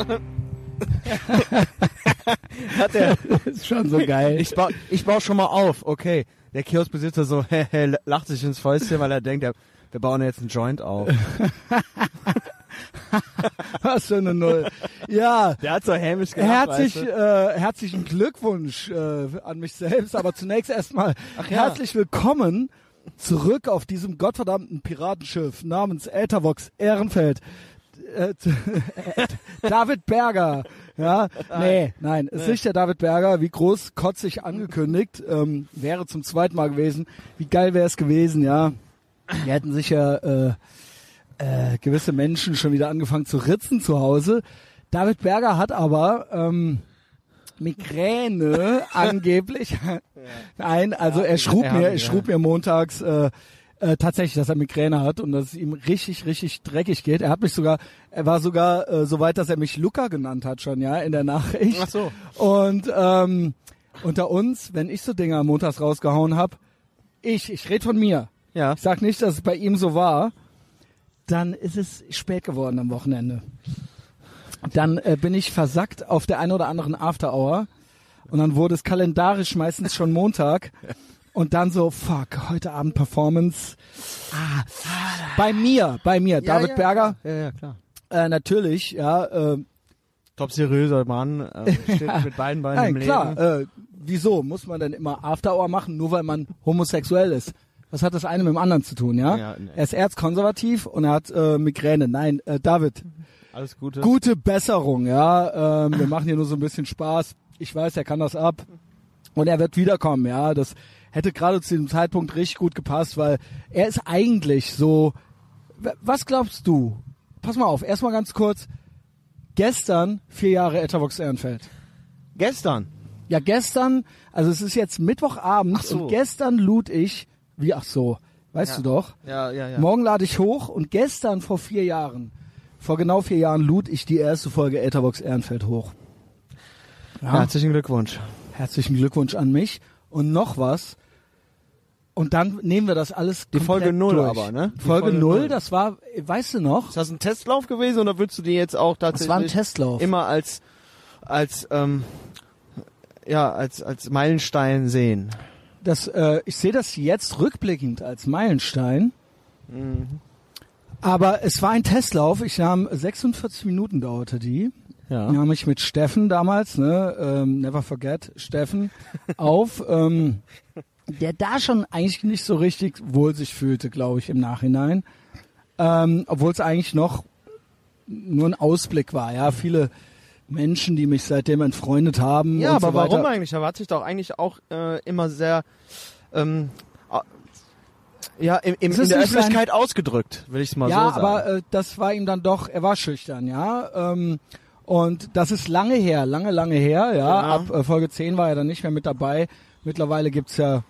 Hat er, ist schon so geil. ich, baue, ich baue schon mal auf, okay. Der Kioskbesitzer so lacht sich ins Fäustchen, weil er denkt, wir bauen jetzt einen Joint auf. Was für eine Null. Ja, Der hat so hämisch gelacht, herzlich, weißt du? äh, herzlichen Glückwunsch äh, an mich selbst, aber zunächst erstmal ja. herzlich willkommen zurück auf diesem gottverdammten Piratenschiff namens Äthervox Ehrenfeld. Äh, David Berger. Ja, nee, nein, ist nicht der David Berger, wie groß kotzig angekündigt, ähm, wäre zum zweiten Mal gewesen. Wie geil wäre es gewesen, ja. Wir hätten sicher äh, äh, gewisse Menschen schon wieder angefangen zu ritzen zu Hause. David Berger hat aber ähm, Migräne angeblich. Nein, also er schrub mir, er schrub mir montags äh, äh, tatsächlich, dass er Migräne hat und dass es ihm richtig, richtig dreckig geht. Er hat mich sogar, er war sogar äh, so weit, dass er mich Luca genannt hat schon, ja, in der Nachricht. Ach so. Und ähm, unter uns, wenn ich so Dinger montags rausgehauen hab, ich, ich rede von mir. Ja. Ich sag nicht, dass es bei ihm so war. Dann ist es spät geworden am Wochenende. Dann äh, bin ich versackt auf der einen oder anderen After Hour und dann wurde es kalendarisch meistens schon Montag und dann so fuck heute Abend Performance. Ah, bei mir, bei mir, David ja, Berger, Ja, ja, klar. äh, natürlich, ja. Äh, Top seriöser Mann, äh, steht mit beiden Beinen Nein, im klar. Leben. Äh, wieso muss man denn immer After Hour machen, nur weil man homosexuell ist? Was hat das eine mit dem anderen zu tun, ja? Ja, nee. Er ist erzkonservativ und er hat äh, Migräne. Nein, äh, David, Alles Gute. gute Besserung, ja. Ähm, wir machen hier nur so ein bisschen Spaß. Ich weiß, er kann das ab. Und er wird wiederkommen, ja. Das hätte gerade zu diesem Zeitpunkt richtig gut gepasst, weil er ist eigentlich so. Was glaubst du? Pass mal auf, erstmal ganz kurz. Gestern vier Jahre Etavox Ehrenfeld. Gestern. Ja, gestern, also es ist jetzt Mittwochabend Ach so. und gestern lud ich, wie ach so, weißt Ja. du doch, Ja, ja, ja. morgen lade ich hoch und gestern vor vier Jahren, vor genau vier Jahren lud ich die erste Folge Etherbox Ehrenfeld hoch. Ja, Herzlichen Glückwunsch. herzlichen Glückwunsch an mich und noch was. Und dann nehmen wir das alles Die Folge null durch. aber, ne? Die Folge, Folge null, das war, weißt du noch? Ist das ein Testlauf gewesen oder würdest du die jetzt auch Das tatsächlich war ein Testlauf. immer als als ähm, ja als als Meilenstein sehen? Das, äh, ich sehe das jetzt rückblickend als Meilenstein. Mhm. Aber es war ein Testlauf. Ich nahm 46 Minuten dauerte die. Ja. Nahm ich mit Steffen damals, ne, ähm, never forget, Steffen, auf, ähm, der da schon eigentlich nicht so richtig wohl sich fühlte, glaube ich, im Nachhinein. Ähm, Obwohl es eigentlich noch nur ein Ausblick war, ja. Viele Menschen, die mich seitdem entfreundet haben. Ja, aber so warum eigentlich? Er hat sich doch eigentlich auch äh, immer sehr ähm, ja, im, im, Es in der nicht sein- Öffentlichkeit ausgedrückt, will ich es mal ja, so sagen. aber äh, das war ihm dann doch, er war schüchtern, ja. Ähm, und das ist lange her, lange, lange her, ja. Ja. Ab äh, Folge 10 war er dann nicht mehr mit dabei. Mittlerweile gibt's ja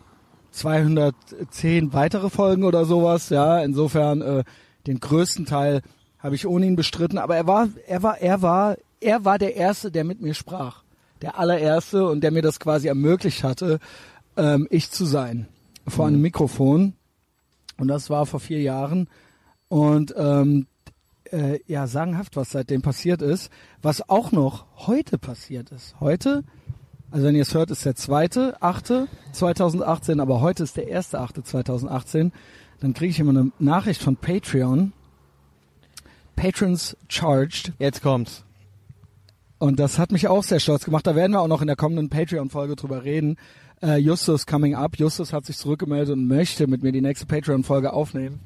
210 weitere Folgen oder sowas, ja. Insofern äh, den größten Teil habe ich ohne ihn bestritten, aber er war, er war, er war, er war der Erste, der mit mir sprach. Der allererste und der mir das quasi ermöglicht hatte, ähm, ich zu sein. Vor einem Mikrofon. Und das war vor vier Jahren. Und ähm, äh, ja, sagenhaft, was seitdem passiert ist. Was auch noch heute passiert ist. Heute, also wenn ihr es hört, ist der zweite, achte 2018, aber heute ist der erste, achte 2018. Dann kriege ich immer eine Nachricht von Patreon. Patrons charged. Jetzt kommt's. Und das hat mich auch sehr stolz gemacht. Da werden wir auch noch in der kommenden Patreon-Folge drüber reden. Äh, Justus coming up. Justus hat sich zurückgemeldet und möchte mit mir die nächste Patreon-Folge aufnehmen.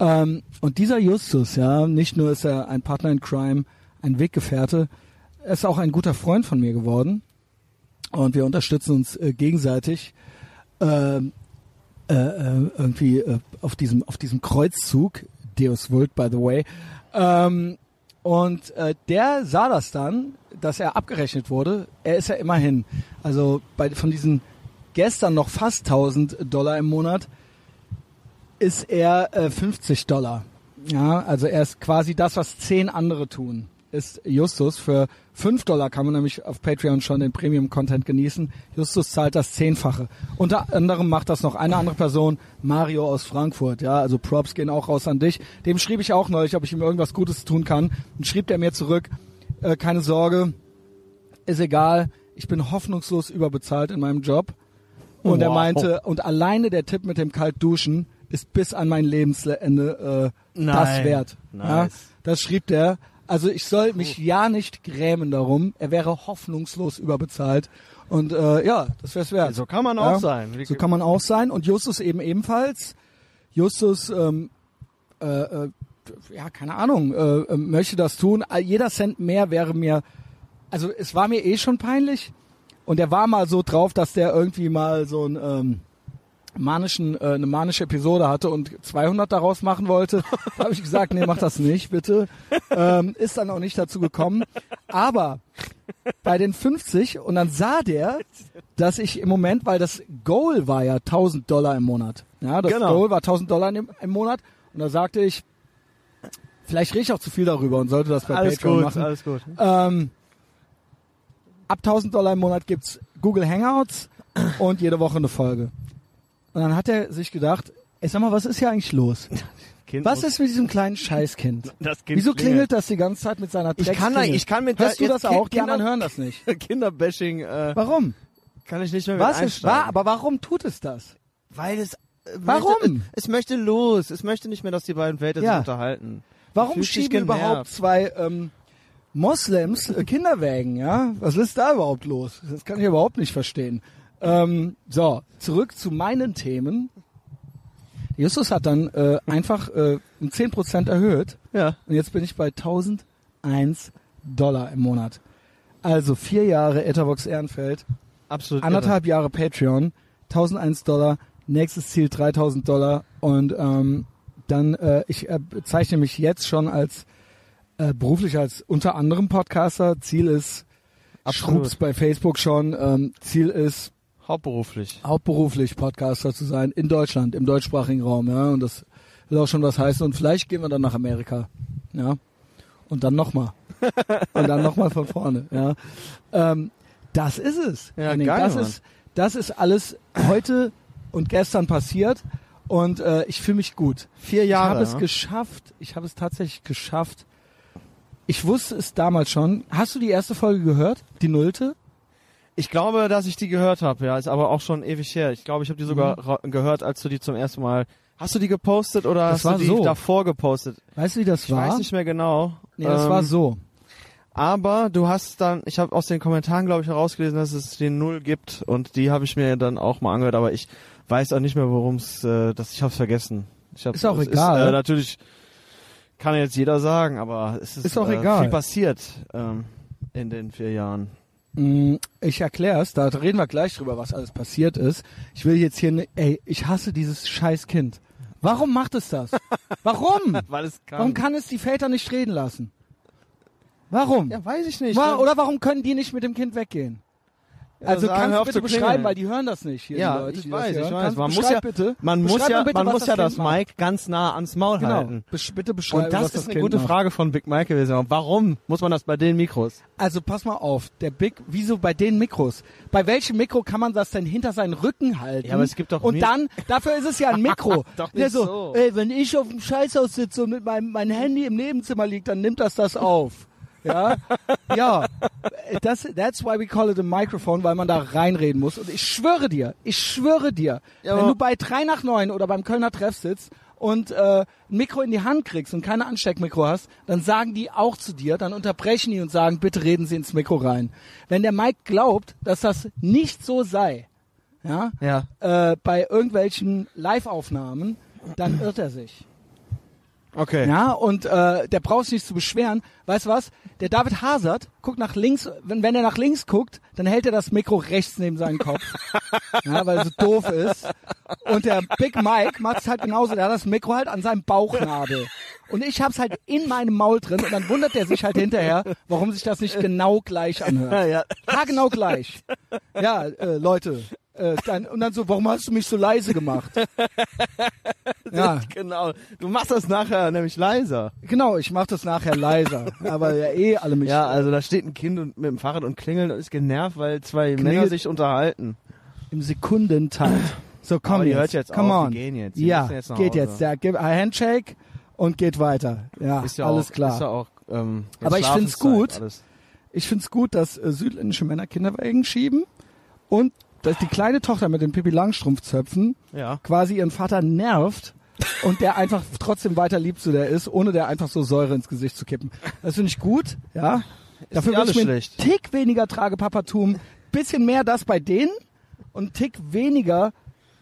Ähm, und dieser Justus, ja, nicht nur ist er ein Partner in Crime, ein Weggefährte, er ist auch ein guter Freund von mir geworden. Und wir unterstützen uns äh, gegenseitig ähm, äh, äh, irgendwie äh, auf diesem auf diesem Kreuzzug. Deus Vult, by the way. Ähm, und äh, der sah das dann, dass er abgerechnet wurde. Er ist ja immerhin, also bei, von diesen gestern noch fast 1000 Dollar im Monat, ist er äh, 50 Dollar. Ja, also er ist quasi das, was zehn andere tun. Ist Justus. Für 5 Dollar kann man nämlich auf Patreon schon den Premium-Content genießen. Justus zahlt das Zehnfache. Unter anderem macht das noch eine andere Person, Mario aus Frankfurt. Ja, also Props gehen auch raus an dich. Dem schrieb ich auch neulich, ob ich ihm irgendwas Gutes tun kann. Und schrieb er mir zurück, äh, keine Sorge, ist egal, ich bin hoffnungslos überbezahlt in meinem Job. Und er Wow. meinte, und alleine der Tipp mit dem Kaltduschen ist bis an mein Lebensende äh, das wert. Ja, Nice. das schrieb der. Also ich soll mich ja nicht grämen darum. Er wäre hoffnungslos überbezahlt. Und äh, ja, das wär's wert. So kann man Ja, auch sein. Wie- So kann man auch sein. Und Justus eben ebenfalls. Justus, ähm, äh, äh, ja, keine Ahnung, äh, äh, möchte das tun. Jeder Cent mehr wäre mir, also es war mir eh schon peinlich. Und er war mal so drauf, dass der irgendwie mal so ein ähm, manischen, äh, eine manische Episode hatte und 200 daraus machen wollte. habe ich gesagt, nee, mach das nicht, bitte. Ähm, ist dann auch nicht dazu gekommen. Aber bei den 50 und dann sah der, dass ich im Moment, weil das Goal war ja 1000 Dollar im Monat. Ja, das Genau. Goal war 1000 Dollar im, im Monat. Und da sagte ich, vielleicht rede ich auch zu viel darüber und sollte das bei alles Patreon gut, machen. alles gut. Ähm, ab 1000 Dollar im Monat gibt's Google Hangouts und jede Woche eine Folge. Und dann hat er sich gedacht, ey, sag mal, was ist hier eigentlich los? Kind Was ist mit diesem kleinen Scheißkind? das Kind Wieso klingelt das die ganze Zeit mit seiner Ich kann, ich kann mit Hörst du der- das auch? Die Kinder- anderen hören das nicht. Kinderbashing äh, Warum? kann ich nicht mehr mit Was ist wahr? Aber warum tut es das? Weil es. Äh, Warum? Möchte, es möchte los. Es möchte nicht mehr, dass die beiden Väter Ja. sich unterhalten. Warum schieben überhaupt zwei ähm, Moslems äh, Kinderwägen? Ja, was ist da überhaupt los? Das kann ich überhaupt nicht verstehen. Ähm, so, zurück zu meinen Themen. Justus hat dann äh, einfach äh, um 10% erhöht Ja. und jetzt bin ich bei 1001 Dollar im Monat. Also vier Jahre Etherbox Ehrenfeld, Absolut. anderthalb Jahre Patreon, 1001 Dollar, nächstes Ziel 3000 Dollar und ähm, dann, äh, ich äh, bezeichne mich jetzt schon als äh, beruflich als unter anderem Podcaster. Ziel ist Absolut. Schrups bei Facebook schon. Ähm, Ziel ist irre. Hauptberuflich. hauptberuflich Podcaster zu sein in Deutschland, im deutschsprachigen Raum, ja. Und das will auch schon was heißen. Und vielleicht gehen wir dann nach Amerika, ja. Und dann nochmal. und dann nochmal von vorne, ja. Ähm, das ist es. Ja, Henning. geil, das Mann. ist, das ist alles heute und gestern passiert. Und äh, ich fühle mich gut. Vier Ich Jahre. habe es ne? geschafft. Ich habe es tatsächlich geschafft. Ich wusste es damals schon. Hast du die erste Folge gehört? Die nullte? Ich glaube, dass ich die gehört habe, ja, ist aber auch schon ewig her. Ich glaube, ich habe die sogar Mhm. gehört, als du die zum ersten Mal. Hast du die gepostet oder Das hast war du die so. davor gepostet? Weißt du, wie das Ich war? weiß nicht mehr genau. Nee, das Ähm, war so. Aber du hast dann, ich habe aus den Kommentaren, glaube ich, herausgelesen, dass es den Null gibt und die habe ich mir dann auch mal angehört, aber ich weiß auch nicht mehr, worum es, äh, das ich habe vergessen. Ich hab, Ist auch egal. Ist, äh, natürlich kann jetzt jeder sagen, aber es ist, Ist auch äh, egal. viel passiert ähm, in den vier Jahren. Mm, Ich erklär's, da reden wir gleich drüber, was alles passiert ist. Ich will jetzt hier, ne, ey, ich hasse dieses scheiß Kind. Warum macht es das? Warum? Weil es kann. Warum kann es die Väter nicht reden lassen? Warum? Ja, weiß ich nicht. Wa- Oder warum können die nicht mit dem Kind weggehen? Also sagen, kannst du bitte beschreiben, klingeln. weil die hören das nicht hier, Ja, die Leute, ich die weiß, das ich weiß. Man muss ja- bitte. Man muss ja, bitte, man muss ja das macht. Mic ganz nah ans Maul Genau, halten. Besch bitte beschreiben, Und das was ist das eine Kind gute macht. Frage von Big Mike gewesen. Warum muss man das bei den Mikros? Also pass mal auf, der Big, wieso bei den Mikros? Bei welchem Mikro kann man das denn hinter seinen Rücken halten? Ja, aber es gibt doch Und dann, dafür ist es ja ein Mikro. Doch nicht so, so. ey, wenn ich auf dem Scheißhaus sitze und mit meinem mein Handy im Nebenzimmer liegt, dann nimmt das das auf. Ja, ja, das, that's why we call it a microphone, weil man da reinreden muss. Und ich schwöre dir, ich schwöre dir, Ja, wenn du bei 3 nach 9 oder beim Kölner Treff sitzt und äh, ein Mikro in die Hand kriegst und keine Ansteckmikro hast, dann sagen die auch zu dir, dann unterbrechen die und sagen, bitte reden Sie ins Mikro rein. Wenn der Mike glaubt, dass das nicht so sei, ja, Ja. äh, bei irgendwelchen Live-Aufnahmen, dann irrt er sich. Okay. Ja, und äh, der braucht sich nicht zu beschweren. Weißt du was? Der David Hazard guckt nach links, wenn, wenn er nach links guckt, dann hält er das Mikro rechts neben seinen Kopf. ja, weil er so doof ist. Und der Big Mike macht es halt genauso, der hat das Mikro halt an seinem Bauchnabel. Und ich hab's halt in meinem Maul drin und dann wundert er sich halt hinterher, warum sich das nicht genau gleich anhört. Ja, ja. Genau gleich. Ja, äh, Leute. Äh, dann, und dann so, warum hast du mich so leise gemacht? ja, Genau. Du machst das nachher nämlich leiser. genau, ich mach das nachher leiser. Aber ja eh alle mich. Ja, also da steht ein Kind und, mit dem Fahrrad und klingelt und ist genervt, weil zwei Männer sich unterhalten. im Sekundentakt. So, komm Aber die jetzt. hört jetzt Come auf, on. die gehen jetzt. Die ja, jetzt geht Hause. jetzt. Ja, gib ein Handshake und geht weiter. Ja, Ist ja alles auch, klar. Ist ja auch, ähm, Aber ich find's gut. Alles. Ich find's gut, dass äh, südländische Männer Kinderwagen schieben und dass die kleine Tochter mit den Pippi Langstrumpfzöpfen Ja. quasi ihren Vater nervt und der einfach trotzdem weiter lieb zu der ist, ohne der einfach so Säure ins Gesicht zu kippen. Das finde ich gut, ja. Dafür nicht würde ich mir schlecht. einen Tick weniger Tragepapatum, bisschen mehr das bei denen und einen Tick weniger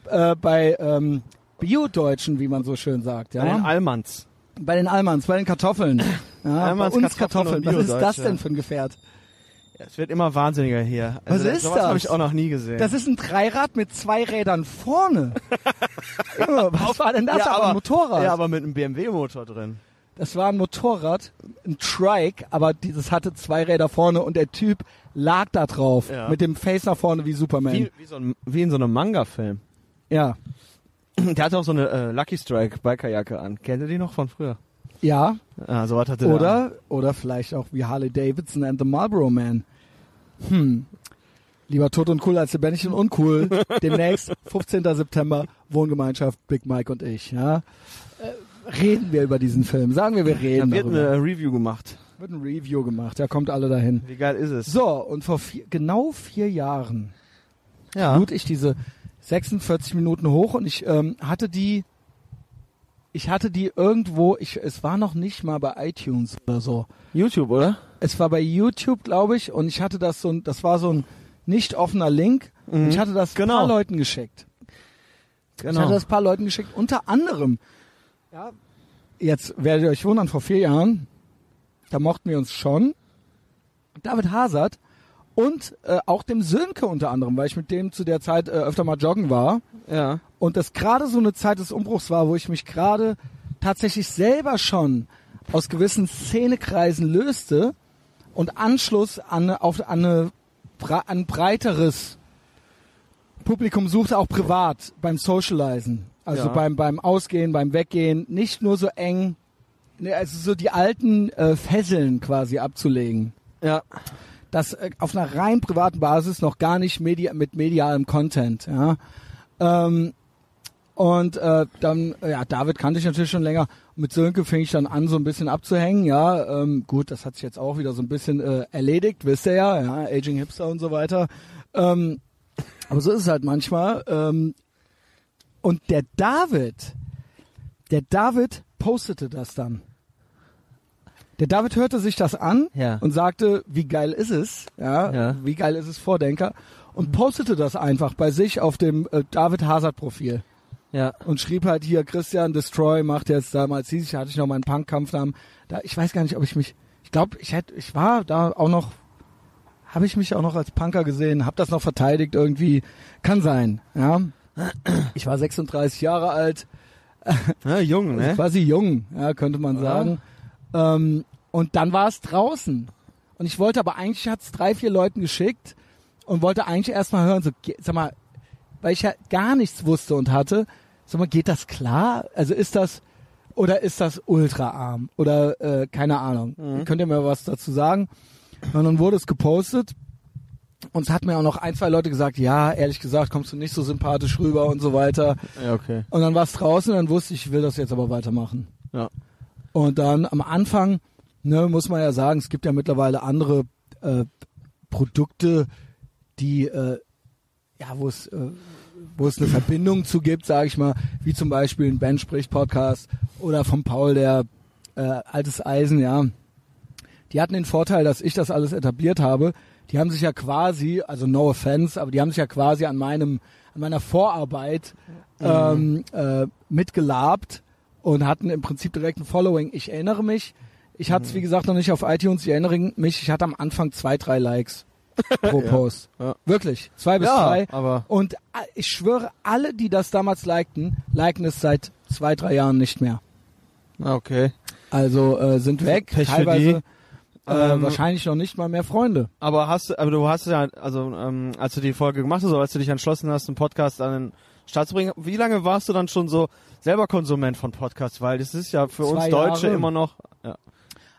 äh, bei ähm, Bio-Deutschen, wie man so schön sagt, ja. Bei den Allmanns. Bei den Almans, bei den Kartoffeln. Ja, Almans, bei uns Kartoffeln Kartoffeln. Was ist das denn für ein Gefährt? Es wird immer wahnsinniger hier. Also Was ist sowas das? habe ich auch noch nie gesehen. Das ist ein Dreirad mit zwei Rädern vorne. Was war denn das? ja, aber, ein Motorrad. Ja, aber mit einem BMW-Motor drin. Das war ein Motorrad, ein Trike, aber dieses hatte zwei Räder vorne und der Typ lag da drauf Ja. mit dem Face nach vorne wie Superman. Wie, wie, so ein, wie in so einem Manga-Film. Ja, Der hatte auch so eine äh, Lucky Strike Bikerjacke an. Kennt ihr die noch von früher? ja. Ah, sowas hatte der an. Oder oder vielleicht auch wie Harley Davidson and the Marlboro Man. Hm. Lieber tot und cool als lebendig und uncool. Demnächst 15. September Wohngemeinschaft Big Mike und ich. Ja. Äh, reden wir über diesen Film. Sagen wir, wir reden Dann wird darüber. eine Review gemacht. Wird ein Review gemacht. Da kommt alle dahin. Wie geil ist es? So und vor vier, genau vier Jahren ja. lud ich diese 46 Minuten hoch und ich ähm, hatte die, ich hatte die irgendwo, ich, es war noch nicht mal bei iTunes oder so. YouTube, oder? Es war bei YouTube, glaube ich, und ich hatte das so, ein- das war so ein nicht offener Link. Und ich hatte das Genau. paar Leuten geschickt. Ich hatte das paar Leuten geschickt, unter anderem. Ja, jetzt werdet ihr euch wundern, vor vier Jahren, da mochten wir uns schon. David Hazard und äh, auch dem Sönke unter anderem, weil ich mit dem zu der Zeit äh, öfter mal joggen war. Ja. Und das gerade so eine Zeit des Umbruchs war, wo ich mich gerade tatsächlich selber schon aus gewissen Szenekreisen löste und Anschluss an, auf, an, eine, an ein breiteres Publikum suchte, auch privat beim Socializen. Also Ja. beim, beim Ausgehen, beim Weggehen, nicht nur so eng, also so die alten äh, Fesseln quasi abzulegen Ja. das äh, auf einer rein privaten Basis noch gar nicht media mit medialem Content. Ja. Ähm, und äh, dann, ja, David kannte ich natürlich schon länger. Mit Sönke fing ich dann an, so ein bisschen abzuhängen. Ja, ähm, gut, das hat sich jetzt auch wieder so ein bisschen äh, erledigt, wisst ihr ja, ja, Aging Hipster und so weiter. Ähm, aber so ist es halt manchmal. Ähm, und der David, der David postete das dann. Der David hörte sich das an Ja. und sagte, wie geil ist es, ja, Ja. wie geil ist es Vordenker und postete das einfach bei sich auf dem äh, David Hazard Profil Ja. und schrieb halt hier Christian Destroy macht jetzt damals hieß ich hatte ich noch meinen Punk-Kampfnamen da ich weiß gar nicht ob ich mich ich glaube ich hätte ich war da auch noch habe ich mich auch noch als Punker gesehen habe das noch verteidigt irgendwie kann sein ja ich war 36 Jahre alt ja jung, also ne? quasi jung, ja, könnte man Ja. sagen. Ähm, und dann war es draußen. Und ich wollte aber eigentlich, hat es drei, vier Leuten geschickt und wollte eigentlich erstmal hören, so, sag mal, weil ich ja gar nichts wusste und hatte, sag mal, geht das klar? Also ist das, oder ist das ultraarm? Oder äh, keine Ahnung. Könnt ihr mir was dazu sagen? Und dann wurde es gepostet. Und es hat mir auch noch ein, zwei Leute gesagt, ja, ehrlich gesagt, kommst du nicht so sympathisch rüber und so weiter. Ja, okay. Und dann war es draußen und dann wusste ich, ich will das jetzt aber weitermachen. Ja. Und dann am Anfang, ne, muss man ja sagen, es gibt ja mittlerweile andere äh, Produkte, die, äh, ja, wo es, äh, wo es eine Verbindung zu gibt, sage ich mal, wie zum Beispiel ein Ben spricht Podcast oder von Paul der äh, altes Eisen, ja. Die hatten den Vorteil, dass ich das alles etabliert habe. Die haben sich ja quasi, also no offense, aber die haben sich ja quasi an meinem, an meiner Vorarbeit ähm, äh, mitgelabt und hatten im Prinzip direkt ein Following. Ich erinnere mich, ich hatte es wie gesagt noch nicht auf iTunes, ich erinnere mich, ich hatte am Anfang zwei, drei Likes pro Post. Ja. Wirklich, zwei bis Ja, drei. aber Und äh, ich schwöre, alle, die das damals likten, liken es seit zwei, drei Jahren nicht mehr. Okay. Also äh, sind weg, Pech teilweise äh, Ähm, wahrscheinlich noch nicht mal mehr Freunde. Aber hast du, aber du hast ja, also ähm, als du die Folge gemacht hast, oder als du dich entschlossen hast, einen Podcast an den Start zu bringen, wie lange warst du dann schon so selber Konsument von Podcasts? Weil das ist ja für Zwei uns Deutsche Jahre. immer noch. Ja.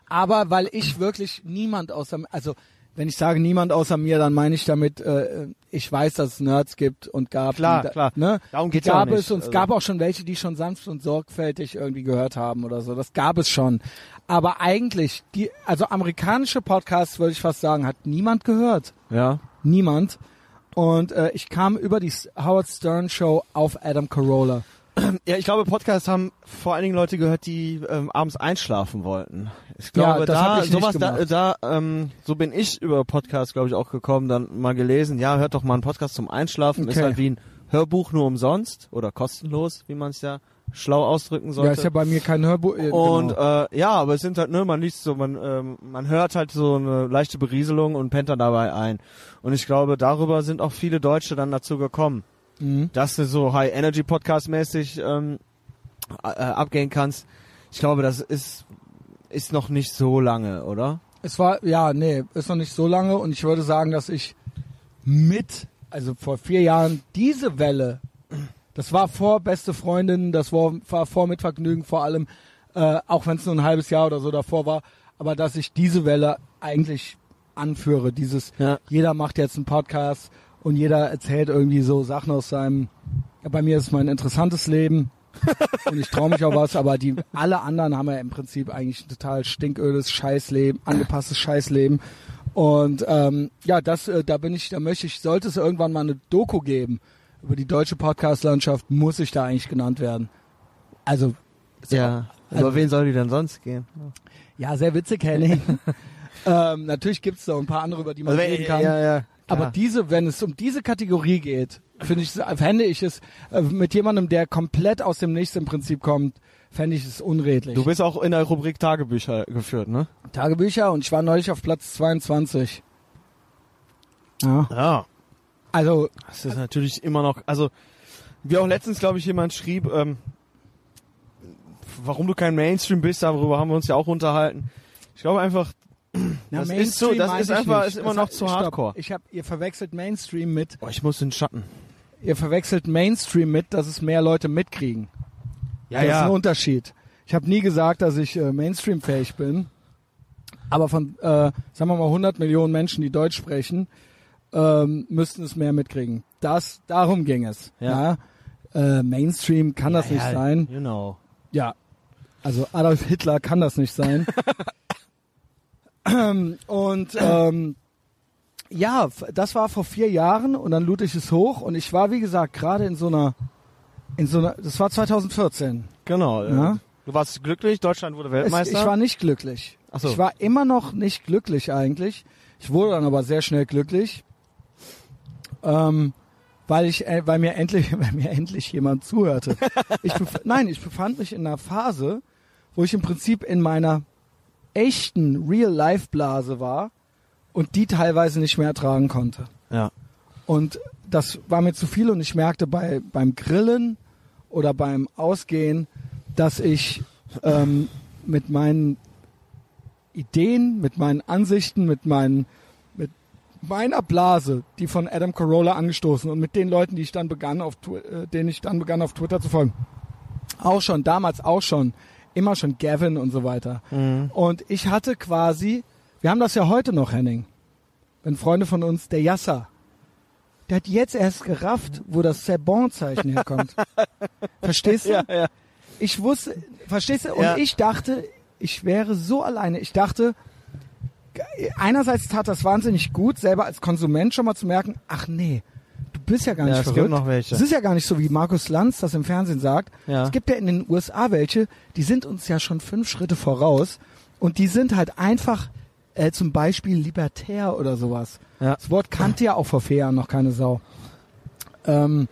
Aber weil ich wirklich niemand außer, also wenn ich sage niemand außer mir, dann meine ich damit, äh, ich weiß, dass es Nerds gibt und gab. Klar, die, klar. Ne? Darum geht's ja auch gab nicht. es und es Also- gab auch schon welche, die schon sanft und sorgfältig irgendwie gehört haben oder so. Das gab es schon. Aber eigentlich, die, also amerikanische Podcasts, würde ich fast sagen, hat niemand gehört. Ja. Niemand. Und äh, ich kam über die Howard Stern Show auf Adam Carolla. Ja, ich glaube, Podcasts haben vor allen Dingen Leute gehört, die ähm, abends einschlafen wollten. Ich Ja, glaube, das da, ich sowas, da, da ähm, so bin ich über Podcasts, glaube ich, auch gekommen, dann mal gelesen, ja, hört doch mal einen Podcast zum Einschlafen, ist Okay. halt wie ein Hörbuch nur umsonst oder kostenlos, wie man es ja schlau ausdrücken sollte. Ja, ist ja bei mir kein Hörbuch. Äh, Und genau. äh, ja, aber es sind halt, ne, man liest so, man, ähm, man hört halt so eine leichte Berieselung und pennt dann dabei ein. Und ich glaube, darüber sind auch viele Deutsche dann dazu gekommen, mhm. dass du so High Energy Podcast mäßig ähm, äh, abgehen kannst. Ich glaube, das ist ist noch nicht so lange, oder? Es war, ja, nee, ist noch nicht so lange und ich würde sagen, dass ich mit, also vor vier Jahren, diese Welle, das war vor Beste Freundin, das war, war vor mit Vergnügen vor allem, äh, auch wenn es nur ein halbes Jahr oder so davor war, aber dass ich diese Welle eigentlich anführe, dieses, Ja. jeder macht jetzt einen Podcast und jeder erzählt irgendwie so Sachen aus seinem, ja, bei mir ist es mein interessantes Leben und ich traue mich auch was, aber die alle anderen haben ja im Prinzip eigentlich ein total stinködes Scheißleben, angepasstes Scheißleben. Und ähm, ja, das, äh, da bin ich, da möchte ich, sollte es irgendwann mal eine Doku geben über die deutsche Podcast-Landschaft, muss ich da eigentlich genannt werden. Also Ja. Also- Über wen soll die denn sonst gehen? ja, sehr witzig, Henning. ähm, natürlich gibt's da ein paar andere, über die man reden kann. Also, ja, ja. Aber diese, wenn es um diese Kategorie geht, finde ich, fände ich es äh, mit jemandem, der komplett aus dem Nichts im Prinzip kommt, fände ich es unredlich. du bist auch in der Rubrik Tagebücher geführt, ne? Tagebücher und ich war neulich auf Platz 22. Ja. Ja. Also, Das ist natürlich immer noch, also wie auch letztens, glaube ich, jemand schrieb, ähm, warum du kein Mainstream bist, darüber haben wir uns ja auch unterhalten. Ich glaube einfach, na, Das ist so- das ist einfach- ist immer Das noch hat- zu stopp. hardcore. Ich habe, ihr verwechselt Mainstream mit, oh, ich muss in den Schatten. ihr verwechselt Mainstream mit, dass es mehr Leute mitkriegen. das ist ein Unterschied. Ich habe nie gesagt, dass ich äh, Mainstream-fähig bin. Aber von, äh, sagen wir mal, 100 Millionen Menschen, die Deutsch sprechen, ähm, müssten es mehr mitkriegen. Das, darum ging es. Ja. Ja. Äh, Mainstream kann das Ja, nicht ja, sein. You know. Ja. Also Adolf Hitler kann das nicht sein. Und ähm, ja, das war vor vier Jahren und dann lud ich es hoch und ich war, wie gesagt, gerade in so einer, in so einer, das war 2014. Genau. Ja. äh, Du warst glücklich, Deutschland wurde Es, Weltmeister. ich war nicht glücklich. Ach so. Ich war immer noch nicht glücklich eigentlich. Ich wurde dann aber sehr schnell glücklich, ähm, weil ich, äh, weil mir endlich, weil mir endlich jemand zuhörte. Ich Nein, ich befand mich in einer Phase, wo ich im Prinzip in meiner echten Real-Life-Blase war und die teilweise nicht mehr ertragen konnte. ja. Und das war mir zu viel und ich merkte bei, beim Grillen oder beim Ausgehen, dass ich ähm, mit meinen Ideen, mit meinen Ansichten, mit meinen mit meiner Blase, die von Adam Carolla angestoßen und mit den Leuten, die ich dann begann auf äh, denen ich dann begann auf Twitter zu folgen, auch schon damals auch schon immer schon Gavin und so weiter. Mhm. Und ich hatte quasi, wir haben das ja heute noch, Henning, wenn Freunde von uns, der Yasser, der hat jetzt erst gerafft, wo das C'est-Bon-Zeichen herkommt. Verstehst du? Ja, ja. Ich wusste, verstehst du? Und Ja. ich dachte, ich wäre so alleine. Ich dachte, einerseits tat das wahnsinnig gut, selber als Konsument schon mal zu merken, ach nee, bist ja gar nicht Ja, es verrückt. gibt noch welche. Es ist ja gar nicht so, wie Markus Lanz das im Fernsehen sagt. Ja. Es gibt ja in den USA welche, die sind uns ja schon fünf Schritte voraus und die sind halt einfach äh, zum Beispiel libertär oder sowas. Ja. Das Wort kannte ja auch vor vier Jahren noch keine Sau. Ähm,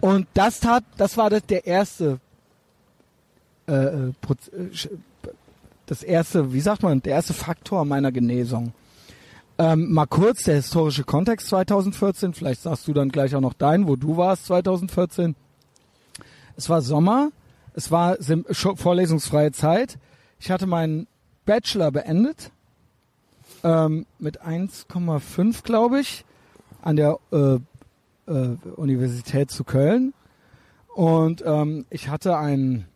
und das tat, das war das, der erste, äh, äh, äh, das erste, wie sagt man, der erste Faktor meiner Genesung. Ähm, mal kurz der historische Kontext 2014, vielleicht sagst du dann gleich auch noch dein, wo du warst 2014. Es war Sommer, es war vorlesungsfreie Zeit. Ich hatte meinen Bachelor beendet ähm, mit 1,5, glaube ich, an der äh, äh, Universität zu Köln. Und ähm, ich hatte einen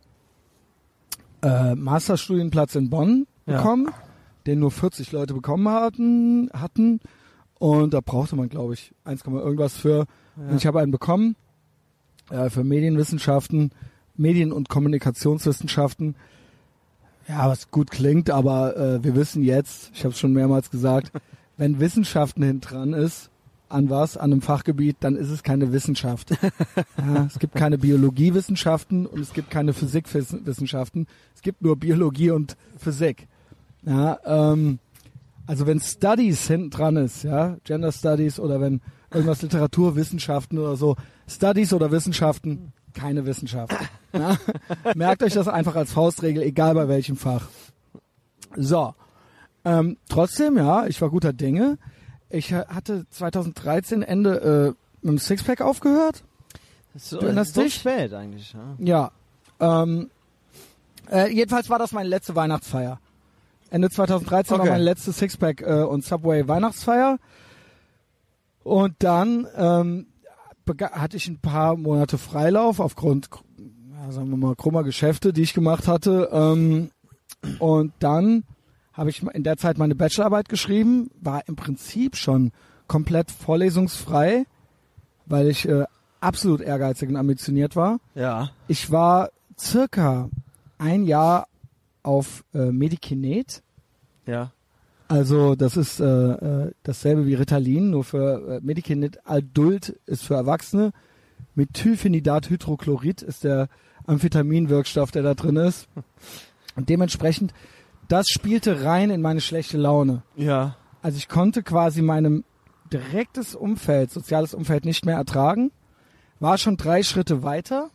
äh, Masterstudienplatz in Bonn Ja. Den nur 40 Leute bekommen hatten, hatten. Und da brauchte man, glaube ich, 1, irgendwas für. Und ich habe einen bekommen äh, für Medienwissenschaften, Medien- und Kommunikationswissenschaften. Ja, was gut klingt, aber äh, wir wissen jetzt, ich habe es schon mehrmals gesagt, wenn Wissenschaften hinten dran ist, an was, an einem Fachgebiet, dann ist es keine Wissenschaft. ja, es gibt keine Biologiewissenschaften und es gibt keine Physikwissenschaften. Es gibt nur Biologie und Physik. Ja, ähm, also wenn Studies hinten dran ist, ja, Gender Studies oder wenn irgendwas Literaturwissenschaften oder so, Studies oder Wissenschaften, keine Wissenschaft. Ja? Merkt euch das einfach als Faustregel, egal bei welchem Fach. So. Ähm, trotzdem, ja, ich war guter Dinge. Ich hatte 2013 Ende äh, mit dem Sixpack aufgehört. So, Du erinnerst so dich? spät eigentlich. Ja. Ja. Ähm, äh, jedenfalls war das meine letzte Weihnachtsfeier. Ende 2013 war Okay. meine letzte Sixpack äh, und Subway Weihnachtsfeier. Und dann ähm, hatte ich ein paar Monate Freilauf aufgrund, ja, sagen wir mal, krummer Geschäfte, die ich gemacht hatte. Ähm, und dann habe ich in der Zeit meine Bachelorarbeit geschrieben, war im Prinzip schon komplett vorlesungsfrei, weil ich äh, absolut ehrgeizig und ambitioniert war. Ja. Ich war circa ein Jahr auf äh, Medikinet. Ja. Also das ist äh, äh, dasselbe wie Ritalin, nur für äh, Medikinet Adult ist für Erwachsene. Methylphenidat-Hydrochlorid ist der Amphetaminwirkstoff, der da drin ist. Und dementsprechend, das spielte rein in meine schlechte Laune. Ja. Also ich konnte quasi meinem direktes Umfeld, soziales Umfeld nicht mehr ertragen, war schon drei Schritte weiter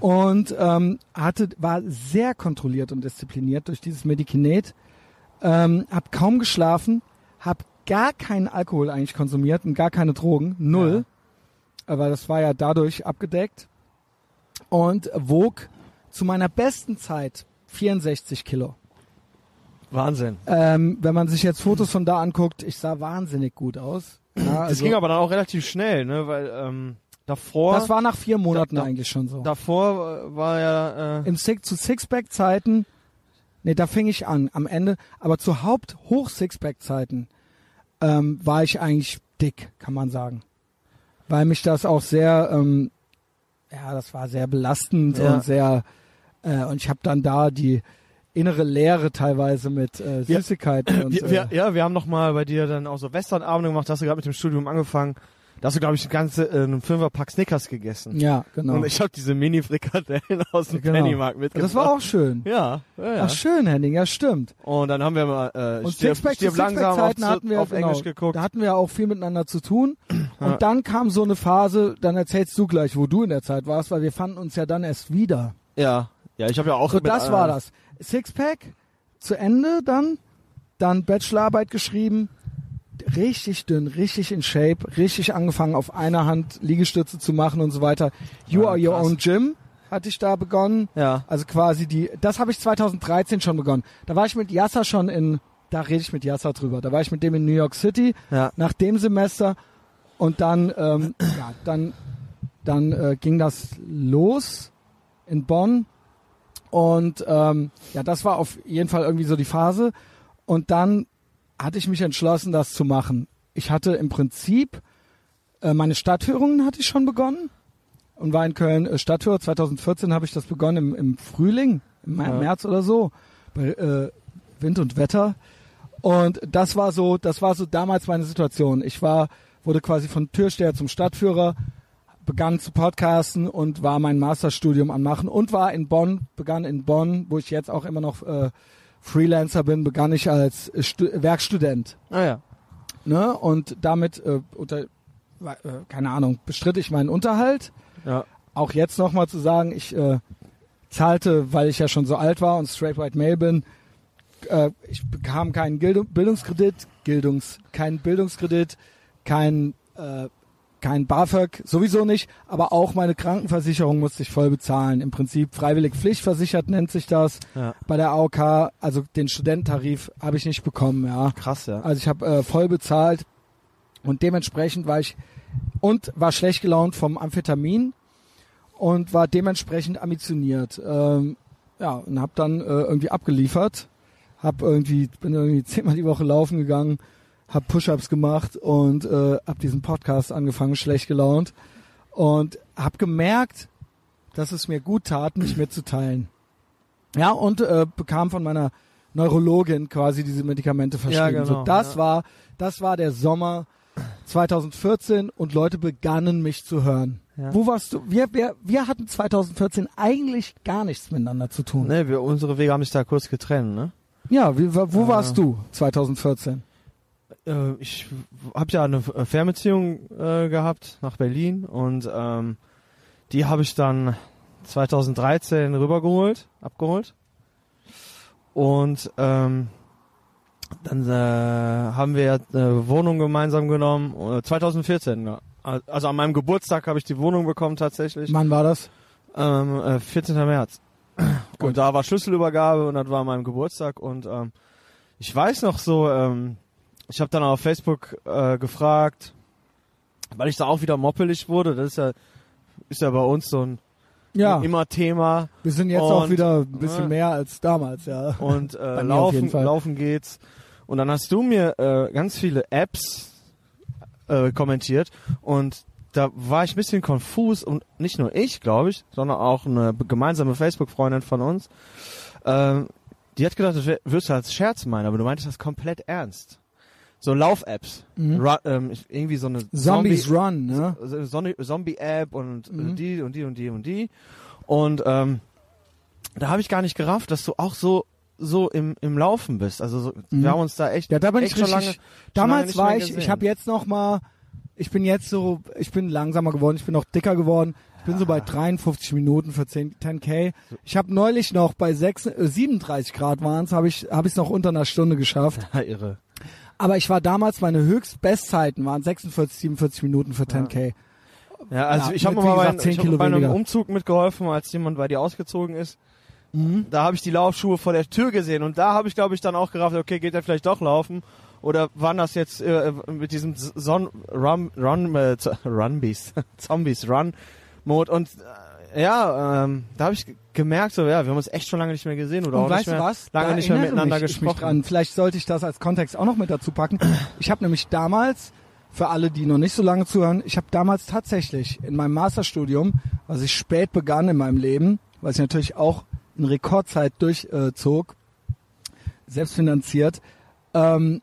und ähm, hatte, war sehr kontrolliert und diszipliniert durch dieses Medikinet, ähm, hab kaum geschlafen, hab gar keinen Alkohol eigentlich konsumiert und gar keine Drogen, null, aber das war ja dadurch abgedeckt und wog zu meiner besten Zeit 64 Kilo. Wahnsinn. Ähm, wenn man sich jetzt Fotos von da anguckt, ich sah wahnsinnig gut aus. Ja, Das also, ging aber dann auch relativ schnell, ne? Weil ähm, davor, das war nach vier Monaten Da- da- eigentlich schon so. davor äh, war ja äh, Im Six zu Sixpack-Zeiten, nee, da fing ich an, am Ende, aber zu Haupt-Hoch-Sixpack-Zeiten ähm, war ich eigentlich dick, kann man sagen. Weil mich das auch sehr, ähm, ja, das war sehr belastend Ja. und sehr, äh, und ich habe dann da die innere Leere teilweise mit äh, Wir- Süßigkeiten und wir, wir, äh, ja, wir haben noch mal bei dir dann auch so Westernabende gemacht. Hast du gerade mit dem Studium angefangen. Da hast du, glaube ich, ein ganze äh, einen Fünferpack Snickers gegessen. ja, genau. Und ich habe diese Mini-Frikadellen aus dem Genau. Pennymarkt mitgebracht. das war auch schön. Ja, ja, ja. Ach schön, Henning, ja stimmt. Und dann haben wir mal äh, Und stirb, Sixpack stirb langsam auf, Sixpack-Zeiten hatten wir auf genau, Englisch geguckt. Da hatten wir auch viel miteinander zu tun. Ja. Und dann kam so eine Phase, dann erzählst du gleich, wo du in der Zeit warst, weil wir fanden uns ja dann erst wieder. Ja, ja, ich habe ja auch So, das war das. Sixpack zu Ende dann, dann Bachelorarbeit geschrieben, richtig dünn, richtig in Shape, richtig angefangen auf einer Hand Liegestütze zu machen und so weiter. You Ja, are your krass. own gym hatte ich da begonnen. Ja, Also quasi die, das habe ich 2013 schon begonnen. Da war ich mit Yasser schon in, da rede ich mit Yasser drüber. Da war ich mit dem in New York City ja, nach dem Semester und dann, ähm, ja, dann, dann äh, ging das los in Bonn und ähm, ja, das war auf jeden Fall irgendwie so die Phase und dann hatte ich mich entschlossen, das zu machen. Ich hatte im Prinzip äh, meine Stadtführungen hatte ich schon begonnen und war in Köln äh, Stadtführer. 2014 habe ich das begonnen im, im Frühling, im Ja. März oder so, bei äh, Wind und Wetter. Und das war so, das war so damals meine Situation. Ich war, wurde quasi von Türsteher zum Stadtführer, begann zu podcasten und war mein Masterstudium am machen und war in Bonn, begann in Bonn, wo ich jetzt auch immer noch äh, Freelancer bin, begann ich als Stu Werkstudent. ah, ja. Ne? Und damit, äh, unter, äh, keine Ahnung, bestritt ich meinen Unterhalt. ja. Auch jetzt nochmal zu sagen, ich äh, zahlte, weil ich ja schon so alt war und straight white male bin, äh, ich bekam keinen Gildu- Bildungskredit, Gildungs, keinen Bildungskredit, kein, äh, kein BAföG, sowieso nicht, aber auch meine Krankenversicherung musste ich voll bezahlen. Im Prinzip freiwillig pflichtversichert nennt sich das. Ja. Bei der AOK, also den Studententarif habe ich nicht bekommen, ja. Krass, ja. Also ich habe äh, voll bezahlt und dementsprechend war ich und war schlecht gelaunt vom Amphetamin und war dementsprechend ambitioniert. Ähm, ja, und habe dann äh, irgendwie abgeliefert. hab irgendwie, bin irgendwie zehnmal die Woche laufen gegangen, hab Push-ups gemacht und äh, hab diesen Podcast angefangen, schlecht gelaunt und hab gemerkt, dass es mir gut tat, mich mitzuteilen. Ja, und äh, bekam von meiner Neurologin quasi diese Medikamente verschrieben. genau, so, das ja. war, das war der Sommer 2014 und Leute begannen mich zu hören. Ja. Wo warst du? Wir, wir, wir hatten 2014 eigentlich gar nichts miteinander zu tun. Ne, wir, unsere Wege haben sich da kurz getrennt, ne? Ja, wie, wo wo warst du 2014? Äh, ich habe ja eine äh, Fernbeziehung äh, gehabt nach Berlin und ähm, die habe ich dann 2013 rübergeholt, abgeholt. Und ähm, dann äh, haben wir eine Wohnung gemeinsam genommen, äh, 2014. Ja. Also an meinem Geburtstag habe ich die Wohnung bekommen tatsächlich. Wann war das? Ähm, äh, 14. März. Und da war Schlüsselübergabe und das war an meinem Geburtstag und ähm, ich weiß noch so, ähm, ich habe dann auf Facebook äh, gefragt, weil ich da auch wieder moppelig wurde. Das ist ja ist ja bei uns so ein Ja, immer Thema wir sind jetzt auch und- wieder ein bisschen Ja. mehr als damals, ja. und äh, laufen laufen geht's und dann hast du mir äh, ganz viele Apps äh, kommentiert und da war ich ein bisschen konfus und nicht nur ich, glaube ich, sondern auch eine gemeinsame Facebook-Freundin von uns. Ähm, die hat gedacht, das würdest du als Scherz meinen, aber du meintest das komplett ernst. So Lauf-Apps. Mhm. Ähm, ich- irgendwie so eine Zombies Zombie- Run, ne? so- Zombie-App und äh, Mhm. die und die und die und die. Und ähm, da habe ich gar nicht gerafft, dass du auch so so im, im Laufen bist. Also so, Mhm. wir haben uns da echt, Ja, da bin echt ich schon richtig. lange, damals lange war ich, ich gesehen. habe jetzt noch mal, ich bin jetzt so, ich bin langsamer geworden, ich bin noch dicker geworden. Ich bin so bei 53 Minuten für 10, 10k. Ich habe neulich noch bei 6, äh, 37 Grad waren's, habe ich habe ich noch unter einer Stunde geschafft. Ja, irre. Aber ich war damals meine Höchstbestzeiten waren 46, 47 Minuten für 10k. Ja, also Ja, ich habe mal bei, gesagt, 10 ich hab bei einem weniger. Umzug mitgeholfen, als jemand bei dir ausgezogen ist. Mhm. Da habe ich die Laufschuhe vor der Tür gesehen und da habe ich, glaube ich, dann auch gerafft, okay, geht er vielleicht doch laufen? Oder waren das jetzt äh, mit diesem Son Run, Run, äh, Runbees, Zombies Run Mode und äh, ja, ähm, da habe ich gemerkt, so ja, wir haben uns echt schon lange nicht mehr gesehen oder Und auch weißt nicht mehr, was? lange Da nicht mehr miteinander mich, ich gesprochen. dran. Vielleicht sollte ich das als Kontext auch noch mit dazu packen. Ich habe nämlich damals, für alle, die noch nicht so lange zuhören, ich habe damals tatsächlich in meinem Masterstudium, was ich spät begann in meinem Leben, was ich natürlich auch in Rekordzeit durchzog, selbstfinanziert, ähm,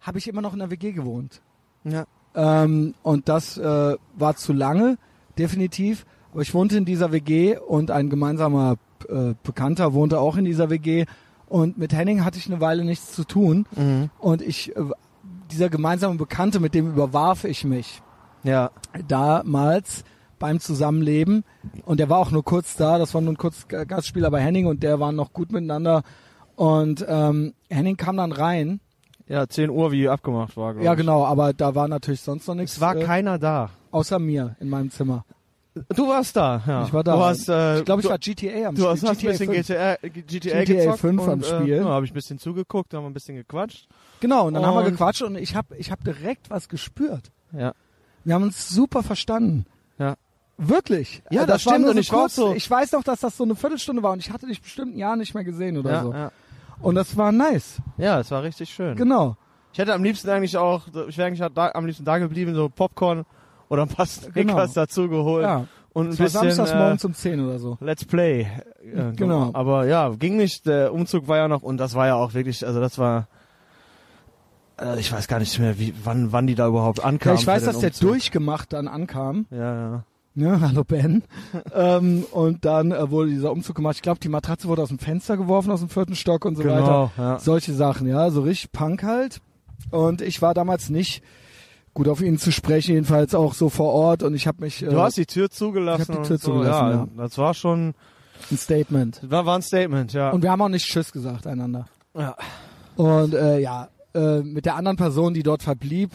habe ich immer noch in der WG gewohnt. Ja. Ähm, und das äh, war zu lange, definitiv. Ich wohnte in dieser WG und ein gemeinsamer äh, Bekannter wohnte auch in dieser WG. Und mit Henning hatte ich eine Weile nichts zu tun. Mhm. Und ich, äh, dieser gemeinsame Bekannte, mit dem überwarf ich mich Ja. damals beim Zusammenleben. Und der war auch nur kurz da. Das war nur ein kurz Gastspieler bei Henning und der waren noch gut miteinander. Und ähm, Henning kam dann rein. Ja, 10 Uhr, wie abgemacht war, Ja, genau, aber da war natürlich sonst noch nichts. Es war äh, keiner da. außer mir in meinem Zimmer. Du warst da, ja. Ich war da. Du hast, äh, Ich glaube, ich du, war GTA am du hast, Spiel. hast ein bisschen 5. GTA, GTA, GTA gezockt 5 am und, Spiel. Äh, ja, habe ich ein bisschen zugeguckt, haben wir ein bisschen gequatscht. Genau, und dann haben wir Und- gequatscht und ich habe ich hab direkt was gespürt. Ja. Wir haben uns super verstanden. Ja. Wirklich. Ja, Äh, das war stimmt, nur und ich kurz, so- Ich weiß noch, dass das so eine Viertelstunde war und ich hatte dich bestimmt ein Jahr nicht mehr gesehen oder Ja, so. ja. Und das war nice. ja, es war richtig schön. Genau. Ich hätte am liebsten eigentlich auch, ich wäre eigentlich da, am liebsten da geblieben, so Popcorn oder ein paar Snickers Genau. dazu geholt Ja. und ein bisschen samstags äh, morgens um 10 oder so. Let's Play. Äh, Genau. Aber ja, ging nicht. Der Umzug war ja noch und das war ja auch wirklich, also das war. Äh, ich weiß gar nicht mehr, wie, wann, wann die da überhaupt Ja, ankamen. ich weiß, dass den der Umzug. durchgemacht dann ankam. Ja, ja. Ja, hallo Ben. ähm, und dann äh, wurde dieser Umzug gemacht. Ich glaube, die Matratze wurde aus dem Fenster geworfen, aus dem vierten Stock und so weiter. Genau, ja. Solche Sachen, ja, so richtig Punk halt. Und ich war damals nicht gut auf ihn zu sprechen, jedenfalls auch so vor Ort. Und ich habe mich Du äh, hast die Tür zugelassen. ich hab die Tür so, zugelassen, ja, ja. Das war schon, ein Statement. war, war ein Statement, ja. Und wir haben auch nicht Tschüss gesagt einander. ja. Und äh, ja, äh, mit der anderen Person, die dort verblieb,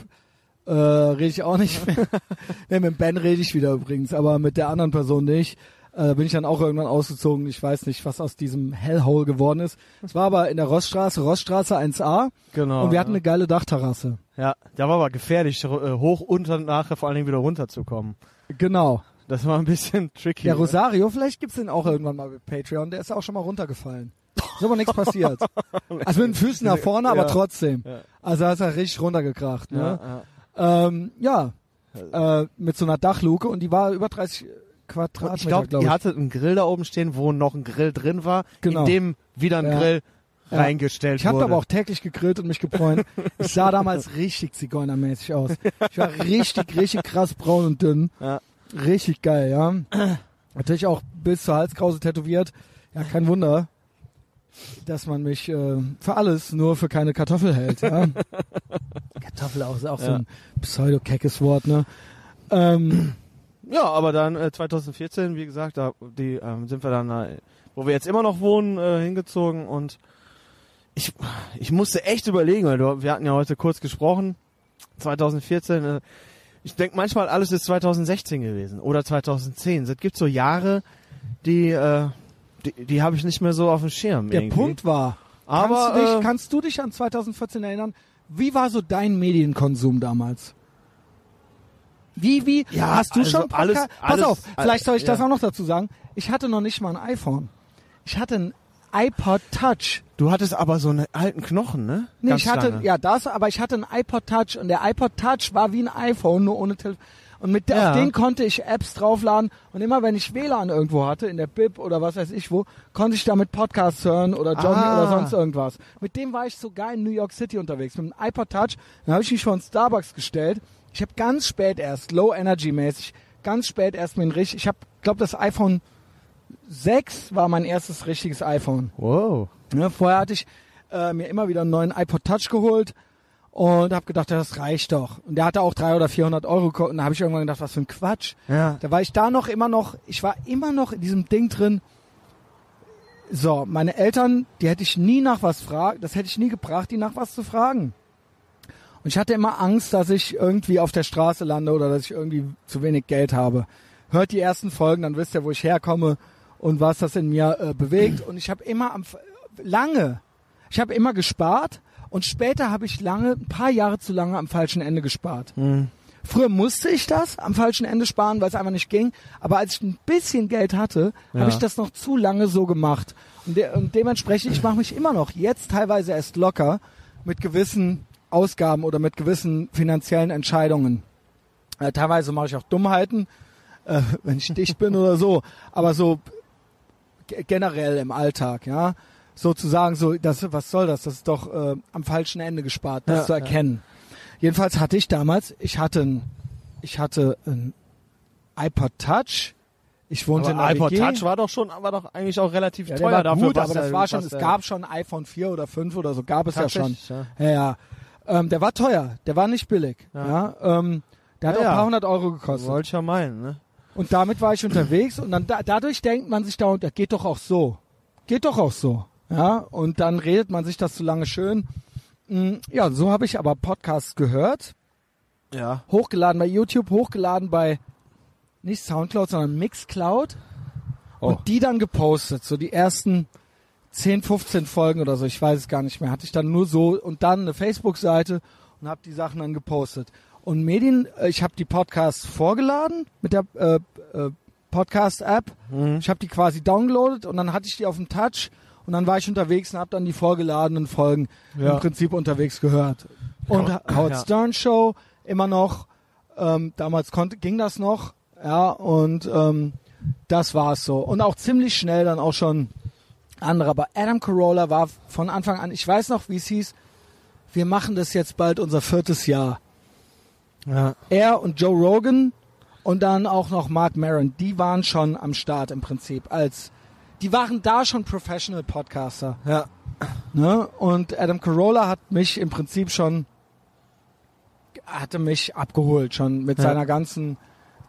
äh, rede ich auch nicht mehr. nee, mit Ben rede ich wieder übrigens, aber mit der anderen Person nicht. Äh, bin ich dann auch irgendwann ausgezogen. Ich weiß nicht, was aus diesem Hellhole geworden ist. Es war aber in der Roststraße, Roststraße 1a. Genau. und wir hatten ja. eine geile Dachterrasse. Ja, da war aber gefährlich, äh, hoch und dann nachher vor allen Dingen wieder runterzukommen. Genau. Das war ein bisschen tricky. Der Rosario, vielleicht gibt's den auch irgendwann mal bei Patreon. Der ist auch schon mal runtergefallen. Ist aber nichts passiert. Also mit den Füßen nach vorne, aber Ja. trotzdem. Ja. Also hast er richtig runtergekracht. Ne? Ja, Ja, ähm, ja. Äh, mit so einer Dachluke und die war über 30 Quadratmeter, Ich glaube, glaub ihr hattet einen Grill da oben stehen, wo noch ein Grill drin war, Genau. in dem wieder ein Ja. Grill Ja. reingestellt Ich habe wurde. aber auch täglich gegrillt und mich gebräunt. Ich sah damals richtig zigeunermäßig aus. Ich war richtig, richtig krass braun und dünn. Ja. Richtig geil, ja. Natürlich auch bis zur Halskrause tätowiert. Ja, kein Wunder, dass man mich äh, für alles nur für keine Kartoffel hält. Ja. Kartoffel auch, ist auch so Ja. ein pseudo-keckes Wort, ne? Ähm, Ja, aber dann äh, 2014, wie gesagt, da die ähm, sind wir dann, äh, wo wir jetzt immer noch wohnen, äh, hingezogen und ich ich musste echt überlegen, weil du, wir hatten ja heute kurz gesprochen. 2014, äh, ich denke manchmal alles ist 2016 gewesen oder 2010. Es gibt so Jahre, die äh, die, die habe ich nicht mehr so auf dem Schirm. der irgendwie. Punkt war, aber kannst, du dich, äh, kannst du dich an 2014 erinnern? Wie war so dein Medienkonsum damals? Wie, wie, Ja, hast du also schon Podca- alles- Pass alles- auf, vielleicht soll ich das ja. auch noch dazu sagen. Ich hatte noch nicht mal ein iPhone. Ich hatte ein iPod Touch. du hattest aber so einen alten Knochen, ne? Nee, Ganz ich hatte, lange. ja, das, aber ich hatte ein iPod Touch und der iPod Touch war wie ein iPhone, nur ohne Telefon. Und mit Ja. auf den konnte ich Apps draufladen und immer wenn ich WLAN irgendwo hatte, in der Bib oder was weiß ich wo, konnte ich damit Podcasts hören oder joggen Ah. oder sonst irgendwas. Mit dem war ich sogar in New York City unterwegs. Mit dem iPod Touch, dann habe ich mich vor einen Starbucks gestellt. Ich habe ganz spät erst, Low Energy mäßig, ganz spät erst mir ein richtig, ich habe, glaube das iPhone 6 war mein erstes richtiges iPhone. Wow. Ne, vorher hatte ich äh, mir immer wieder einen neuen iPod Touch geholt und habe gedacht, ja, das reicht doch. Und der hatte auch 300 oder 400 Euro gekostet. Und da habe ich irgendwann gedacht, was für ein Quatsch. Ja. Da war ich da noch immer noch, ich war immer noch in diesem Ding drin. So, meine Eltern, die hätte ich nie nach was fragen, das hätte ich nie gebracht, die nach was zu fragen. Und ich hatte immer Angst, dass ich irgendwie auf der Straße lande oder dass ich irgendwie zu wenig Geld habe. Hört die ersten Folgen, dann wisst ihr, wo ich herkomme und was das in mir äh, bewegt. Und ich habe immer am, lange, ich habe immer gespart und später habe ich lange, ein paar Jahre zu lange am falschen Ende gespart. Hm. Früher musste ich das am falschen Ende sparen, weil es einfach nicht ging. Aber als ich ein bisschen Geld hatte, Ja. habe ich das noch zu lange so gemacht. Und, de und dementsprechend, ich mache mich immer noch jetzt teilweise erst locker mit gewissen Ausgaben oder mit gewissen finanziellen Entscheidungen. Äh, teilweise mache ich auch Dummheiten, äh, wenn ich dicht bin oder so. Aber so generell im Alltag, ja. Sozusagen so, das, was soll das? Das ist doch äh, am falschen Ende gespart, das Ja, zu ja. erkennen. Jedenfalls hatte ich damals, ich hatte ein, ich hatte ein iPod Touch. Ich wohnte Aber in der iPod. Touch war doch schon, war doch eigentlich auch relativ ja, teuer dafür. gut, aber das war schon, es gab schon ein iPhone 4 oder 5 oder so, gab es ja schon. Ja. Ja, ja. Ähm, der war teuer, der war nicht billig. Ja. Ja. ähm, der hat Ja, auch ein ja. paar hundert Euro gekostet. Wollte ich ja meinen, ne? Und damit war ich unterwegs und dann da, dadurch denkt man sich da, das geht doch auch so. Geht doch auch so. Ja, und dann redet man sich das so lange schön. Mm, Ja, so habe ich aber Podcasts gehört, Ja. hochgeladen bei YouTube, hochgeladen bei nicht Soundcloud, sondern Mixcloud Oh. und die dann gepostet, so die ersten 10, 15 Folgen oder so, ich weiß es gar nicht mehr, hatte ich dann nur so und dann eine Facebook-Seite und habe die Sachen dann gepostet. Und Medien, äh, ich habe die Podcasts vorgeladen mit der äh, äh, Podcast-App. Mhm. Ich habe die quasi downloadet und dann hatte ich die auf dem Touch und dann war ich unterwegs und habe dann die vorgeladenen Folgen Ja. im Prinzip unterwegs gehört. Und Ja. Howard. Stern Show immer noch. Ähm, damals konnte, ging das noch. Ja, und ähm, das war's so. Und auch ziemlich schnell dann auch schon andere. Aber Adam Carolla war von Anfang an, ich weiß noch, wie es hieß, wir machen das jetzt bald unser viertes Jahr. Ja. Er und Joe Rogan und dann auch noch Mark Maron, die waren schon am Start im Prinzip als die waren da schon Professional Podcaster. Ja. Ne? Und Adam Carolla hat mich im Prinzip schon, hatte mich abgeholt schon mit Ja. seiner ganzen,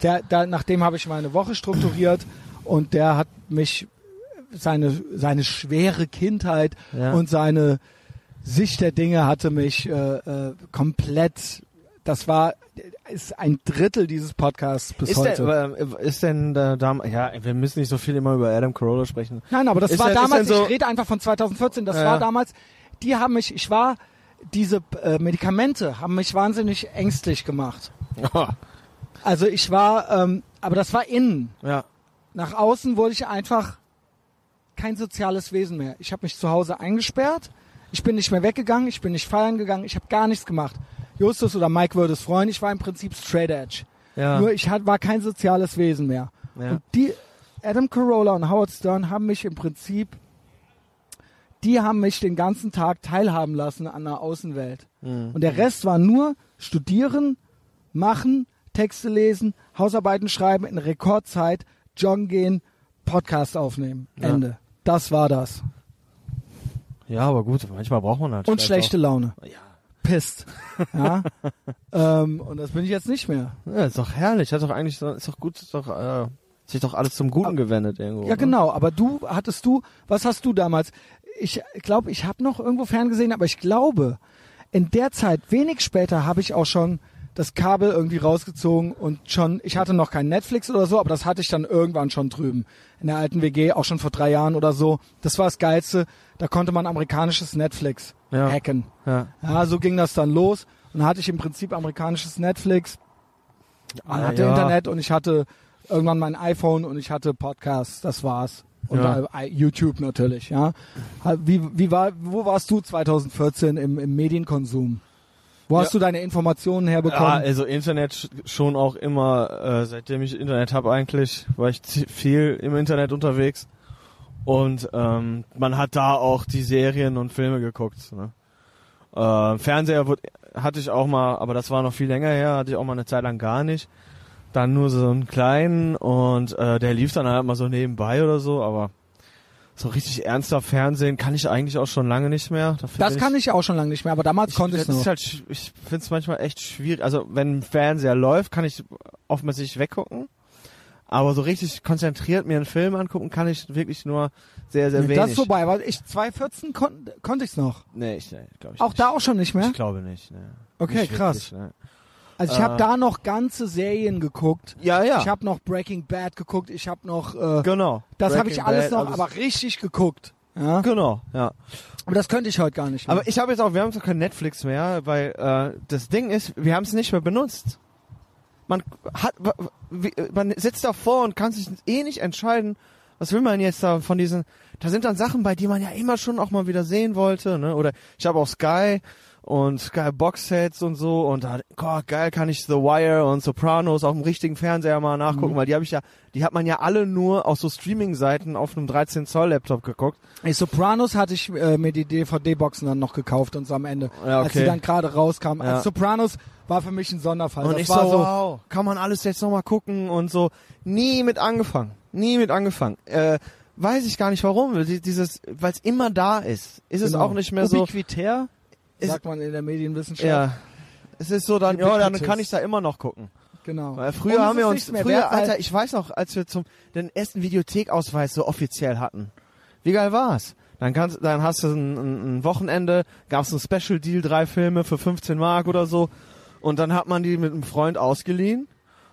der, da, nachdem habe ich meine Woche strukturiert und der hat mich seine, seine schwere Kindheit Ja. und seine Sicht der Dinge hatte mich äh, äh, komplett, das war, ist ein Drittel dieses Podcasts bis Ist, heute. der, äh, ist denn da, da, ja, wir müssen nicht so viel immer über Adam Carolla sprechen. Nein, aber das Ist war ist damals, so- ich rede einfach von 2014, das Ja. war damals, die haben mich, ich war, diese äh, Medikamente haben mich wahnsinnig ängstlich gemacht. Also ich war, ähm, aber das war innen. ja. Nach außen wurde ich einfach kein soziales Wesen mehr. Ich habe mich zu Hause eingesperrt. Ich bin nicht mehr weggegangen. Ich bin nicht feiern gegangen. Ich habe gar nichts gemacht. Justus oder Mike würde es freuen. Ich war im Prinzip straight edge. Ja. Nur ich hat, war kein soziales Wesen mehr. Ja. Und die Adam Carolla und Howard Stern haben mich im Prinzip, die haben mich den ganzen Tag teilhaben lassen an der Außenwelt. Mhm. Und der Rest war nur studieren, machen, Texte lesen, Hausarbeiten schreiben in Rekordzeit, joggen gehen, Podcast aufnehmen. Ja. Ende. Das war das. ja, aber gut, manchmal braucht man halt Und schlechte Laune. Auch, ja. Pisst. Ja? ähm, und das bin ich jetzt nicht mehr. ja, ist doch herrlich. Hat doch eigentlich, ist doch gut, ist doch, äh, sich doch alles zum Guten gewendet irgendwo. Ja, ne? genau. Aber du, hattest du, was hast du damals? Ich glaube, ich habe noch irgendwo ferngesehen, aber ich glaube, in der Zeit, wenig später, habe ich auch schon das Kabel irgendwie rausgezogen und schon, ich hatte noch kein Netflix oder so, aber das hatte ich dann irgendwann schon drüben. In der alten WG, auch schon vor drei Jahren oder so. Das war das Geilste. Da konnte man amerikanisches Netflix Ja. hacken. Ja. Ja, so ging das dann los. Und dann hatte ich im Prinzip amerikanisches Netflix. Man Ah, hatte ja. Internet und ich hatte irgendwann mein iPhone und ich hatte Podcasts. Das war's. Und Ja. äh, YouTube natürlich, ja. Wie, wie war, wo warst du 2014 im, im Medienkonsum? Wo hast Ja. du deine Informationen Ja, herbekommen? also Internet sch- schon auch immer, äh, seitdem ich Internet habe eigentlich, war ich viel im Internet unterwegs. Und ähm, man hat da auch die Serien und Filme geguckt. Ne? Äh, Fernseher wurde, hatte ich auch mal, aber das war noch viel länger her, hatte ich auch mal eine Zeit lang gar nicht. Dann nur so einen kleinen und äh, der lief dann halt mal so nebenbei oder so, aber so richtig ernster Fernsehen kann ich eigentlich auch schon lange nicht mehr. Dafür das bin kann ich auch schon lange nicht mehr, aber damals konnte ich das ist noch. halt, sch- ich finde es manchmal echt schwierig. Also wenn ein Fernseher läuft, kann ich oftmals nicht weggucken. Aber so richtig konzentriert mir einen Film angucken, kann ich wirklich nur sehr, sehr Nee, wenig. das ist vorbei, weil ich 2014 kon konnte ich's noch. Nee, ich nee, glaube ich Auch nicht. da auch schon nicht mehr? Ich glaube nicht. Nee. Okay, Nicht krass. Wirklich, ne. Also ich habe Äh. da noch ganze Serien geguckt. Ja, ja. Ich habe noch Breaking Bad geguckt. Ich habe noch, äh, genau. das habe ich alles Bad, noch, aber richtig geguckt. Ja, Genau, ja. aber das könnte ich heute gar nicht. Mehr. Aber ich habe jetzt auch, wir haben doch kein Netflix mehr, weil äh, das Ding ist, wir haben es nicht mehr benutzt. Man hat, man sitzt davor und kann sich eh nicht entscheiden, was will man jetzt da von diesen. Da sind dann Sachen bei, die man ja immer schon auch mal wieder sehen wollte, ne? Oder ich habe auch Sky und Sky Boxsets und so und da, oh, geil, kann ich The Wire und Sopranos auf dem richtigen Fernseher mal nachgucken, weil die habe ich ja, die hat man ja alle nur auf so Streaming-Seiten auf einem 13 Zoll Laptop geguckt. Ey, Sopranos hatte ich äh, mir die DVD-Boxen dann noch gekauft und so am Ende, Ja, als die okay. dann gerade rauskamen. Ja. Also Sopranos war für mich ein Sonderfall. Und das ich war so, so, wow, kann man alles jetzt nochmal gucken und so. Nie mit angefangen. Nie mit angefangen. Äh, weiß ich gar nicht warum. Die- Dieses, weil es immer da ist. Ist es genau. auch nicht mehr so. ubiquitär, sagt man in der Medienwissenschaft. Ja. Es ist so dann, ja, dann kann ich da immer noch gucken. Genau. Weil früher haben wir uns, früher, wert, Alter, ich weiß noch, als wir zum, den ersten Videothekausweis so offiziell hatten. Wie geil war's? Dann kannst, dann hast du ein, ein, ein Wochenende, gab's ein Special Deal, drei Filme für 15 Mark oder so. Und dann hat man die mit einem Freund ausgeliehen.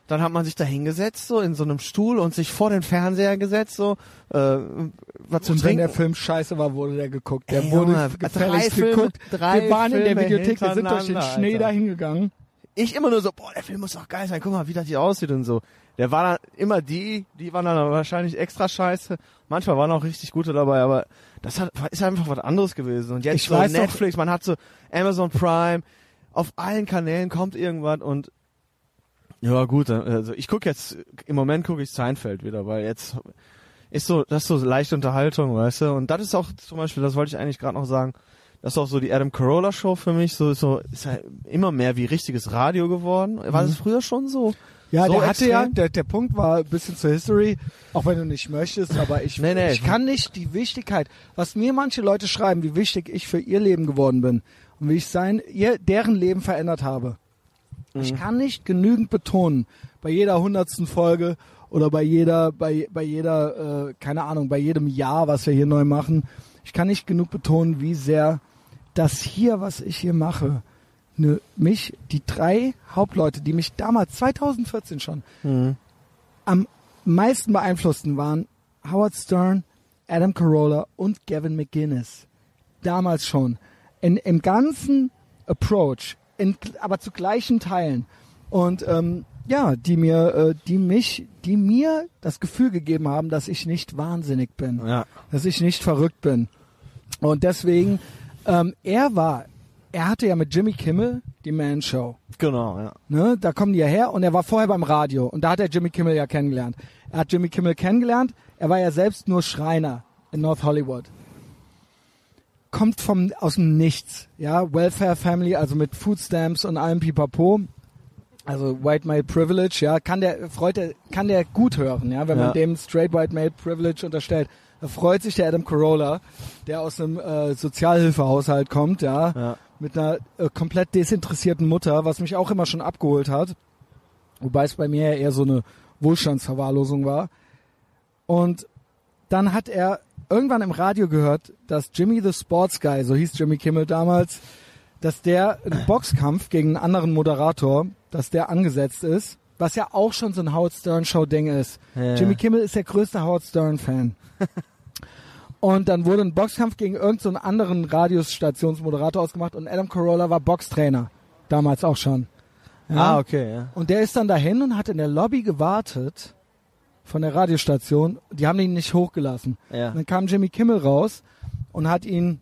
Dann hat man sich da hingesetzt, so in so einem Stuhl und sich vor den Fernseher gesetzt, so, äh, was zu und wenn der Film scheiße war, wurde der geguckt. Der Ey, wurde Junge, drei gefälligst Filme- geguckt. drei wir waren in der Filme Videothek, wir sind durch den Schnee Alter. dahin gegangen. ich immer nur so, boah, der Film muss doch geil sein, guck mal, wie das hier aussieht und so. Der war dann immer die, die waren dann wahrscheinlich extra scheiße. Manchmal waren auch richtig gute dabei, aber das hat, ist einfach was anderes gewesen. Und jetzt Ich so weiß doch- Netflix, man hat so Amazon Prime, auf allen Kanälen kommt irgendwas und ja gut, also ich gucke jetzt, im Moment gucke ich Seinfeld wieder, weil jetzt ist so, das ist so leichte Unterhaltung, weißt du, und das ist auch zum Beispiel, das wollte ich eigentlich gerade noch sagen, das ist auch so die Adam Carolla Show für mich, so, so ist halt immer mehr wie richtiges Radio geworden. War das früher schon so? Ja, so der hatte ja, der, der Punkt war ein bisschen zur History, auch wenn du nicht möchtest, aber ich, Nee, nee. ich kann nicht die Wichtigkeit, was mir manche Leute schreiben, wie wichtig ich für ihr Leben geworden bin und wie ich sein, ihr, deren Leben verändert habe. Mhm. Ich kann nicht genügend betonen, bei jeder hundertsten Folge oder bei jeder, bei, bei jeder, äh, keine Ahnung, bei jedem Jahr, was wir hier neu machen, ich kann nicht genug betonen, wie sehr das hier, was ich hier mache, ne, mich, die drei Hauptleute, die mich damals, 2014 schon, Mhm. am meisten beeinflussten waren Howard Stern, Adam Carolla und Gavin McGuinness. Damals schon. In, Im ganzen Approach, in, aber zu gleichen Teilen. Und ähm, ja, die mir, äh, die mich, die mir das Gefühl gegeben haben, dass ich nicht wahnsinnig bin, Ja. dass ich nicht verrückt bin. Und deswegen, ähm, er war, er hatte ja mit Jimmy Kimmel die Man Show. Genau, ja. Ne? Da kommen die ja her und er war vorher beim Radio und da hat er Jimmy Kimmel ja kennengelernt. Er hat Jimmy Kimmel kennengelernt, er war ja selbst nur Schreiner in North Hollywood. Kommt vom, aus dem Nichts, ja, Welfare Family, also mit Food Stamps und allem Pipapo. Also White Male Privilege, ja, kann der, freut er, kann der gut hören, ja, wenn Ja. man dem Straight White Male Privilege unterstellt. Da freut sich der Adam Carolla, der aus einem äh, Sozialhilfehaushalt kommt, ja, Ja. mit einer äh, komplett desinteressierten Mutter, was mich auch immer schon abgeholt hat. Wobei es bei mir ja eher so eine Wohlstandsverwahrlosung war. Und dann hat er irgendwann im Radio gehört, dass Jimmy the Sports Guy, so hieß Jimmy Kimmel damals, dass der einen Boxkampf gegen einen anderen Moderator, dass der angesetzt ist, was ja auch schon so ein Howard Stern Show Ding ist. Ja. Jimmy Kimmel ist der größte Howard Stern Fan. Und dann wurde ein Boxkampf gegen irgendeinen so einen anderen Radiostationsmoderator ausgemacht und Adam Carolla war Boxtrainer. Damals auch schon. Ja. Ah, okay, ja. Und der ist dann dahin und hat in der Lobby gewartet von der Radiostation. Die haben ihn nicht hochgelassen. Ja. Dann kam Jimmy Kimmel raus und hat ihn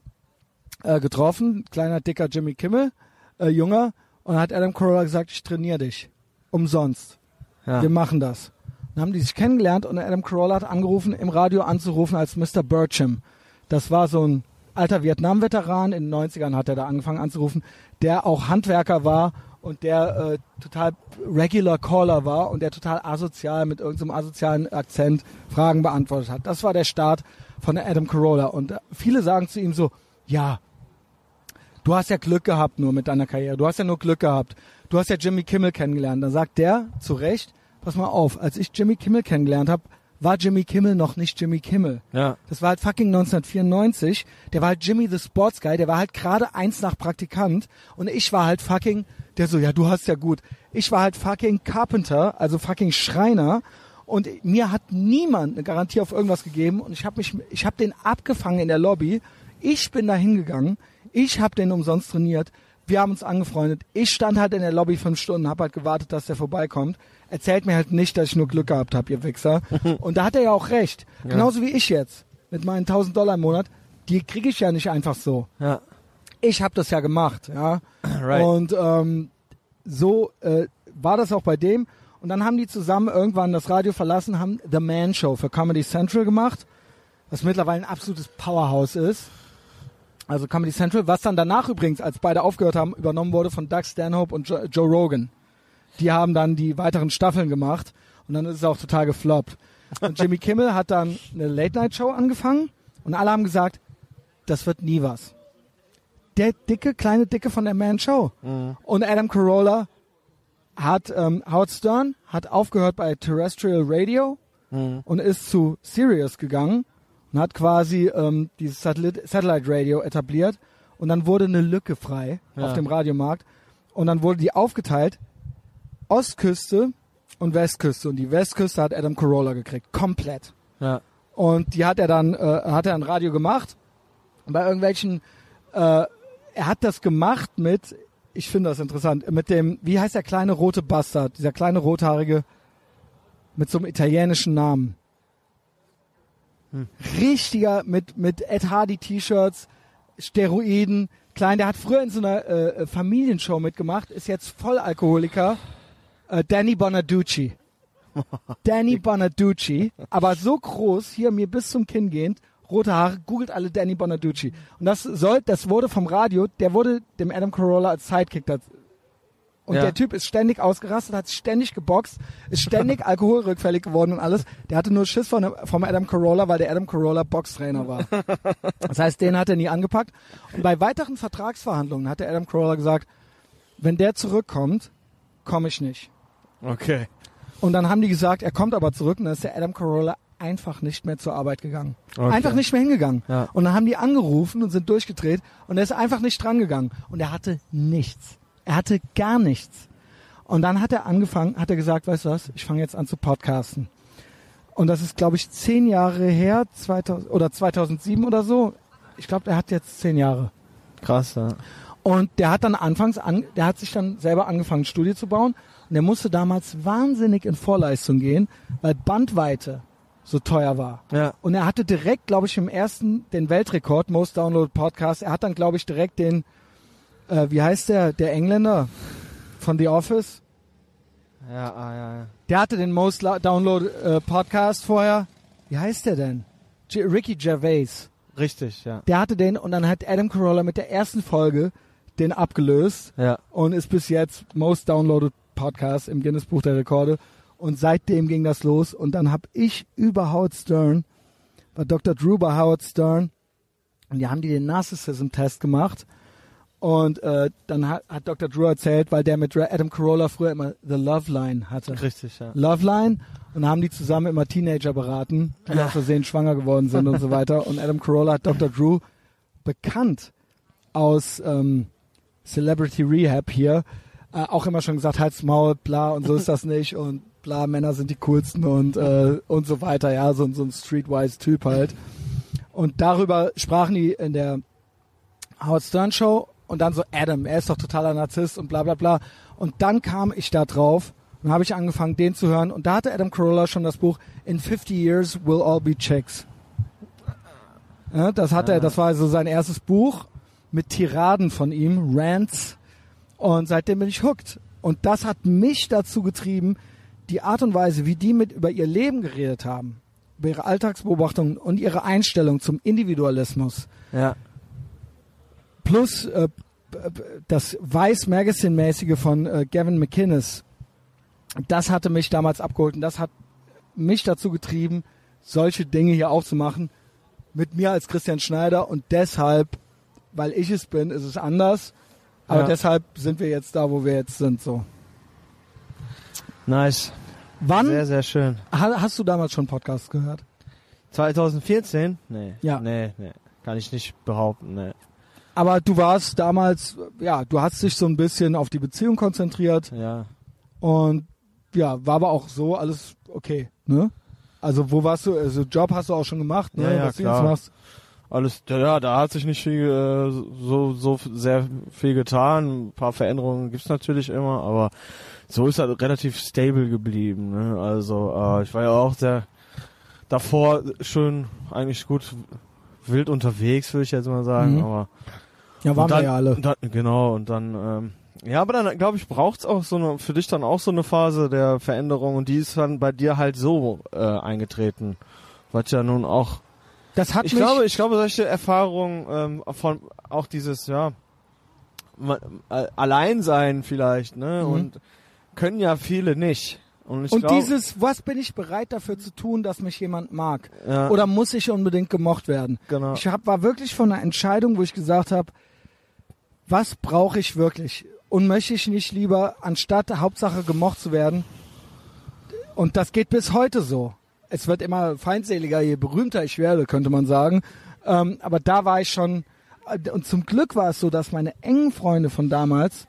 äh, getroffen, kleiner dicker Jimmy Kimmel, äh, junger, und hat Adam Carolla gesagt, ich trainiere dich. Umsonst. Ja. Wir machen das. Dann haben die sich kennengelernt und Adam Carolla hat angerufen, im Radio anzurufen als Mr. Burcham. Das war so ein alter Vietnam-Veteran, in den 90ern hat er da angefangen anzurufen, der auch Handwerker war und der äh, total Regular Caller war und der total asozial mit irgendeinem asozialen Akzent Fragen beantwortet hat. Das war der Start von Adam Carolla. Und äh, viele sagen zu ihm so, ja, du hast ja Glück gehabt nur mit deiner Karriere. Du hast ja nur Glück gehabt. Du hast ja Jimmy Kimmel kennengelernt. Dann sagt der zu Recht, pass mal auf, als ich Jimmy Kimmel kennengelernt habe, war Jimmy Kimmel noch nicht Jimmy Kimmel. Ja. Das war halt fucking 1994. Der war halt Jimmy the Sports Guy. Der war halt gerade eins nach Praktikant. Und ich war halt fucking, der so, ja, du hast ja gut. Ich war halt fucking Carpenter, also fucking Schreiner. Und mir hat niemand eine Garantie auf irgendwas gegeben. Und ich habe mich, ich habe den abgefangen in der Lobby. Ich bin da hingegangen. Ich habe den umsonst trainiert. Wir haben uns angefreundet. Ich stand halt in der Lobby fünf Stunden, habe halt gewartet, dass der vorbeikommt. Erzählt mir halt nicht, dass ich nur Glück gehabt habe, ihr Wichser. Und da hat er ja auch recht. Genauso wie ich jetzt mit meinen 1000 Dollar im Monat. Die kriege ich ja nicht einfach so. Ja. Ich habe das ja gemacht, ja. Right. Und ähm, so äh, war das auch bei dem. Und dann haben die zusammen irgendwann das Radio verlassen, haben The Man Show für Comedy Central gemacht, was mittlerweile ein absolutes Powerhouse ist. Also Comedy Central, was dann danach übrigens, als beide aufgehört haben, übernommen wurde von Doug Stanhope und jo Joe Rogan. Die haben dann die weiteren Staffeln gemacht und dann ist es auch total gefloppt. Und Jimmy Kimmel hat dann eine Late-Night-Show angefangen und alle haben gesagt, das wird nie was. Der dicke, kleine Dicke von der Man Show. Und Adam Carolla hat, ähm, Howard Stern hat aufgehört bei Terrestrial Radio und ist zu Sirius gegangen und hat quasi ähm, dieses Satellit Satellite Radio etabliert und dann wurde eine Lücke frei Ja. auf dem Radiomarkt und dann wurde die aufgeteilt Ostküste und Westküste. Und die Westküste hat Adam Carolla gekriegt. Komplett. Ja. und die hat er dann äh, hat er ein Radio gemacht. Und bei irgendwelchen äh, er hat das gemacht mit ich finde das interessant mit dem wie heißt der kleine rote Bastard? Dieser kleine rothaarige mit so einem italienischen Namen. Richtiger mit mit Ed Hardy T-Shirts Steroiden. Klein der hat früher in so einer äh, Familienshow mitgemacht ist jetzt Vollalkoholiker äh, Danny Bonaducci Danny Bonaducci, aber so groß, hier mir bis zum Kinn gehend, rote Haare, googelt alle Danny Bonaducci. Und das soll, das wurde vom Radio, der wurde dem Adam Carolla als Sidekick da. Und Ja. der Typ ist ständig ausgerastet, hat ständig geboxt, ist ständig alkoholrückfällig geworden und alles. Der hatte nur Schiss von, vom Adam Carolla, weil der Adam Carolla Boxtrainer war. Das heißt, den hat er nie angepackt. Und bei weiteren Vertragsverhandlungen hat der Adam Carolla gesagt, wenn der zurückkommt, komme ich nicht. Okay. Und dann haben die gesagt, er kommt aber zurück und dann ist der Adam Carolla einfach nicht mehr zur Arbeit gegangen. Okay. Einfach nicht mehr hingegangen. Ja. Und dann haben die angerufen und sind durchgedreht und er ist einfach nicht dran gegangen. Und er hatte nichts. Er hatte gar nichts. Und dann hat er angefangen, hat er gesagt, weißt du was, ich fange jetzt an zu podcasten. Und das ist, glaube ich, zehn Jahre her, 2000, oder 2007 oder so. Ich glaube, er hat jetzt zehn Jahre. Krass, ja. Und der hat dann anfangs an, der hat sich dann selber angefangen, ein Studio zu bauen. Und der musste damals wahnsinnig in Vorleistung gehen, weil Bandweite so teuer war. Ja. Und er hatte direkt, glaube ich, im ersten den Weltrekord, Most Downloaded Podcast. Er hat dann, glaube ich, direkt den, äh, wie heißt der, der Engländer von The Office? Ja, ah, ja, ja. Der hatte den Most Downloaded äh, Podcast vorher. Wie heißt der denn? J Ricky Gervais. Richtig, ja. Der hatte den und dann hat Adam Carolla mit der ersten Folge den abgelöst Ja. und ist bis jetzt Most Downloaded Podcast im Guinness Buch der Rekorde. Und seitdem ging das los. Und dann habe ich über Howard Stern, war Dr. Drew bei Howard Stern, und die haben die den Narcissism-Test gemacht. Und äh, dann hat, hat Dr. Drew erzählt, weil der mit Adam Carolla früher immer The Love Line hatte. Richtig, ja. Loveline und haben die zusammen immer Teenager beraten, die Ja. aus Versehen schwanger geworden sind und so weiter. Und Adam Carolla hat Dr. Drew bekannt aus ähm, Celebrity Rehab hier äh, auch immer schon gesagt, halt's Maul, bla und so ist das nicht und bla, Männer sind die coolsten und äh, und so weiter, ja, so, so ein streetwise Typ halt. Und darüber sprachen die in der Howard Stern Show und dann so Adam, er ist doch totaler Narzisst und bla bla bla. Und dann kam ich da drauf und habe ich angefangen, den zu hören. Und da hatte Adam Carolla schon das Buch In 50 Years We'll All Be Chicks. Ja, das hatte er, das war so sein erstes Buch mit Tiraden von ihm, Rants. Und seitdem bin ich hooked. Und das hat mich dazu getrieben, die Art und Weise, wie die mit über ihr Leben geredet haben, über ihre Alltagsbeobachtungen und ihre Einstellung zum Individualismus, Ja. plus äh, das Vice Magazine mäßige von äh, Gavin McInnes, das hatte mich damals abgeholt und das hat mich dazu getrieben, solche Dinge hier aufzumachen mit mir als Christian Schneider und deshalb, weil ich es bin, ist es anders. Aber Ja. deshalb sind wir jetzt da, wo wir jetzt sind. So. Nice. Wann Sehr, sehr schön. ha, hast du damals schon Podcasts gehört? 2014? Nee. Ja. Nee, nee. Kann ich nicht behaupten, nee. Aber du warst damals, ja, du hast dich so ein bisschen auf die Beziehung konzentriert Ja. und ja, war aber auch so alles okay, ne? Also wo warst du? Also Job hast du auch schon gemacht, ne? Ja, ja, Was du klar. jetzt machst. Alles, ja, da hat sich nicht viel, äh, so, so sehr viel getan. Ein paar Veränderungen gibt's natürlich immer, aber so ist er relativ stable geblieben. Ne? Also, äh, ich war ja auch sehr davor schon eigentlich gut wild unterwegs, würde ich jetzt mal sagen, Mhm. aber Ja, waren dann, wir ja alle. Dann, genau, und dann, ähm, ja, aber dann, glaube ich, braucht's auch so eine, für dich dann auch so eine Phase der Veränderung und die ist dann bei dir halt so äh, eingetreten. Was ja nun auch Das hat ich mich, glaube, ich glaube, solche Erfahrungen ähm, von auch dieses ja äh, Alleinsein vielleicht, ne? Mhm. Und können ja viele nicht. Und ich und glaube, dieses, was bin ich bereit dafür zu tun, dass mich jemand mag? ja, Oder muss ich unbedingt gemocht werden? genau. Ich hab, war wirklich von einer Entscheidung, wo ich gesagt habe, was brauche ich wirklich? Und möchte ich nicht lieber, anstatt Hauptsache gemocht zu werden, und das geht bis heute so. Es wird immer feindseliger, je berühmter ich werde, könnte man sagen. Ähm, aber da war ich schon, äh, und zum Glück war es so, dass meine engen Freunde von damals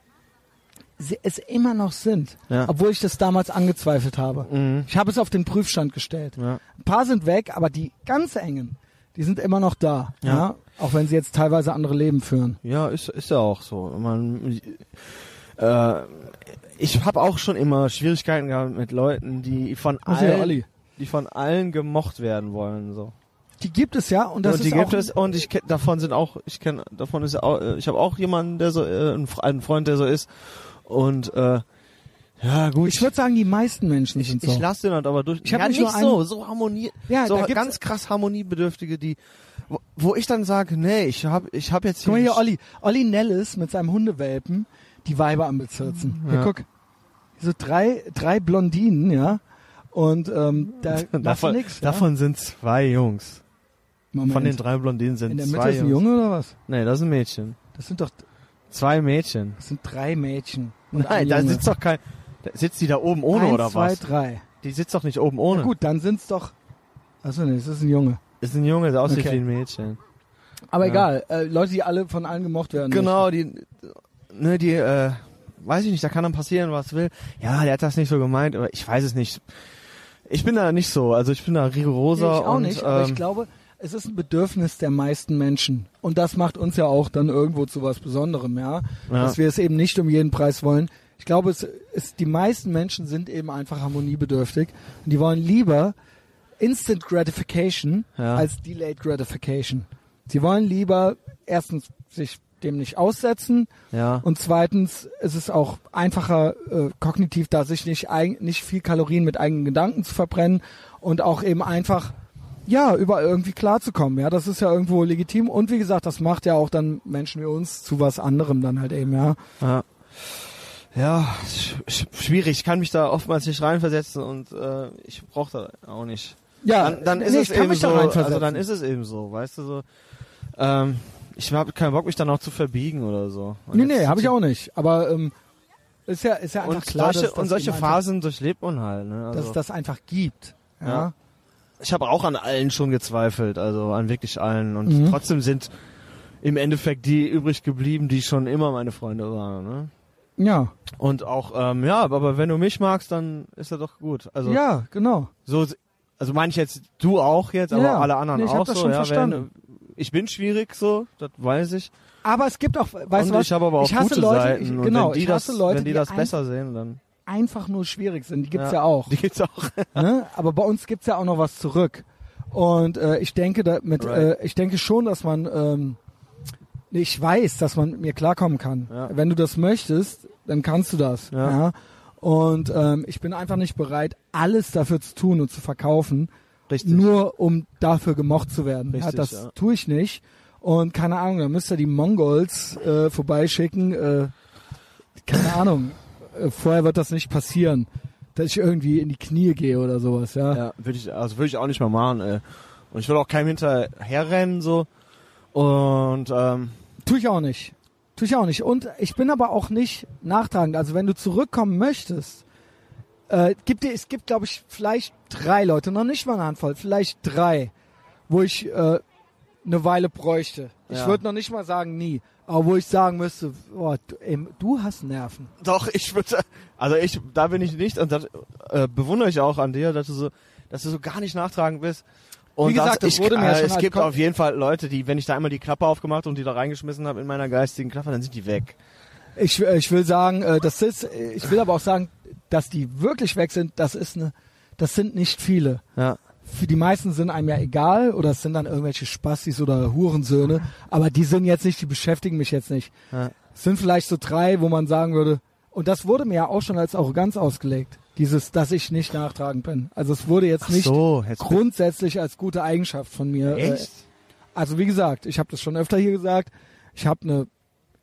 sie es immer noch sind, Ja. obwohl ich das damals angezweifelt habe. Mhm. Ich habe es auf den Prüfstand gestellt. Ja. Ein paar sind weg, aber die ganz engen, die sind immer noch da. Ja. Ja. Auch wenn sie jetzt teilweise andere Leben führen. Ja, ist, ist ja auch so. Man, äh, ich habe auch schon immer Schwierigkeiten gehabt mit Leuten, die von ja, allen. Die von allen gemocht werden wollen. So. Die gibt es ja und das und die ist gibt auch, es und ich davon sind auch ich kenne davon ist auch äh, ich habe auch jemanden der so äh, einen Fre- einen Freund der so ist und äh, ja gut ich würde sagen, die meisten Menschen ich, sind ich so. lasse den halt aber durch Ich hab ja, nicht nicht so so harmonie Ja, so ganz krass harmoniebedürftige die wo, wo ich dann sage nee ich habe ich habe jetzt Guck mal hier, Olli. Olli Nellis mit seinem Hundewelpen, die Weiber am Bezirzen. Hier, Ja. guck. So drei, drei Blondinen, ja. Und ähm, da davon, nix. Ja? davon sind zwei Jungs Moment. von den drei Blondinen sind In der zwei Mitte ist ein Junge oder was? nee das ist ein Mädchen Das sind doch, zwei Mädchen das sind drei Mädchen. Nein ein da sitzt doch kein da sitzt die da oben ohne Eins, oder zwei, was drei. die sitzt doch nicht oben ohne Na gut, dann sind's doch. Achso, nee, das ist ein Junge. ist ein Junge der aussieht Okay. wie ein Mädchen Aber Ja. egal, äh, Leute, die alle von allen gemocht werden. Genau, die, ne, die, äh, weiß ich nicht, da kann dann passieren, was will. Ja, der hat das nicht so gemeint, aber ich weiß es nicht. Ich bin da nicht so, also ich bin da rigoroser ich auch und, nicht, aber ich ähm, glaube, es ist ein Bedürfnis der meisten Menschen. Und das macht uns ja auch dann irgendwo zu was Besonderem, ja. Ja. Dass wir es eben nicht um jeden Preis wollen. Ich glaube, es ist, die meisten Menschen sind eben einfach harmoniebedürftig und die wollen lieber Instant Gratification Ja. als Delayed Gratification. Sie wollen lieber erstens sich dem nicht aussetzen Ja. und zweitens ist es auch einfacher äh, kognitiv, da sich nicht, nicht viel Kalorien mit eigenen Gedanken zu verbrennen und auch eben einfach ja, über irgendwie klarzukommen. Ja, das ist ja irgendwo legitim und wie gesagt, das macht ja auch dann Menschen wie uns zu was anderem dann halt eben, ja. Ja. Ja, sch sch schwierig. Ich kann mich da oftmals nicht reinversetzen und äh, ich brauche da auch nicht. Ja, Dann, dann ist nee, es ich kann eben mich so. Also dann ist es eben so, weißt du so. Ähm, ich habe keinen Bock, mich dann auch zu verbiegen oder so. Und Nee, nee, habe ich auch nicht. Aber ähm, ist ja, ist ja einfach Und klar, solche, dass, dass und solche eben einfach- Phasen durchlebt man halt. Ne? dass Also, es das einfach gibt. Ja. Ja. ich habe auch an allen schon gezweifelt, also an wirklich allen. Und Mhm. trotzdem sind im Endeffekt die übrig geblieben, die schon immer meine Freunde waren. Ne? Ja, Und auch, ähm, ja, aber wenn du mich magst, dann ist das doch gut. Also ja, genau. so, also meine ich jetzt du auch jetzt, aber Ja, alle anderen nee, ich hab auch das so. schon ja, verstanden. Ich bin schwierig so, das weiß ich. Aber es gibt auch, weißt und du was? ich habe aber auch ich hasse gute Leute, Seiten. ich, genau, die ich das, hasse Leute, wenn die das ein- besser sehen, dann einfach nur schwierig sind. Die gibt's ja, auch. Die gibt's auch. ne? Aber bei uns gibt's ja auch noch was zurück. Und äh, ich denke da mit, Right. äh, ich denke schon, dass man, ähm, ich weiß, dass man mit mir klarkommen kann. Ja. Wenn du das möchtest, dann kannst du das. Ja. Ja. Und ähm, ich bin einfach nicht bereit, alles dafür zu tun und zu verkaufen, Richtig. nur um dafür gemocht zu werden. ja, Richtig, das ja. tue ich nicht. Und keine Ahnung, da müsst ihr die Mongols äh, vorbeischicken. Äh, keine Ahnung. Äh, vorher wird das nicht passieren, dass ich irgendwie in die Knie gehe oder sowas. Ja. Ja, würde ich, also würde ich auch nicht mal machen. Ey. Und ich will auch keinem hinterherrennen so. Und ähm, Tue ich auch nicht. Tue ich auch nicht. Und ich bin aber auch nicht nachtragend. Also wenn du zurückkommen möchtest, äh, gibt es gibt, glaube ich, vielleicht drei Leute, noch nicht mal eine Handvoll, vielleicht drei, wo ich äh, eine Weile bräuchte. Ich Ja. würde noch nicht mal sagen nie, aber wo ich sagen müsste, boah, du, ey, du hast Nerven. doch, ich würde, also ich, da bin ich nicht und das äh, bewundere ich auch an dir, dass du so, dass du so gar nicht nachtragend bist. Und Wie gesagt, das ich, wurde mir äh, schon es als gibt auf jeden Fall Leute, die, wenn ich da einmal die Klappe aufgemacht und die da reingeschmissen habe in meiner geistigen Klappe, dann sind die weg. Ich, äh, ich will sagen, äh, das ist, äh, ich will aber auch sagen, dass die wirklich weg sind, das ist eine, das sind nicht viele. Ja. für die meisten sind einem ja egal oder es sind dann irgendwelche Spastis oder Hurensöhne, aber die sind jetzt nicht, die beschäftigen mich jetzt nicht. Ja. Es sind vielleicht so drei, wo man sagen würde, und das wurde mir ja auch schon als Arroganz ausgelegt, dieses, dass ich nicht nachtragend bin. Also es wurde jetzt nicht so, jetzt grundsätzlich als gute Eigenschaft von mir. Äh, echt? also wie gesagt, ich habe das schon öfter hier gesagt, ich habe eine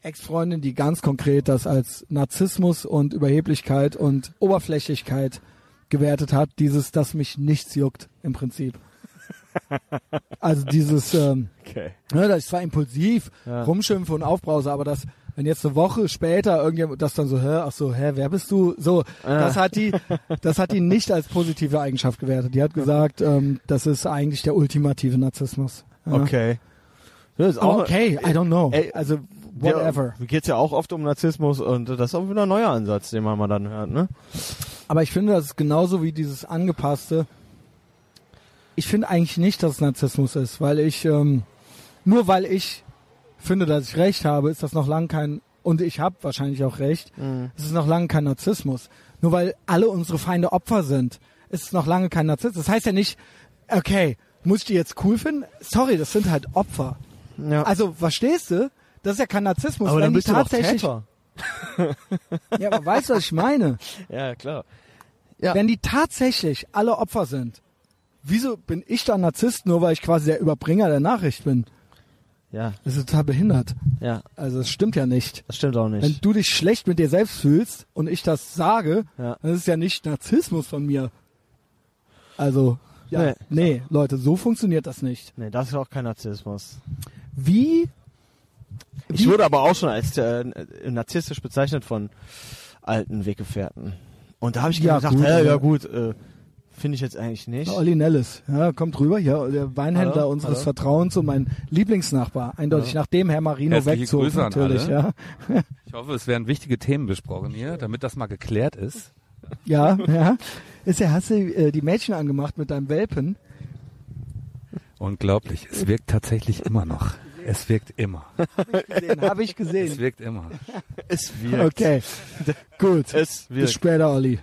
Ex-Freundin, die ganz konkret das als Narzissmus und Überheblichkeit und Oberflächlichkeit gewertet hat, dieses, dass mich nichts juckt im Prinzip. Also dieses, ähm, Okay. ne, dass ich zwar impulsiv Ja. rumschimpfe und aufbrause, aber das, wenn jetzt eine Woche später irgendjemand das dann so, hä, ach so, hä, wer bist du? So, das hat die, das hat die nicht als positive Eigenschaft gewertet. Die hat gesagt, ähm, das ist eigentlich der ultimative Narzissmus. Ja. Okay. Das ist auch, Okay, I don't know. Ey, also whatever. Ja, geht's ja auch oft um Narzissmus und das ist auch wieder ein neuer Ansatz, den man mal dann hört, ne? Aber ich finde, das ist genauso wie dieses angepasste. Ich finde eigentlich nicht, dass es Narzissmus ist, weil ich ähm, nur weil ich finde, dass ich recht habe, ist das noch lang kein und ich habe wahrscheinlich auch recht. Es ist noch lange kein Narzissmus. Nur weil alle unsere Feinde Opfer sind, ist es noch lange kein Narzissmus. Das heißt ja nicht, okay, muss ich die jetzt cool finden? Sorry, das sind halt Opfer. Ja. Also verstehst du? Das ist ja kein Narzissmus, aber wenn dann die bist du doch tatsächlich. Täter. Ja, aber weißt du, was ich meine? Ja, klar. Ja. Wenn die tatsächlich alle Opfer sind, wieso bin ich dann Narzisst, nur weil ich quasi der Überbringer der Nachricht bin? Ja, Das ist total behindert. ja, Also es stimmt ja nicht. das stimmt auch nicht. Wenn du dich schlecht mit dir selbst fühlst und ich das sage, Ja. dann ist es ja nicht Narzissmus von mir. Also, ja, Nee. nee, Leute, so funktioniert das nicht. nee, das ist auch kein Narzissmus. Wie? Ich wurde aber auch schon als äh, narzisstisch bezeichnet von alten Weggefährten. Und da habe ich Ja, gesagt, gut, aber- ja gut, äh, finde ich jetzt eigentlich nicht. Olli Nellis, ja, kommt rüber, ja, der Weinhändler Hallo, unseres hallo. Vertrauens und mein Lieblingsnachbar, eindeutig, Hallo. nachdem Herr Marino wegzog, natürlich, ja. Ich hoffe, es werden wichtige Themen besprochen hier, damit das mal geklärt ist. Ja, ja. Ist ja, hast du äh, die Mädchen angemacht mit deinem Welpen? Unglaublich, es wirkt tatsächlich immer noch. Es wirkt immer. Den habe ich Es gesehen. wirkt immer. Es wirkt. Okay, gut. Es Bis wirkt. später, Olli.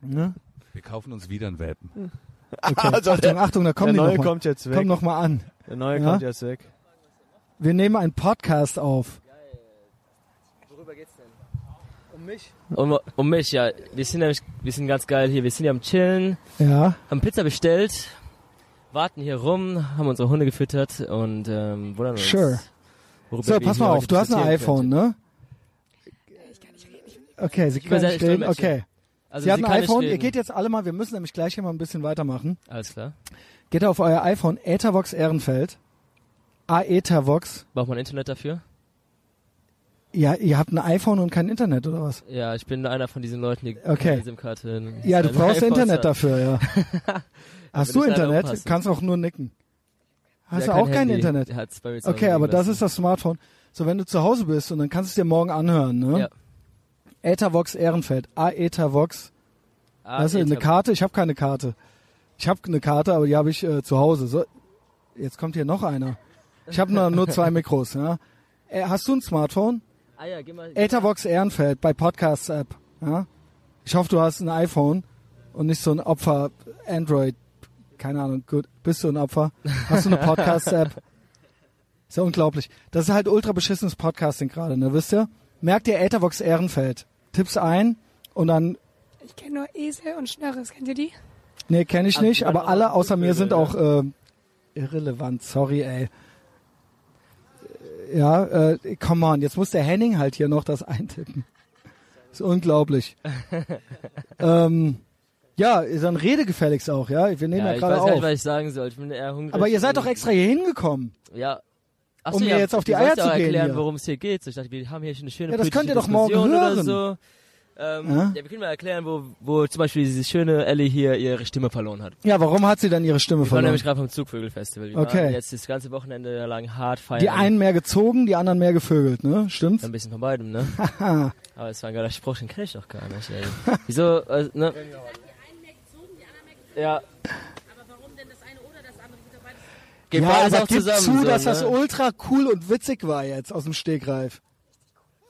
Ne? Wir kaufen uns wieder ein Welpen. Okay. Also Achtung, Achtung, da kommen der die neue noch mal. kommt jetzt weg. Komm noch mal an. der neue Ja? kommt jetzt weg. Wir nehmen einen Podcast auf. Worüber geht's denn? Um mich? Um, um mich, ja. Wir sind nämlich, wir sind ganz geil hier. Wir sind hier am Chillen, Ja. haben Pizza bestellt, warten hier rum, haben unsere Hunde gefüttert und ähm, wundern uns. Sure. So, pass mal auf, du hast ein iPhone, könnten. ne? Okay, Sie Ich können nicht reden. Okay. Also, Sie hat ein kann nicht iPhone, ihr reden. geht jetzt alle mal, wir müssen nämlich gleich hier mal ein bisschen weitermachen. Alles klar. Geht auf euer iPhone, Ethervox Ehrenfeld. Aethervox. Braucht man Internet dafür? Ja, ihr habt ein iPhone und kein Internet, oder was? Ja, ich bin einer von diesen Leuten, die Okay. keine SIM-Karte Ja, du brauchst Internet haben. dafür, ja. Hast du Internet? aufpassen. Kannst auch nur nicken. Hast Der du hat auch kein Handy. Internet? Okay, aber das ist das Smartphone. So, wenn du zu Hause bist und dann kannst du es dir morgen anhören, ne? Ja. Ethervox Ehrenfeld. Aethervox. Ah, du eine Karte? Ich habe keine Karte. Ich habe eine Karte, aber die habe ich äh, zu Hause. So, jetzt kommt hier noch einer. Ich habe nur, nur zwei Mikros. Ja? Äh, hast du ein Smartphone? Ah ja, geh mal. Ethervox Ehrenfeld bei Podcasts App. Ja? Ich hoffe, du hast ein iPhone und nicht so ein Opfer Android. Keine Ahnung. Gut, bist du ein Opfer? Hast du eine Podcast App? Ist ja unglaublich. Das ist halt ultra beschissenes Podcasting gerade, ne? Wisst ihr? Merkt ihr Ethervox Ehrenfeld? Tipp's ein und dann Ich kenne nur Esel und Schnörres. Kennt ihr die? Nee, kenne ich Also, nicht, aber alle außer mir sind ja. auch äh, irrelevant. Sorry, ey. Ja, äh, come on, jetzt muss der Henning halt hier noch das eintippen. ist unglaublich. ähm, ja, dann rede gefälligst auch, ja. Wir nehmen ja, Ja, ich gerade weiß gar nicht, auf. was ich sagen soll. Ich bin eher hungrig. Aber ihr seid doch extra hier hingekommen. Ja. Ach Um so, mir ja, jetzt auf die Eier zu gehen erklären, worum es hier geht. Ich dachte, wir haben hier eine schöne Ja, das könnt ihr doch morgen hören. Oder so. Ähm, Ja? ja? wir können mal erklären, wo, wo zum Beispiel diese schöne Ellie hier ihre Stimme verloren hat. Ja, warum hat sie dann ihre Stimme Wir waren verloren? nämlich gerade vom Zugvögelfestival. Wir Okay. waren jetzt das ganze Wochenende lang hart feiern. Die einen mehr gezogen, die anderen mehr gevögelt, ne? Stimmt's? Ein bisschen von beidem, ne? Haha. Aber es war ein geiler Spruch, den kenne ich doch gar nicht, ey. Wieso, äh, ne? Ja. Aber warum denn das eine oder das andere? Geht ja, aber auch gib zusammen, zu, so, dass ne? das ultra cool und witzig war jetzt aus dem Stegreif.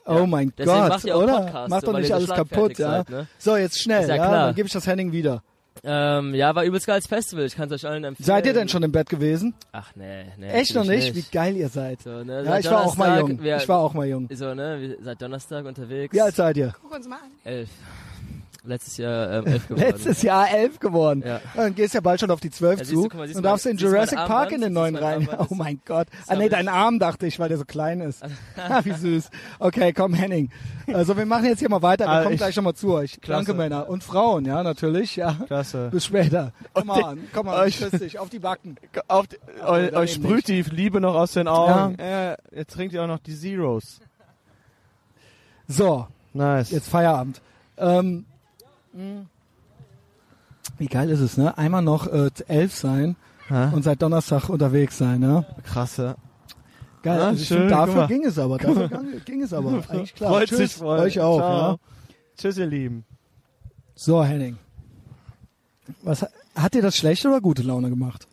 Oh mein Deswegen Gott, macht ihr auch oder? Podcast, Macht doch nicht alles kaputt, ja? seid, ne? So, jetzt schnell, ja ja, klar. dann gebe ich das Henning wieder. Ähm, ja, war übelst geiles Festival. Ich kann es euch allen empfehlen. Seid ihr denn schon im Bett gewesen? Ach, nee, nee. Echt noch natürlich nicht? Wie geil ihr seid. So, ne, Ja, seit ich war auch mal jung. Wir, Ich war auch mal jung. So, ne, wir seit Donnerstag unterwegs. Wie alt seid ihr? Guck uns mal an. Elf. Letztes Jahr ähm, elf geworden. Letztes Jahr elf geworden. Ja. Dann gehst ja bald schon auf die zwölf Ja, du, zu guck mal, und du darfst in du Jurassic Park in den du neuen rein. Armband? Oh mein Gott. Ah nee, ich- dein Arm dachte ich, weil der so klein ist. ah, wie süß. Okay, komm Henning. Also wir machen jetzt hier mal weiter. Wir Ah, kommen ich- gleich nochmal zu euch. Klasse. Danke Männer. Und Frauen, ja, natürlich. Ja. Klasse. Bis später. Komm Und on, komm euch- küss dich auf die Backen. Auf die, euch, euch sprüht die Liebe noch aus den Augen. Ja. Ja. jetzt trinkt ihr auch noch die Zeros. So, Nice. jetzt Feierabend. Ähm. Wie geil ist es, ne? Einmal noch äh, elf sein Hä? und seit Donnerstag unterwegs sein, ne? Krasse. Geil, Ja, also schön, dafür ging es aber. Dafür ging, es aber. Eigentlich klar. Freut Tschüss, sich, euch auch. Ja. Tschüss, ihr Lieben. So, Henning. Was, hat dir das schlechte oder gute Laune gemacht?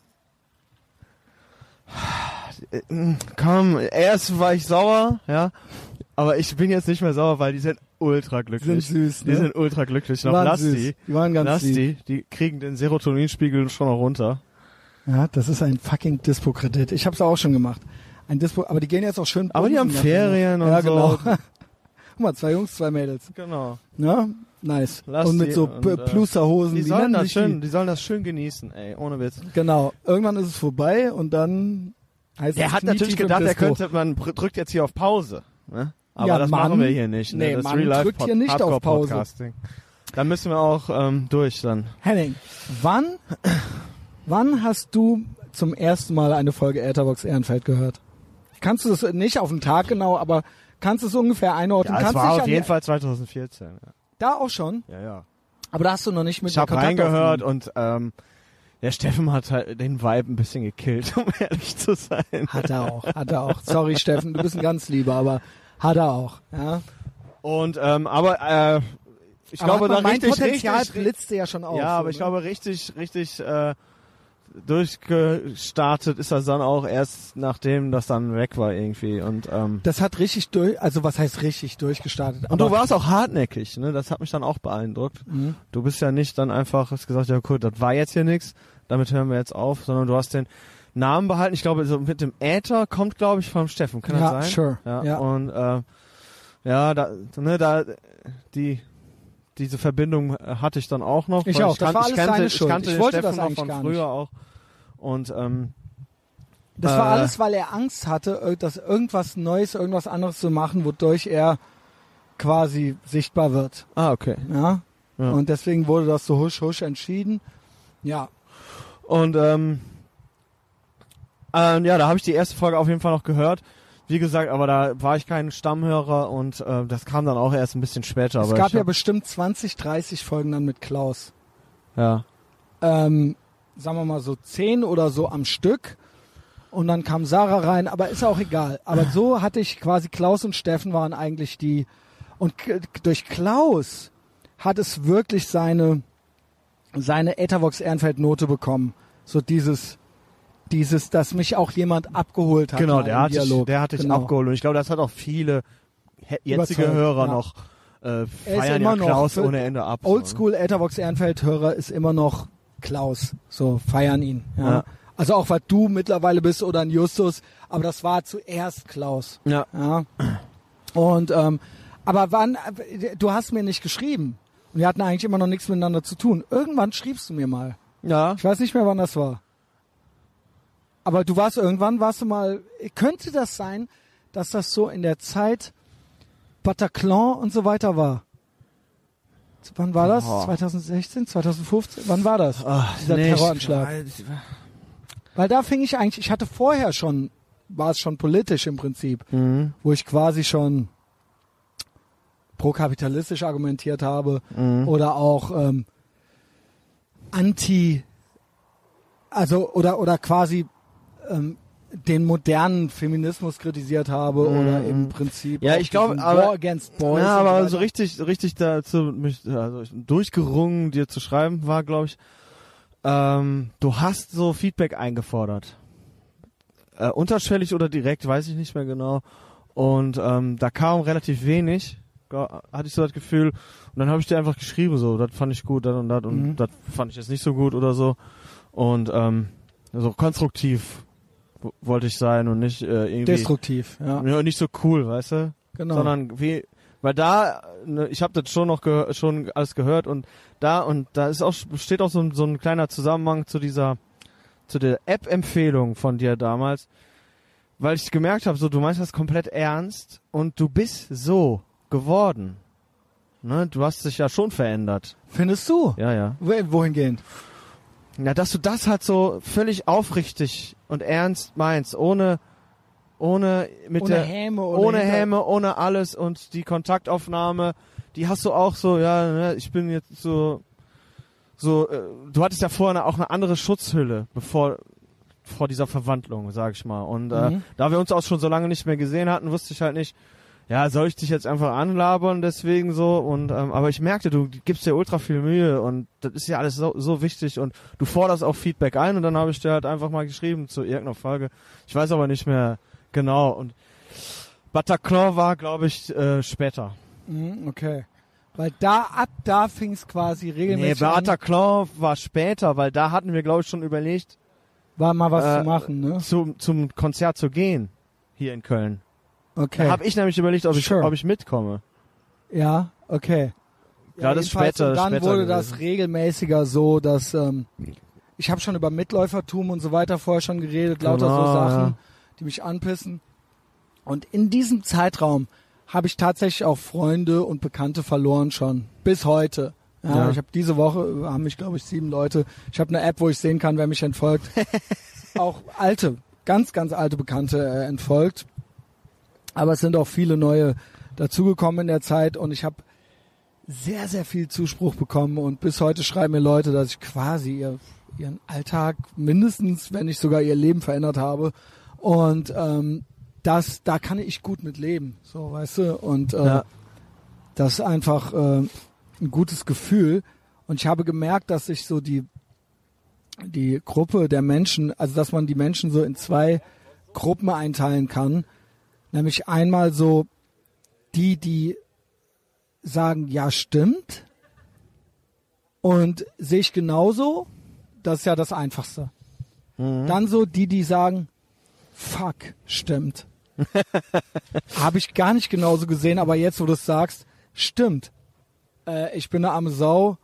Äh, Komm, erst war ich sauer, ja. Aber ich bin jetzt nicht mehr sauer, weil die sind ultra Die sind glücklich. süß, Die ne? sind ultra glücklich. Die Noch waren lass süß. die. Die waren ganz Lass lieb. die. Die kriegen den Serotoninspiegel schon noch runter. Ja, das ist ein fucking Dispo-Kredit. Ich hab's auch schon gemacht. Ein Dispo, aber die gehen jetzt auch schön. Aber die haben Ferien und Ja, so. genau. Guck mal, zwei Jungs, zwei Mädels. Genau. Ja, nice. Lass und mit die so und, äh, Plusterhosen. Die wie sollen das schön, die sollen das schön genießen, ey, ohne Witz. Die? Genau. Irgendwann ist es vorbei und dann heißt Der es hat natürlich gedacht, er könnte, man drückt jetzt hier auf Pause. Ne? Aber Ja, das Mann. machen wir hier nicht. Ne? Nee, das Mann Real Life drückt hier nicht auf Hardcore Pause. Podcasting. Da müssen wir auch ähm, durch dann. Henning, wann, wann hast du zum ersten Mal eine Folge Etherbox Ehrenfeld gehört? Kannst du das nicht auf den Tag genau, aber kannst du es ungefähr einordnen? Ja, kannst war auf jeden Fall 2014. Ja, Da auch schon, ja. ja. aber da hast du noch nicht mit Ich habe reingehört und ähm, der Steffen hat halt den Vibe ein bisschen gekillt, um ehrlich zu sein. Hat er auch, hat er auch. Sorry Steffen, du bist ein ganz lieber, aber hat er auch. Ja? Und ähm, aber äh, ich aber glaube, da mein richtig, Potenzial richtig, blitzte ja schon auf. ja, aber ich ne? glaube richtig, richtig äh, durchgestartet ist das dann auch erst nachdem das dann weg war irgendwie und ähm, Das hat richtig durch, also was heißt richtig durchgestartet? und du warst auch hartnäckig, ne? Das hat mich dann auch beeindruckt. Mhm. Du bist ja nicht dann einfach hast gesagt, ja cool, das war jetzt hier nix, damit hören wir jetzt auf, sondern du hast den Namen behalten. Ich glaube, so mit dem Äther kommt, glaube ich, vom Steffen. Kann Ja, das sein? sure. Ja. Ja. Und äh, ja, da, ne, da die diese Verbindung äh, hatte ich dann auch noch. Ich auch. Das kan- war ich alles kannte, seine ich Schuld. kannte Ich den wollte Steffen das noch eigentlich von früher nicht. auch. Und ähm, Das war Äh, alles, weil er Angst hatte, ir- dass irgendwas Neues, irgendwas anderes zu machen, wodurch er quasi sichtbar wird. ah, okay. Ja? Ja. Und deswegen wurde das so husch husch entschieden. Ja. Und ähm, ähm, ja, da habe ich die erste Folge auf jeden Fall noch gehört. Wie gesagt, aber da war ich kein Stammhörer und äh, das kam dann auch erst ein bisschen später. es gab ja bestimmt 20, 30 Folgen dann mit Klaus. ja. Ähm, sagen wir mal so 10 oder so am Stück. Und dann kam Sarah rein, aber ist auch egal. Aber so hatte ich quasi Klaus und Steffen waren eigentlich die. Und durch Klaus hat es wirklich seine, seine Ethervox Ehrenfeld Note bekommen. So dieses, dieses, dass mich auch jemand abgeholt hat. Genau, der hat, dich, der hat dich Genau. abgeholt und ich glaube, das hat auch viele jetzige Überzeugt, Hörer ja. noch äh, Er feiern immer ja Klaus ohne Ende ab. ne? Oldschool Ethervox Ehrenfeld Hörer ist immer noch Klaus. So feiern ihn. Ja. Ja. Also auch weil du mittlerweile bist oder ein Justus, aber das war zuerst Klaus. Ja. Ja. Und ähm, aber wann du hast mir nicht geschrieben. Und wir hatten eigentlich immer noch nichts miteinander zu tun. Irgendwann schriebst du mir mal. Ja. Ich weiß nicht mehr, wann das war. Aber du warst irgendwann, warst du mal, könnte das sein, dass das so in der Zeit Bataclan und so weiter war? Wann war das? Boah. 2016, 2015? Wann war das? Ach, Dieser nee, ich- Terroranschlag. Weil da fing ich eigentlich, ich hatte vorher schon, war es schon politisch im Prinzip, Mhm. wo ich quasi schon pro-kapitalistisch argumentiert habe Mhm. oder auch ähm, anti, also oder oder quasi ähm, den modernen Feminismus kritisiert habe oder im Prinzip Mhm. Ja, ich glaube, aber- War against Boys. ja, und aber so richtig, so richtig dazu mich also durchgerungen, dir zu schreiben, war, glaube ich, ähm, du hast so Feedback eingefordert. Äh, unterschwellig oder direkt, weiß ich nicht mehr genau. Und ähm, da kam relativ wenig, hatte ich so das Gefühl. Und dann habe ich dir einfach geschrieben, so, das fand ich gut, das und das und Mhm. das fand ich jetzt nicht so gut oder so. Und ähm, so konstruktiv wollte ich sein und nicht äh, irgendwie destruktiv. Ja, ja, nicht so cool, weißt du? genau. sondern wie weil da ne, ich habe das schon noch schon alles gehört und da und da ist auch besteht auch so ein, so ein kleiner Zusammenhang zu dieser zu der App Empfehlung von dir damals weil ich gemerkt habe so du meinst das komplett ernst und du bist so geworden ne du hast dich ja schon verändert Findest du? ja ja Wo- Wohingehend? Ja dass du das halt so völlig aufrichtig und ernst meinst ohne ohne mit ohne der Häme. Ohne Häme, ohne alles und die Kontaktaufnahme, die hast du auch so, ja, ne, ich bin jetzt so, so, äh, du hattest ja vorher auch eine andere Schutzhülle, bevor, vor dieser Verwandlung, sag ich mal. Und äh, Mhm. da wir uns auch schon so lange nicht mehr gesehen hatten, wusste ich halt nicht, ja, soll ich dich jetzt einfach anlabern, deswegen so und ähm, aber ich merkte, du gibst dir ultra viel Mühe und das ist ja alles so, so wichtig und du forderst auch Feedback ein und dann habe ich dir halt einfach mal geschrieben zu irgendeiner Folge. Ich weiß aber nicht mehr genau und Bataclan war, glaube ich, äh, später. Mhm, okay. Weil da, ab da fing es quasi Nee, regelmäßig an, Bataclan war später, weil da hatten wir, glaube ich, schon überlegt, war mal was äh, zu machen, ne? zum, zum Konzert zu gehen. Hier in Köln. Okay. Habe ich nämlich überlegt, ob ich, Sure. ob ich mitkomme. Ja, okay. Ja, das ist jedenfalls, später- Und dann später wurde gewesen. das regelmäßiger so, dass ähm, ich habe schon über Mitläufertum und so weiter vorher schon geredet, lauter so Genau, Sachen, ja. die mich anpissen. Und in diesem Zeitraum habe ich tatsächlich auch Freunde und Bekannte verloren schon. Bis heute. Ja, Ja. Ich habe diese Woche, haben mich glaube ich sieben Leute. Ich habe eine App, wo ich sehen kann, wer mich entfolgt. auch alte, ganz, ganz alte Bekannte äh, entfolgt. Aber es sind auch viele neue dazugekommen in der Zeit und ich habe sehr, sehr viel Zuspruch bekommen und bis heute schreiben mir Leute, dass ich quasi ihr, ihren Alltag mindestens, wenn nicht sogar ihr Leben verändert habe und ähm, das, da kann ich gut mit leben, so weißt du und äh, Ja. das ist einfach äh, ein gutes Gefühl und ich habe gemerkt, dass sich so die die Gruppe der Menschen, also dass man die Menschen so in zwei Gruppen einteilen kann. Nämlich einmal so die, die sagen, ja, stimmt. Und sehe ich genauso. Das ist ja das Einfachste. Dann so die, die sagen, fuck, stimmt. Habe ich gar nicht genauso gesehen, aber jetzt, wo du es sagst, stimmt. Äh, ich bin eine arme Sau.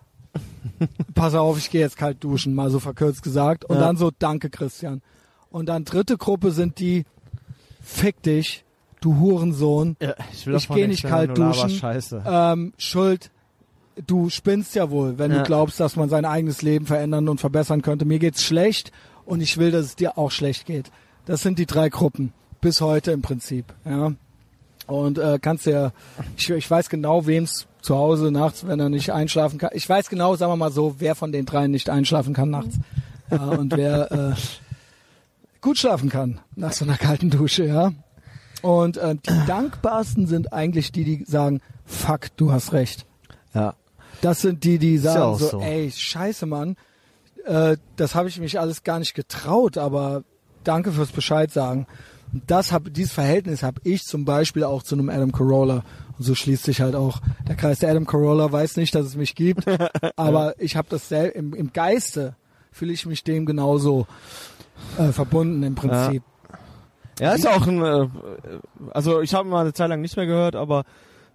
Pass auf, ich gehe jetzt kalt duschen, mal so verkürzt gesagt. Und Ja. dann so, danke Christian. Und dann dritte Gruppe sind die, fick dich, du Hurensohn. Ja, ich Ich davon geh nichts nicht kalt duschen. Scheiße. Ähm, Schuld, du spinnst ja wohl, wenn Ja. du glaubst, dass man sein eigenes Leben verändern und verbessern könnte. Mir geht's schlecht und ich will, dass es dir auch schlecht geht. Das sind die drei Gruppen. Bis heute im Prinzip, ja. Und äh, kannst ja, ich, ich weiß genau, wem's zu Hause nachts, wenn er nicht einschlafen kann. Ich weiß genau, sagen wir mal so, wer von den dreien nicht einschlafen kann nachts. Ja, und wer äh, gut schlafen kann nach so einer kalten Dusche, ja. Und äh, die dankbarsten sind eigentlich die, die sagen, fuck, du hast recht. Ja. Das sind die, die sagen so, so. ey, scheiße, Mann, äh, das habe ich mich alles gar nicht getraut, aber danke fürs Bescheid sagen. Und das hab, dieses Verhältnis habe ich zum Beispiel auch zu einem Adam Carolla. Und so schließt sich halt auch der Kreis. Der Adam Carolla weiß nicht, dass es mich gibt, aber ich habe das sel im, im Geiste fühle ich mich dem genauso äh, verbunden im Prinzip. Ja, ist ja auch ein, äh, also ich habe ihn mal eine Zeit lang nicht mehr gehört, aber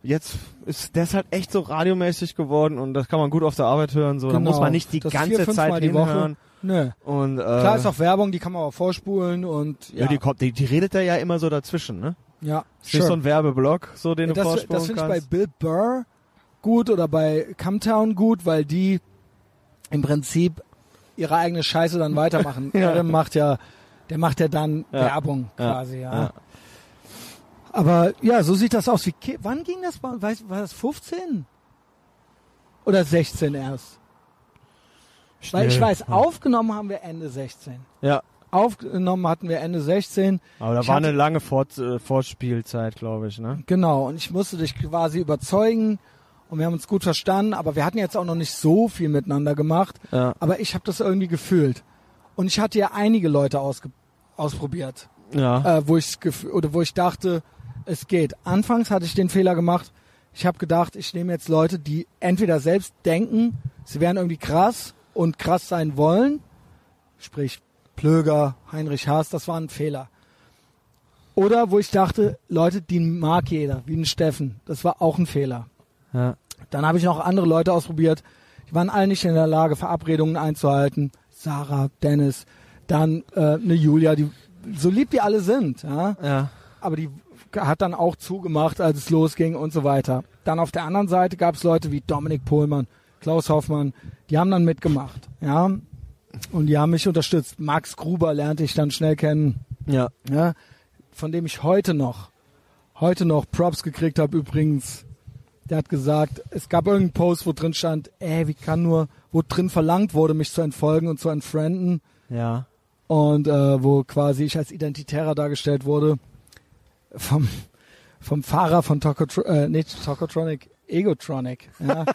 jetzt ist der ist halt echt so radiomäßig geworden und das kann man gut auf der Arbeit hören, so da Genau. muss man nicht die Das ganze vier, Zeit die Woche. hinhören Nö. und äh, Klar ist auch Werbung, die kann man auch vorspulen und ja, ja, die, kommt, die, die redet er ja immer so dazwischen, ne? ja Ist nicht so ein Werbeblock, so den du das vorspulen das finde ich bei. Bill Burr gut oder bei Camtown gut, weil die im Prinzip ihre eigene Scheiße dann weitermachen. Ja. Adam macht ja, der macht ja dann Ja. Werbung quasi, ja. Ja. Aber ja, so sieht das aus. Wie, wann ging das? Weiß, war das 15? Oder 16 erst? Weil ich weiß, aufgenommen haben wir Ende 16. Ja, Aufgenommen hatten wir Ende 16. aber da Ich war hatte- eine lange Fort, äh, Vorspielzeit, glaube ich, ne? Genau, und ich musste dich quasi überzeugen und wir haben uns gut verstanden, aber wir hatten jetzt auch noch nicht so viel miteinander gemacht, Ja. aber ich habe das irgendwie gefühlt. Und ich hatte ja einige Leute ausge ausprobiert, Ja. äh, wo ich oder wo ich dachte, es geht. Anfangs hatte ich den Fehler gemacht. Ich habe gedacht, ich nehme jetzt Leute, die entweder selbst denken, sie wären irgendwie krass und krass sein wollen, sprich Plöger, Heinrich Haas, das war ein Fehler. Oder wo ich dachte, Leute, die mag jeder, wie ein Steffen, das war auch ein Fehler. ja. Dann habe ich noch andere Leute ausprobiert, die waren alle nicht in der Lage, Verabredungen einzuhalten. Sarah, Dennis, dann äh, eine Julia, die so lieb die alle sind, ja, Ja. aber die hat dann auch zugemacht, als es losging und so weiter. Dann auf der anderen Seite gab es Leute wie Dominik Pohlmann, Klaus Hoffmann, die haben dann mitgemacht, ja, und die haben mich unterstützt. Max Gruber lernte ich dann schnell kennen, Ja. ja, von dem ich heute noch, heute noch Props gekriegt habe übrigens. Der hat gesagt, es gab irgendeinen Post, wo drin stand, ey, wie kann nur, wo drin verlangt wurde, mich zu entfolgen und zu entfrienden Ja. Und äh, wo quasi ich als Identitärer dargestellt wurde vom vom Fahrer von Tokotro äh, nicht Tokotronic, Egotronic. Ja.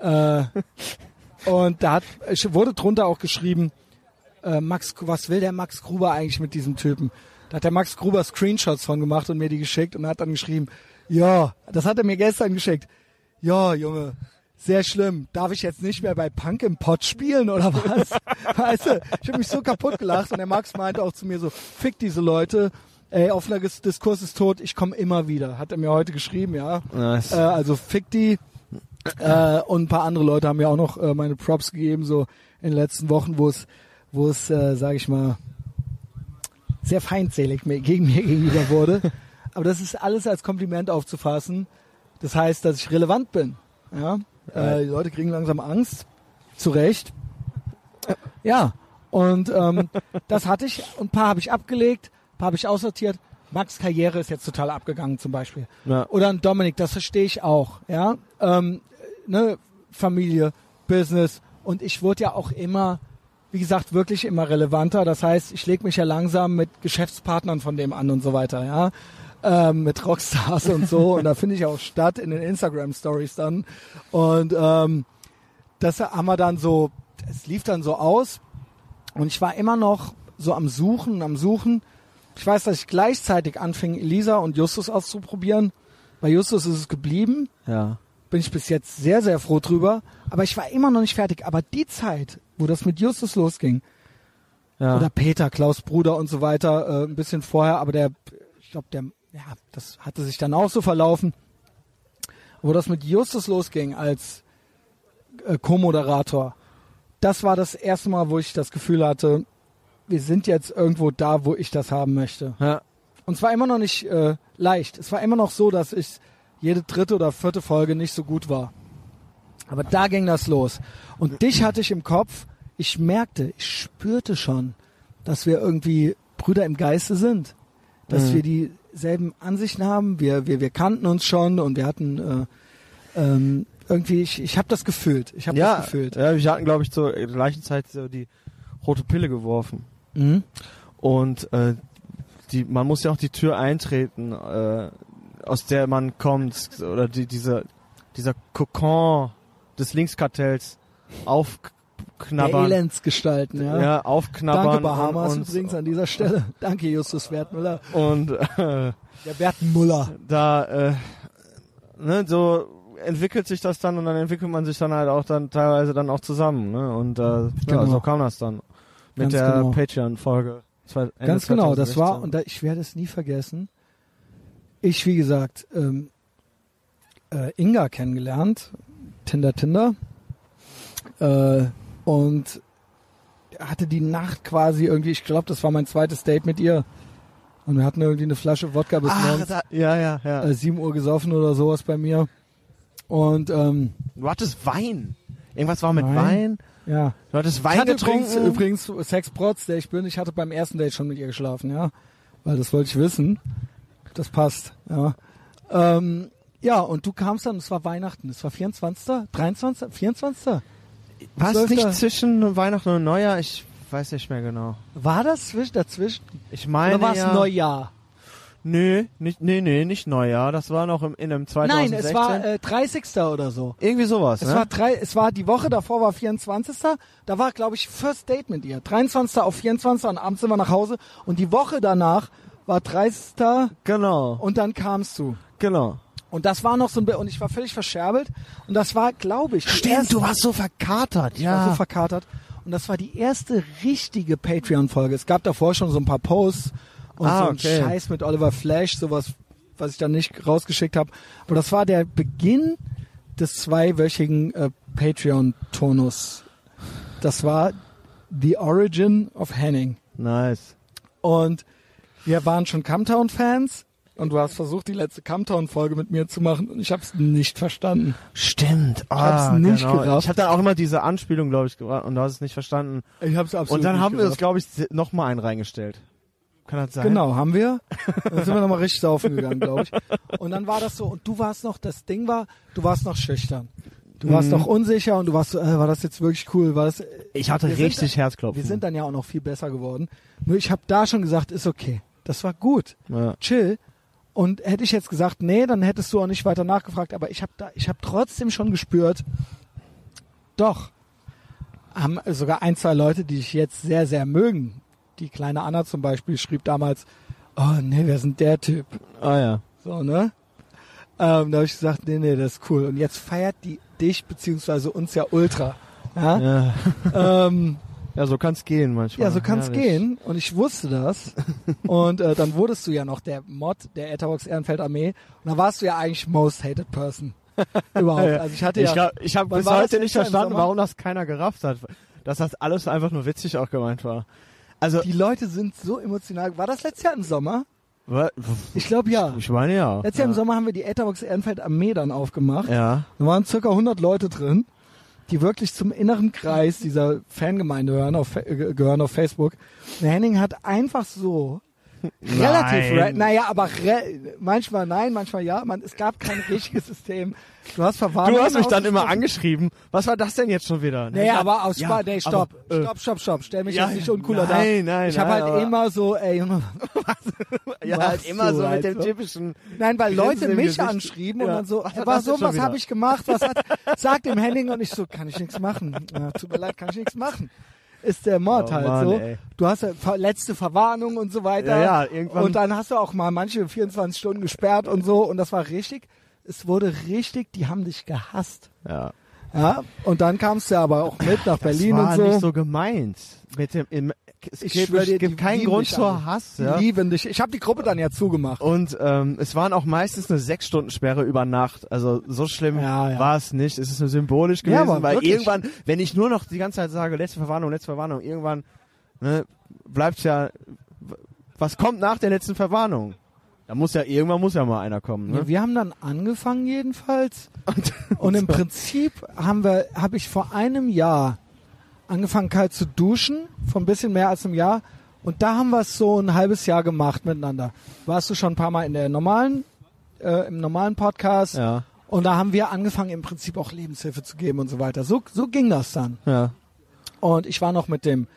äh, und da hat, wurde drunter auch geschrieben, äh, Max, was will der Max Gruber eigentlich mit diesem Typen? Da hat der Max Gruber Screenshots von gemacht und mir die geschickt und hat dann geschrieben, ja, das hat er mir gestern geschickt. Ja, Junge, sehr schlimm. Darf ich jetzt nicht mehr bei Punk im Pot spielen oder was? weißt du, ich habe mich so kaputt gelacht und der Max meinte auch zu mir so, fick diese Leute. Ey, offener Dis- Diskurs ist tot, ich komme immer wieder. Hat er mir heute geschrieben, ja. Nice. Äh, also fick die. Äh, und ein paar andere Leute haben mir auch noch äh, meine Props gegeben, so in den letzten Wochen, wo es, wo es, äh, sag ich mal, sehr feindselig mir, gegen mir gegenüber wurde. Aber das ist alles als Kompliment aufzufassen. Das heißt, dass ich relevant bin. Ja? Äh, die Leute kriegen langsam Angst. Zu Recht. Ja. Und ähm, das hatte ich. Und ein paar habe ich abgelegt, ein paar habe ich aussortiert. Max Karriere ist jetzt total abgegangen zum Beispiel. Ja. Oder ein Dominik, das verstehe ich auch. Ja, ähm, ne, Familie, Business und ich wurde ja auch immer, wie gesagt, wirklich immer relevanter. Das heißt, ich lege mich ja langsam mit Geschäftspartnern von dem an und so weiter. Ja, ähm, mit Rockstars und so und da finde ich auch statt in den Instagram Stories dann und ähm, das haben wir dann so, es lief dann so aus Und ich war immer noch so am Suchen, am Suchen. Ich weiß, dass ich gleichzeitig anfing, Elisa und Justus auszuprobieren. Bei Justus ist es geblieben. Ja. Bin ich bis jetzt sehr, sehr froh drüber. Aber ich war immer noch nicht fertig. Aber die Zeit, wo das mit Justus losging, Ja. oder Peter, Klaus Bruder und so weiter, äh, ein bisschen vorher, aber der, ich glaube, der, ja, das hatte sich dann auch so verlaufen. Wo das mit Justus losging als äh, Co-Moderator, das war das erste Mal, wo ich das Gefühl hatte, wir sind jetzt irgendwo da, wo ich das haben möchte. ja. Und zwar immer noch nicht äh, leicht. Es war immer noch so, dass ich jede dritte oder vierte Folge nicht so gut war. Aber da ging das los. Und dich hatte ich im Kopf. Ich merkte, ich spürte schon, dass wir irgendwie Brüder im Geiste sind. Dass Mhm. wir dieselben Ansichten haben. Wir, wir, wir kannten uns schon und wir hatten äh, ähm, irgendwie, ich, ich habe das gefühlt. Ich habe ja, das gefühlt. ja, wir hatten, glaube ich, zur gleichen Zeit so die rote Pille geworfen. Mhm. Und äh, die, man muss ja auch die Tür eintreten, äh, aus der man kommt, oder die, dieser, dieser Kokon des Linkskartells Der aufknabbern. Elendsgestalten, ja. Ja, aufknabbern. Danke Bahamas und, übrigens an dieser Stelle. Danke Justus Wertmüller. Und äh, Der Wertmüller. da, äh, ne, so entwickelt sich das dann und dann entwickelt man sich dann halt auch dann teilweise dann auch zusammen, ne? Und äh, Genau. ja, so kam das dann mit Ganz der genau. Patreon-Folge. Ganz genau, das 2016. war, und da, ich werde es nie vergessen, ich, wie gesagt, ähm, äh, Inga kennengelernt, Tinder Tinder, äh, und hatte die Nacht quasi irgendwie, ich glaube, das war mein zweites Date mit ihr. Und wir hatten irgendwie eine Flasche Wodka bis Ach, morgens da, ja, ja, ja. äh, 7 Uhr gesoffen oder sowas bei mir. Und ähm, du hattest Wein. Irgendwas war mit Wein? Wein. ja, Du hattest Ich Wein hatte getrunken. übrigens, übrigens Sexprotz, der ich bin, ich hatte beim ersten Date schon mit ihr geschlafen, ja. Weil das wollte ich wissen. Das passt, ja. Ähm, ja, und du kamst dann, es war Weihnachten, es war 24., 23., 24. Was 12. nicht zwischen Weihnachten und Neujahr? Ich weiß nicht mehr genau. War das zwischen, dazwischen? Ich meine Oder war es ja, Neujahr? Nö, nicht, nee, nee, nicht Neujahr. Das war noch im, in einem 2016. Nein, es war äh, 30. oder so. irgendwie sowas, Es ne? war drei, es war die Woche davor war 24. Da war glaube ich First Date mit ihr. 23. auf 24. und abends sind wir nach Hause und die Woche danach war 30. genau, und dann kamst du. genau. Und das war noch so ein Be und ich war völlig verscherbelt und das war, glaube ich, die erste, warst so verkatert, ich war so verkatert und das war die erste richtige Patreon Folge. Es gab davor schon so ein paar Posts und Ah, so ein okay. Scheiß mit Oliver Flash, sowas, was ich dann nicht rausgeschickt habe, aber das war der Beginn des zweiwöchigen äh, Patreon Tonus. Das war The Origin of Henning nice. und wir waren schon Camtown Fans und du hast versucht, die letzte Camtown-Folge mit mir zu machen und ich habe es nicht verstanden. Stimmt. Ich hab's nicht genau. gerafft. Ich habe dann auch immer diese Anspielung, glaube ich, gemacht und du hast es nicht verstanden. Ich habe es absolut Und dann haben wir es, gerafft. glaube ich, noch mal einen reingestellt. Kann das sein? Genau, haben wir. Dann sind wir nochmal richtig saufen gegangen, glaube ich. Und dann war das so, und du warst noch, das Ding war, du warst noch schüchtern. Du warst Mhm. noch unsicher und du warst so, äh, war das jetzt wirklich cool? War das, Ich hatte Wir sind- richtig Herzklopfen. wir sind dann ja auch noch viel besser geworden. Nur ich habe da schon gesagt, ist okay. Das war gut. ja. chill. Und hätte ich jetzt gesagt, nee, dann hättest du auch nicht weiter nachgefragt. Aber ich habe da, ich habe trotzdem schon gespürt, doch, haben sogar ein, zwei Leute, die ich jetzt sehr, sehr mögen. Die kleine Anna zum Beispiel schrieb damals, oh nee, wir sind der Typ. Ah ja. So, ne? Ähm, da habe ich gesagt, nee, nee, das ist cool. Und jetzt feiert die dich beziehungsweise uns ja ultra. Ja, Ja, ähm, ja so kann's gehen manchmal. ja so kann's Herrlich. gehen. Und ich wusste das. und äh, dann wurdest du ja noch der Mod der Etherbox Ehrenfeld Armee. Und dann warst du ja eigentlich most hated person. Überhaupt. Ja, ja. Also ich hatte Ich, ja, glaub, ich habe bis heute nicht verstanden, warum das keiner gerafft hat. Dass das alles einfach nur witzig auch gemeint war. Also, die Leute sind so emotional. War das letztes Jahr im Sommer? Ich glaube ja. ich meine ja. Letztes Jahr im Sommer haben wir die Etherbox Ehrenfeld Armee dann aufgemacht. Ja. Da waren circa 100 Leute drin, die wirklich zum inneren Kreis dieser Fangemeinde gehören auf, äh, gehören auf Facebook. Henning hat einfach so relativ, Nein. naja, aber re manchmal nein, manchmal ja. Man, es gab kein richtiges System. Du hast Verwarnungen Du hast mich dann immer angeschrieben. Was war das denn jetzt schon wieder? Naja, Ja, aber aus ja, Spaß, nee, stopp, aber, äh, stopp, stopp, stopp, stell mich ja, jetzt nicht uncooler da. nein, nein, Ich habe nein, halt immer so, ey, Junge, Ja, machst halt immer so halt mit dem typischen. Nein, weil Leute mich anschrieben und Ja. dann so, Was war so, was habe ich gemacht? Was hat, sagt dem Henning und ich so, kann ich nichts machen. Ja, tut mir leid, kann ich nichts machen. Ist der Mord Oh halt Mann, so. ey. Du hast ja letzte Verwarnung und so weiter. Ja, ja, irgendwann- Und dann hast du auch mal manche 24 Stunden gesperrt und so. Und das war richtig. Es wurde richtig, die haben dich gehasst. Ja. Ja. Und dann kamst du aber auch mit nach Berlin das war und so. nicht so gemeint. Mit dem, im, es Ich gibt, dir, gibt keinen Grund zur. Hass. Die Ja. lieben dich. Ich habe die Gruppe dann ja zugemacht. Und ähm, es waren auch meistens eine sechs Stunden Sperre über Nacht. Also so schlimm Ja, ja. war es nicht. Es ist nur symbolisch Ja, gewesen, aber weil wirklich. irgendwann, wenn ich nur noch die ganze Zeit sage, letzte Verwarnung, letzte Verwarnung, irgendwann ne, bleibt ja, was kommt nach der letzten Verwarnung? Da muss ja irgendwann muss ja mal einer kommen. Ne? Ja, wir haben dann angefangen jedenfalls. Und im Prinzip haben wir, habe ich vor einem Jahr angefangen kalt zu duschen, vor ein bisschen mehr als einem Jahr. Und da haben wir es so ein halbes Jahr gemacht miteinander. Warst du schon ein paar Mal in der normalen, äh, im normalen Podcast? Ja, Und da haben wir angefangen im Prinzip auch Lebenshilfe zu geben und so weiter. So, so ging das dann. ja. Und ich war noch mit dem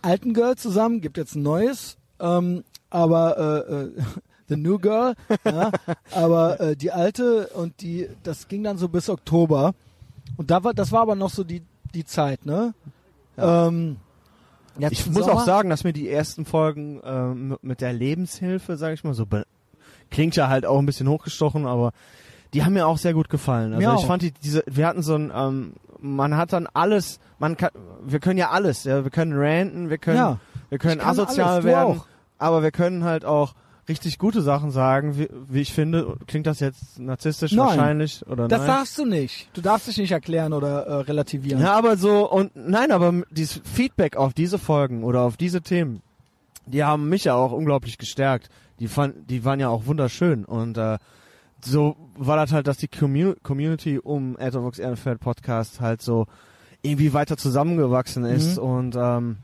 alten Girl zusammen, gibt jetzt ein neues, ähm, aber äh, äh, The New Girl, ja, aber äh, die alte und die, das ging dann so bis Oktober. Und da war, das war aber noch so die die Zeit, ne? Ähm, jetzt Ich muss Sommer- auch sagen, dass mir die ersten Folgen ähm, mit der Lebenshilfe, sage ich mal, so klingt ja halt auch ein bisschen hochgestochen, aber die haben mir auch sehr gut gefallen. Also Mir ich auch. fand die diese, wir hatten so ein, ähm, man hat dann alles, man kann, wir können ja alles, ja, wir können ranten, wir können, Ja. wir können asozial alles, werden, auch. aber wir können halt auch richtig gute Sachen sagen, wie, wie ich finde. Klingt das jetzt narzisstisch Nein. wahrscheinlich oder Das nein? darfst du nicht. Du darfst dich nicht erklären oder äh, relativieren. Ja, aber so, und nein, aber dieses Feedback auf diese Folgen oder auf diese Themen, die haben mich ja auch unglaublich gestärkt. Die fand, die waren ja auch wunderschön und äh, so war das halt, dass die Commu Community um Etherbox Ehrenfeld Podcast halt so irgendwie weiter zusammengewachsen ist Mhm. und ähm,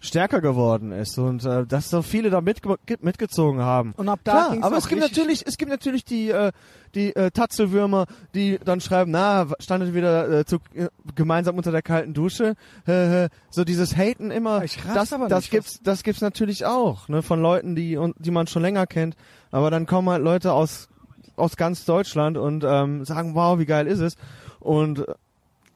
stärker geworden ist und äh, dass so viele da mitge mitgezogen haben. Und ab da Klar, ging's aber es gibt richtig- natürlich, es gibt natürlich die äh, die äh, Tatzelwürmer, die dann schreiben, na, standet wieder äh, zu, äh, gemeinsam unter der kalten Dusche. Äh, so dieses Haten immer, Ich das, aber das nicht, gibt's, das gibt's natürlich auch, ne, von Leuten, die und die man schon länger kennt. Aber dann kommen halt Leute aus aus ganz Deutschland und ähm, sagen, wow, wie geil ist es? Und äh,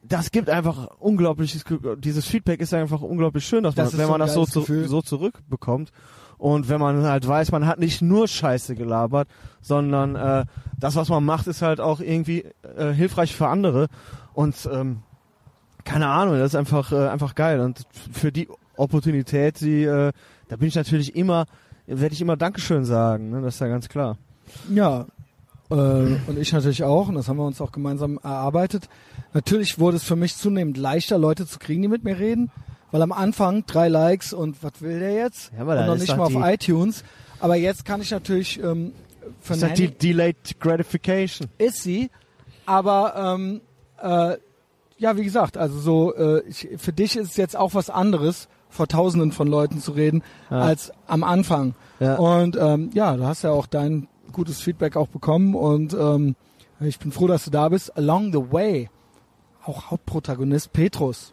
das gibt einfach unglaubliches, dieses Feedback ist einfach unglaublich schön, dass man, Das ist wenn so man das so, zu, so zurückbekommt. Und wenn man halt weiß, man hat nicht nur Scheiße gelabert, sondern äh, das, was man macht, ist halt auch irgendwie äh, hilfreich für andere. Und ähm, keine Ahnung, das ist einfach äh, einfach geil. Und für die Opportunität, die, äh, da bin ich natürlich immer, werde ich immer Dankeschön sagen. Ne? Das ist ja ganz klar. Ja. Äh, und ich natürlich auch, und das haben wir uns auch gemeinsam erarbeitet. Natürlich wurde es für mich zunehmend leichter, Leute zu kriegen, die mit mir reden. Weil am Anfang drei Likes und was will der jetzt? Ja, aber und noch nicht mal auf iTunes. Aber jetzt kann ich natürlich ähm, Das ein ist halt die Delayed Gratification. ist sie. Aber ähm, äh, ja, wie gesagt, also so äh, ich, für dich ist es jetzt auch was anderes, vor Tausenden von Leuten zu reden, Ja. als am Anfang. Ja. Und ähm, ja, du hast ja auch dein gutes Feedback auch bekommen und ähm, ich bin froh, dass du da bist. Along the way, auch Hauptprotagonist Petrus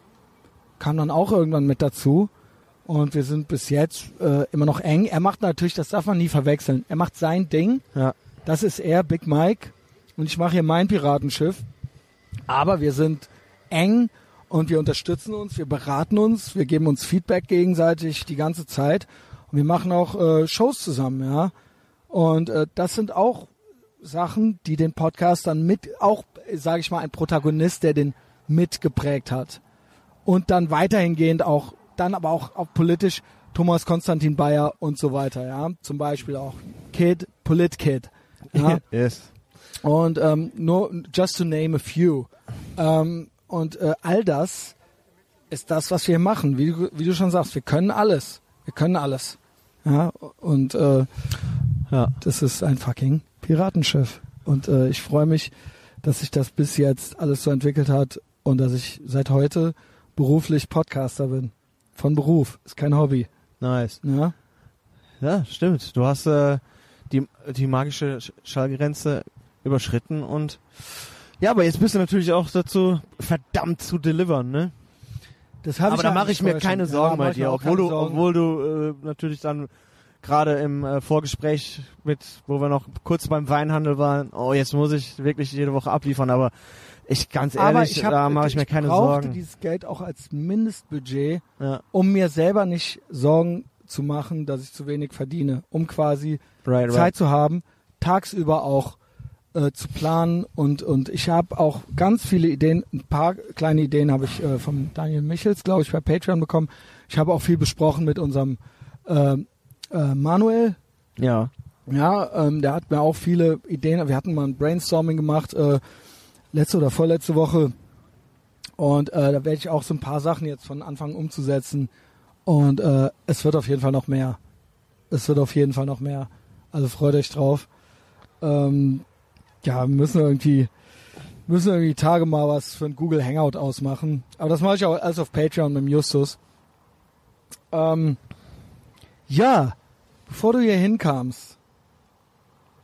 kam dann auch irgendwann mit dazu und wir sind bis jetzt äh, immer noch eng. Er macht natürlich, das darf man nie verwechseln, er macht sein Ding. Ja. Das ist er, Big Mike und ich mache hier mein Piratenschiff. Aber wir sind eng und wir unterstützen uns, wir beraten uns, wir geben uns Feedback gegenseitig die ganze Zeit und wir machen auch äh, Shows zusammen, ja. Und äh, das sind auch Sachen, die den Podcast dann mit, auch, sage ich mal, ein Protagonist, der den mitgeprägt hat. Und dann weiterhingehend auch, dann aber auch, auch politisch Thomas Konstantin Bayer und so weiter, ja. Zum Beispiel auch Kid, Politkid. Ja. Yes. Und ähm, nur just to name a few. Ähm, und äh, all das ist das, was wir machen. Wie, du- wie du schon sagst, wir können alles. Wir können alles. Ja, und äh, Ja. das ist ein fucking Piratenschiff. Und äh, ich freue mich, dass sich das bis jetzt alles so entwickelt hat und dass ich seit heute beruflich Podcaster bin. Von Beruf. Ist kein Hobby. Nice. Ja. Ja, stimmt. Du hast äh, die, die magische Sch- Schallgrenze überschritten und ja, aber jetzt bist du natürlich auch dazu verdammt zu delivern, ne? Das hab aber da mache ich mir keine. Sorgen ja, bei ich dir, obwohl du, Sorgen. obwohl du äh, natürlich dann gerade im äh, Vorgespräch mit, wo wir noch kurz beim Weinhandel waren, oh, jetzt muss ich wirklich jede Woche abliefern, aber Ich ganz ehrlich, ich hab, da mache ich mir keine brauchte Sorgen. dieses Geld auch als Mindestbudget, Ja. um mir selber nicht Sorgen zu machen, dass ich zu wenig verdiene, um quasi Right, Zeit zu haben, tagsüber auch äh, zu planen und und ich habe auch ganz viele Ideen, ein paar kleine Ideen habe ich äh, vom Daniel Michels, glaube ich, bei Patreon bekommen. Ich habe auch viel besprochen mit unserem äh, äh, Manuel, Ja. ja, ähm, der hat mir auch viele Ideen. Wir hatten mal ein Brainstorming gemacht, äh, letzte oder vorletzte Woche. Und äh, da werde ich auch so ein paar Sachen jetzt von Anfang umzusetzen. Und äh, es wird auf jeden Fall noch mehr. Es wird auf jeden Fall noch mehr. Also freut euch drauf. Ähm, ja, wir müssen irgendwie, müssen irgendwie Tage mal was für ein Google Hangout ausmachen. Aber das mache ich auch alles auf Patreon mit dem Justus. Ähm, ja, bevor du hier hinkamst,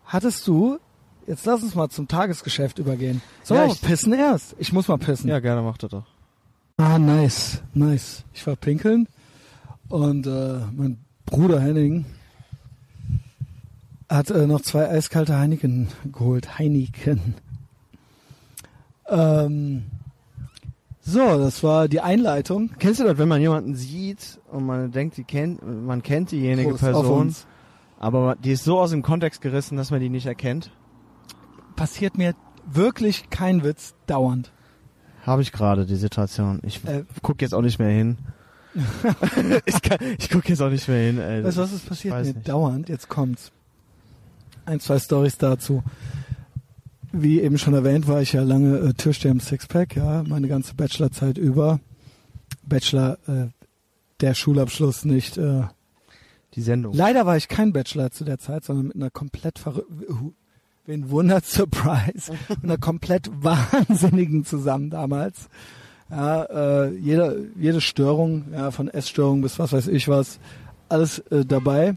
hattest du, jetzt lass uns mal zum Tagesgeschäft übergehen. Sollen Ja, wir pissen erst? Ich muss mal pissen. Ja, gerne macht er doch. Ah, nice, nice. Ich war pinkeln und äh, mein Bruder Henning hat äh, noch zwei eiskalte Heineken geholt. Heineken. Ähm, so, das war die Einleitung. Kennst du das, wenn man jemanden sieht und man denkt, die kennt, man kennt diejenige Prost Person, aber die ist so aus dem Kontext gerissen, dass man die nicht erkennt? Passiert mir wirklich kein Witz dauernd. Habe ich gerade die Situation. Ich Äh, guck jetzt auch nicht mehr hin. ich kann, ich guck jetzt auch nicht mehr hin. Ey. Weißt du, was ist passiert mir nicht. dauernd? Jetzt kommt's. Ein, zwei Stories dazu. Wie eben schon erwähnt, war ich ja lange äh, Türsteher im Sixpack, ja, meine ganze Bachelorzeit über. Bachelor, äh, der Schulabschluss nicht. Äh, Die Sendung. leider war ich kein Bachelor zu der Zeit, sondern mit einer komplett verrückten, wen wundert, Surprise, mit einer komplett wahnsinnigen zusammen damals. Ja, äh, jede, jede Störung, ja, von Essstörung bis was weiß ich was, alles äh, dabei.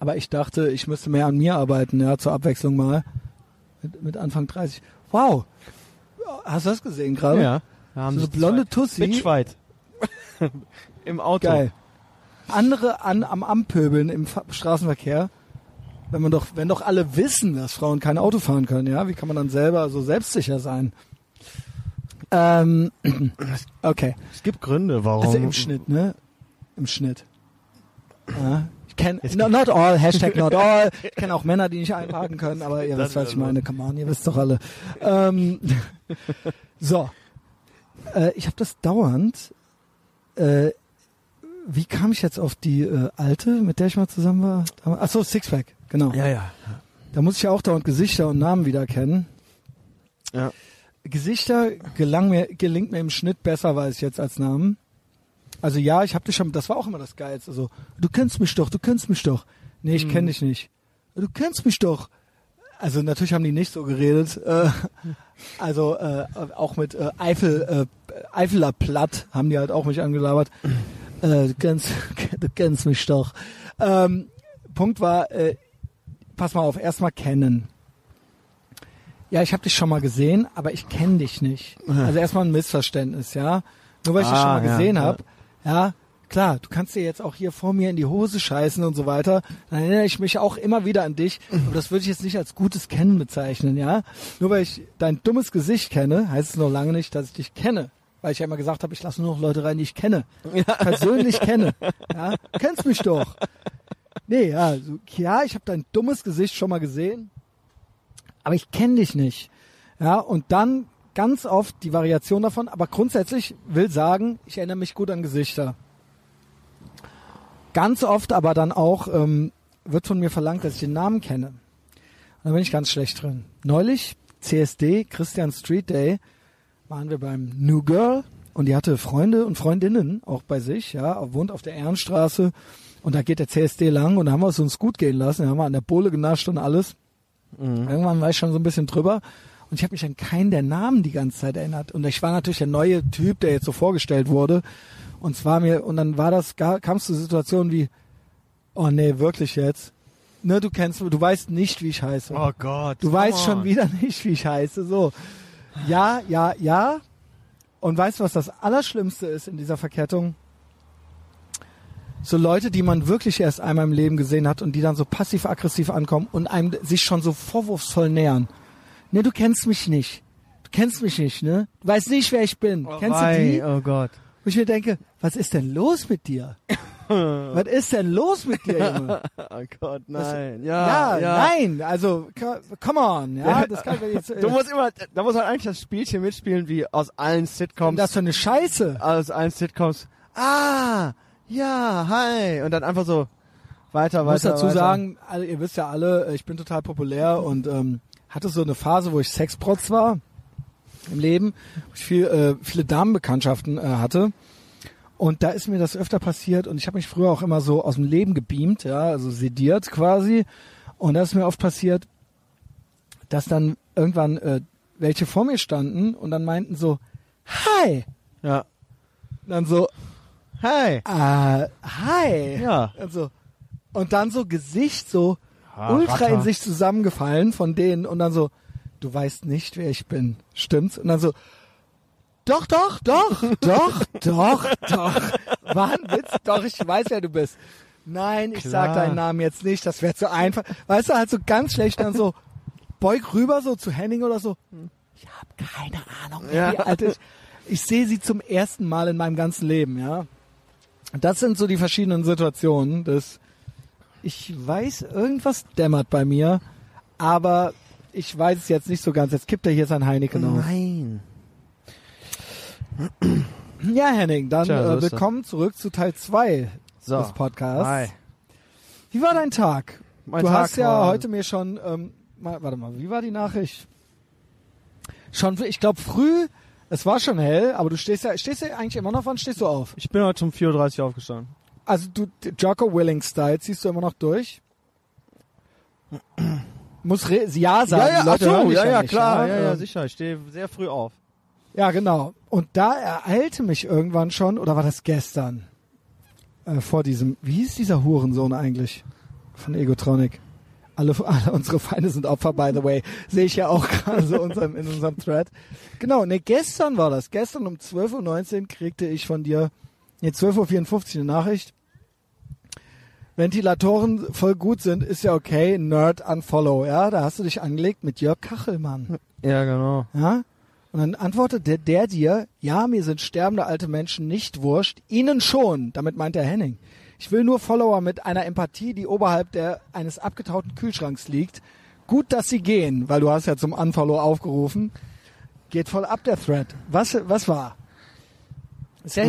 Aber ich dachte, ich müsste mehr an mir arbeiten, ja, zur Abwechslung mal. Mit, mit Anfang 30. Wow! Hast du das gesehen gerade? Ja. Da haben So sich blonde zwei- Tussi. Bitchfight. Im Auto. Geil. Andere an, am Ampöbeln im Fa Straßenverkehr. Wenn man doch, wenn doch alle wissen, dass Frauen kein Auto fahren können, ja, wie kann man dann selber so selbstsicher sein? Ähm, okay. Es gibt Gründe, warum. Also im Schnitt, ne? Im Schnitt. Ja. Es no, not all, Hashtag not all. Ich kenne auch Männer, die nicht einparken können, aber ihr wisst, was ich meine. Come on, ihr wisst doch alle. Ähm, so. Äh, ich habe das dauernd. Äh, wie kam ich jetzt auf die äh, alte, mit der ich mal zusammen war? Ach so, Sixpack, genau. Ja, ja. Da muss ich ja auch dauernd Gesichter und Namen wieder kennen. Ja. Gesichter gelang mir, gelingt mir im Schnitt besser, weiß ich jetzt, als Namen. Also ja, ich hab dich schon, das war auch immer das Geilste. Also, du kennst mich doch, du kennst mich doch. Nee, ich kenn dich nicht. Du kennst mich doch. Also natürlich haben die nicht so geredet. Äh, also äh, auch mit äh, Eifel, äh, Eifeler Platt haben die halt auch mich angelabert. Äh, du, kennst, du kennst mich doch. Ähm, Punkt war, äh, pass mal auf, erstmal kennen. Ja, ich habe dich schon mal gesehen, aber ich kenne dich nicht. Also erstmal ein Missverständnis, ja. Nur weil ich dich Ah, schon mal ja, gesehen ja. hab, ja, klar, du kannst dir jetzt auch hier vor mir in die Hose scheißen und so weiter. Dann erinnere ich mich auch immer wieder an dich. Und das würde ich jetzt nicht als gutes Kennen bezeichnen, ja. Nur weil ich dein dummes Gesicht kenne, heißt es noch lange nicht, dass ich dich kenne. Weil ich ja immer gesagt habe, ich lasse nur noch Leute rein, die ich kenne. Persönlich kenne. Ja, du kennst mich doch. Nee, ja, so, ja, ich habe dein dummes Gesicht schon mal gesehen, aber ich kenne dich nicht. Ja, und dann ganz oft die Variation davon, aber grundsätzlich will sagen, ich erinnere mich gut an Gesichter. Ganz oft aber dann auch ähm, wird von mir verlangt, dass ich den Namen kenne. Und da bin ich ganz schlecht drin. Neulich, CSD, Christian Street Day, waren wir beim New Girl und die hatte Freunde und Freundinnen auch bei sich, ja, wohnt auf der Ehrenstraße und da geht der CSD lang und da haben wir es uns gut gehen lassen, da haben wir an der Bohle genascht und alles. Irgendwann war ich schon so ein bisschen drüber und ich habe mich an keinen der Namen die ganze Zeit erinnert und ich war natürlich der neue Typ, der jetzt so vorgestellt wurde und zwar mir und dann war das kam es zu Situationen wie oh nee, wirklich jetzt. Ne, du kennst du weißt nicht, wie ich heiße. Oh Gott. Du weißt schon on. wieder nicht, wie ich heiße. So. Ja, ja, ja. Und weißt du, was das Allerschlimmste ist in dieser Verkettung? So Leute, die man wirklich erst einmal im Leben gesehen hat und die dann so passiv-aggressiv ankommen und einem sich schon so vorwurfsvoll nähern. Ne, du kennst mich nicht. Du kennst mich nicht, ne? Du weißt nicht, wer ich bin. Kennst du Wei, die? Oh Gott. Wo ich mir denke, was ist denn los mit dir? was ist denn los mit dir, Junge? Oh Gott, nein. Ja, Ja, ja. nein, also, co- come on, ja, das kann ich jetzt, äh, Du musst immer, da muss man eigentlich das Spielchen mitspielen, wie aus allen Sitcoms. das für eine Scheiße. aus allen Sitcoms. Ah, ja, hi. Und dann einfach so weiter, Ich weiter. muss dazu weiter. sagen, alle, ihr wisst ja alle, ich bin total populär und ähm, hatte so eine Phase, wo ich Sexprotz war im Leben, wo ich viel, äh, viele Damenbekanntschaften äh, hatte. Und da ist mir das öfter passiert und ich habe mich früher auch immer so aus dem Leben gebeamt, ja, also sediert quasi. Und da ist mir oft passiert, dass dann irgendwann äh, welche vor mir standen und dann meinten so, hi. Ja. Und dann so, Hi. äh, hi. Ja. Also, und dann so Gesicht so Ah, ultra Ratter. in sich zusammengefallen von denen und dann so, du weißt nicht, wer ich bin. Stimmt's? Und dann so, doch, doch, doch, doch, doch, doch. War ein Witz? Doch, ich weiß, wer du bist. Nein, ich sag Klar. deinen Namen jetzt nicht, das wäre zu einfach. Weißt du, halt so ganz schlecht dann so, beug rüber so zu Henning oder so. Ich habe keine Ahnung, Ja. alte ist. Ich sehe sie zum ersten Mal in meinem ganzen Leben, ja. Das sind so die verschiedenen Situationen. Das, ich weiß, irgendwas dämmert bei mir, aber ich weiß es jetzt nicht so ganz. Jetzt kippt er hier sein Heineken auf. Nein. Ja, Henning, dann Tja, so äh, willkommen zurück zu Teil 2 So. des Podcasts. Hi. Wie war dein Tag? Mein du Tag hast ja war- heute mir schon, ähm, mal, warte mal, wie war die Nachricht? Schon, ich glaube früh, es war schon hell, aber du stehst ja, stehst ja eigentlich immer noch, wann stehst du auf? Ich bin heute um 4.30 Uhr aufgestanden. Also du, Jocko Willing Style, ziehst du immer noch durch? Muss re ja sagen, die ach Leute so, ja, ja, nicht, klar, ja, ja, Ähm, sicher. Ich stehe sehr früh auf. Ja, genau. Und da ereilte mich irgendwann schon, oder war das gestern? Äh, vor diesem, wie hieß dieser Hurensohn eigentlich? Von Egotronic. Alle, alle unsere Feinde sind Opfer, by the way. Sehe ich ja auch gerade so unserem, in unserem Thread. Genau, ne, gestern war das. Gestern um 12.19 Uhr kriegte ich von dir, ne, 12.54 Uhr eine Nachricht. Ventilatoren voll gut sind, ist ja okay. Nerd unfollow, ja. Da hast du dich angelegt mit Jörg Kachelmann. Ja, genau. Ja? Und dann antwortet der, der dir, ja, mir sind sterbende alte Menschen nicht wurscht, ihnen schon. Damit meint der Henning. Ich will nur Follower mit einer Empathie, die oberhalb der, eines abgetauten Kühlschranks liegt. Gut, dass sie gehen, weil du hast ja zum Unfollow aufgerufen. Geht voll ab der Thread. Was, was war?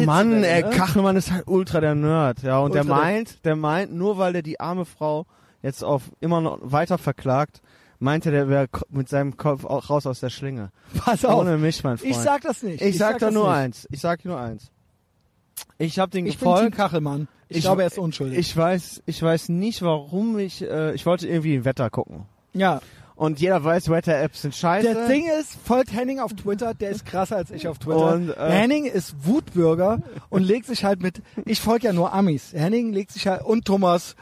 Mann, ey, ne? Kachelmann ist halt ultra der Nerd, ja. Und der Ultra der- meint, der meint, nur weil der die arme Frau jetzt auf immer noch weiter verklagt, meinte der wäre mit seinem Kopf auch raus aus der Schlinge. Pass auf. Ohne mich, mein Freund. Ich sag das nicht. ich, sag, da das nur nicht. eins. Ich sag nur eins. Ich hab den Ich bin Team gefolgt. Kachelmann. Ich, Ich- glaube, er ist unschuldig. Ich weiß, ich weiß nicht, warum ich, äh, ich wollte irgendwie ein Wetter gucken. ja. Und jeder weiß, Wetter-Apps sind scheiße. Der Ding ist, folgt Henning auf Twitter, der ist krasser als ich auf Twitter. Und, äh, Der Henning ist Wutbürger und legt sich halt mit, ich folge ja nur Amis. Henning legt sich halt, und Thomas,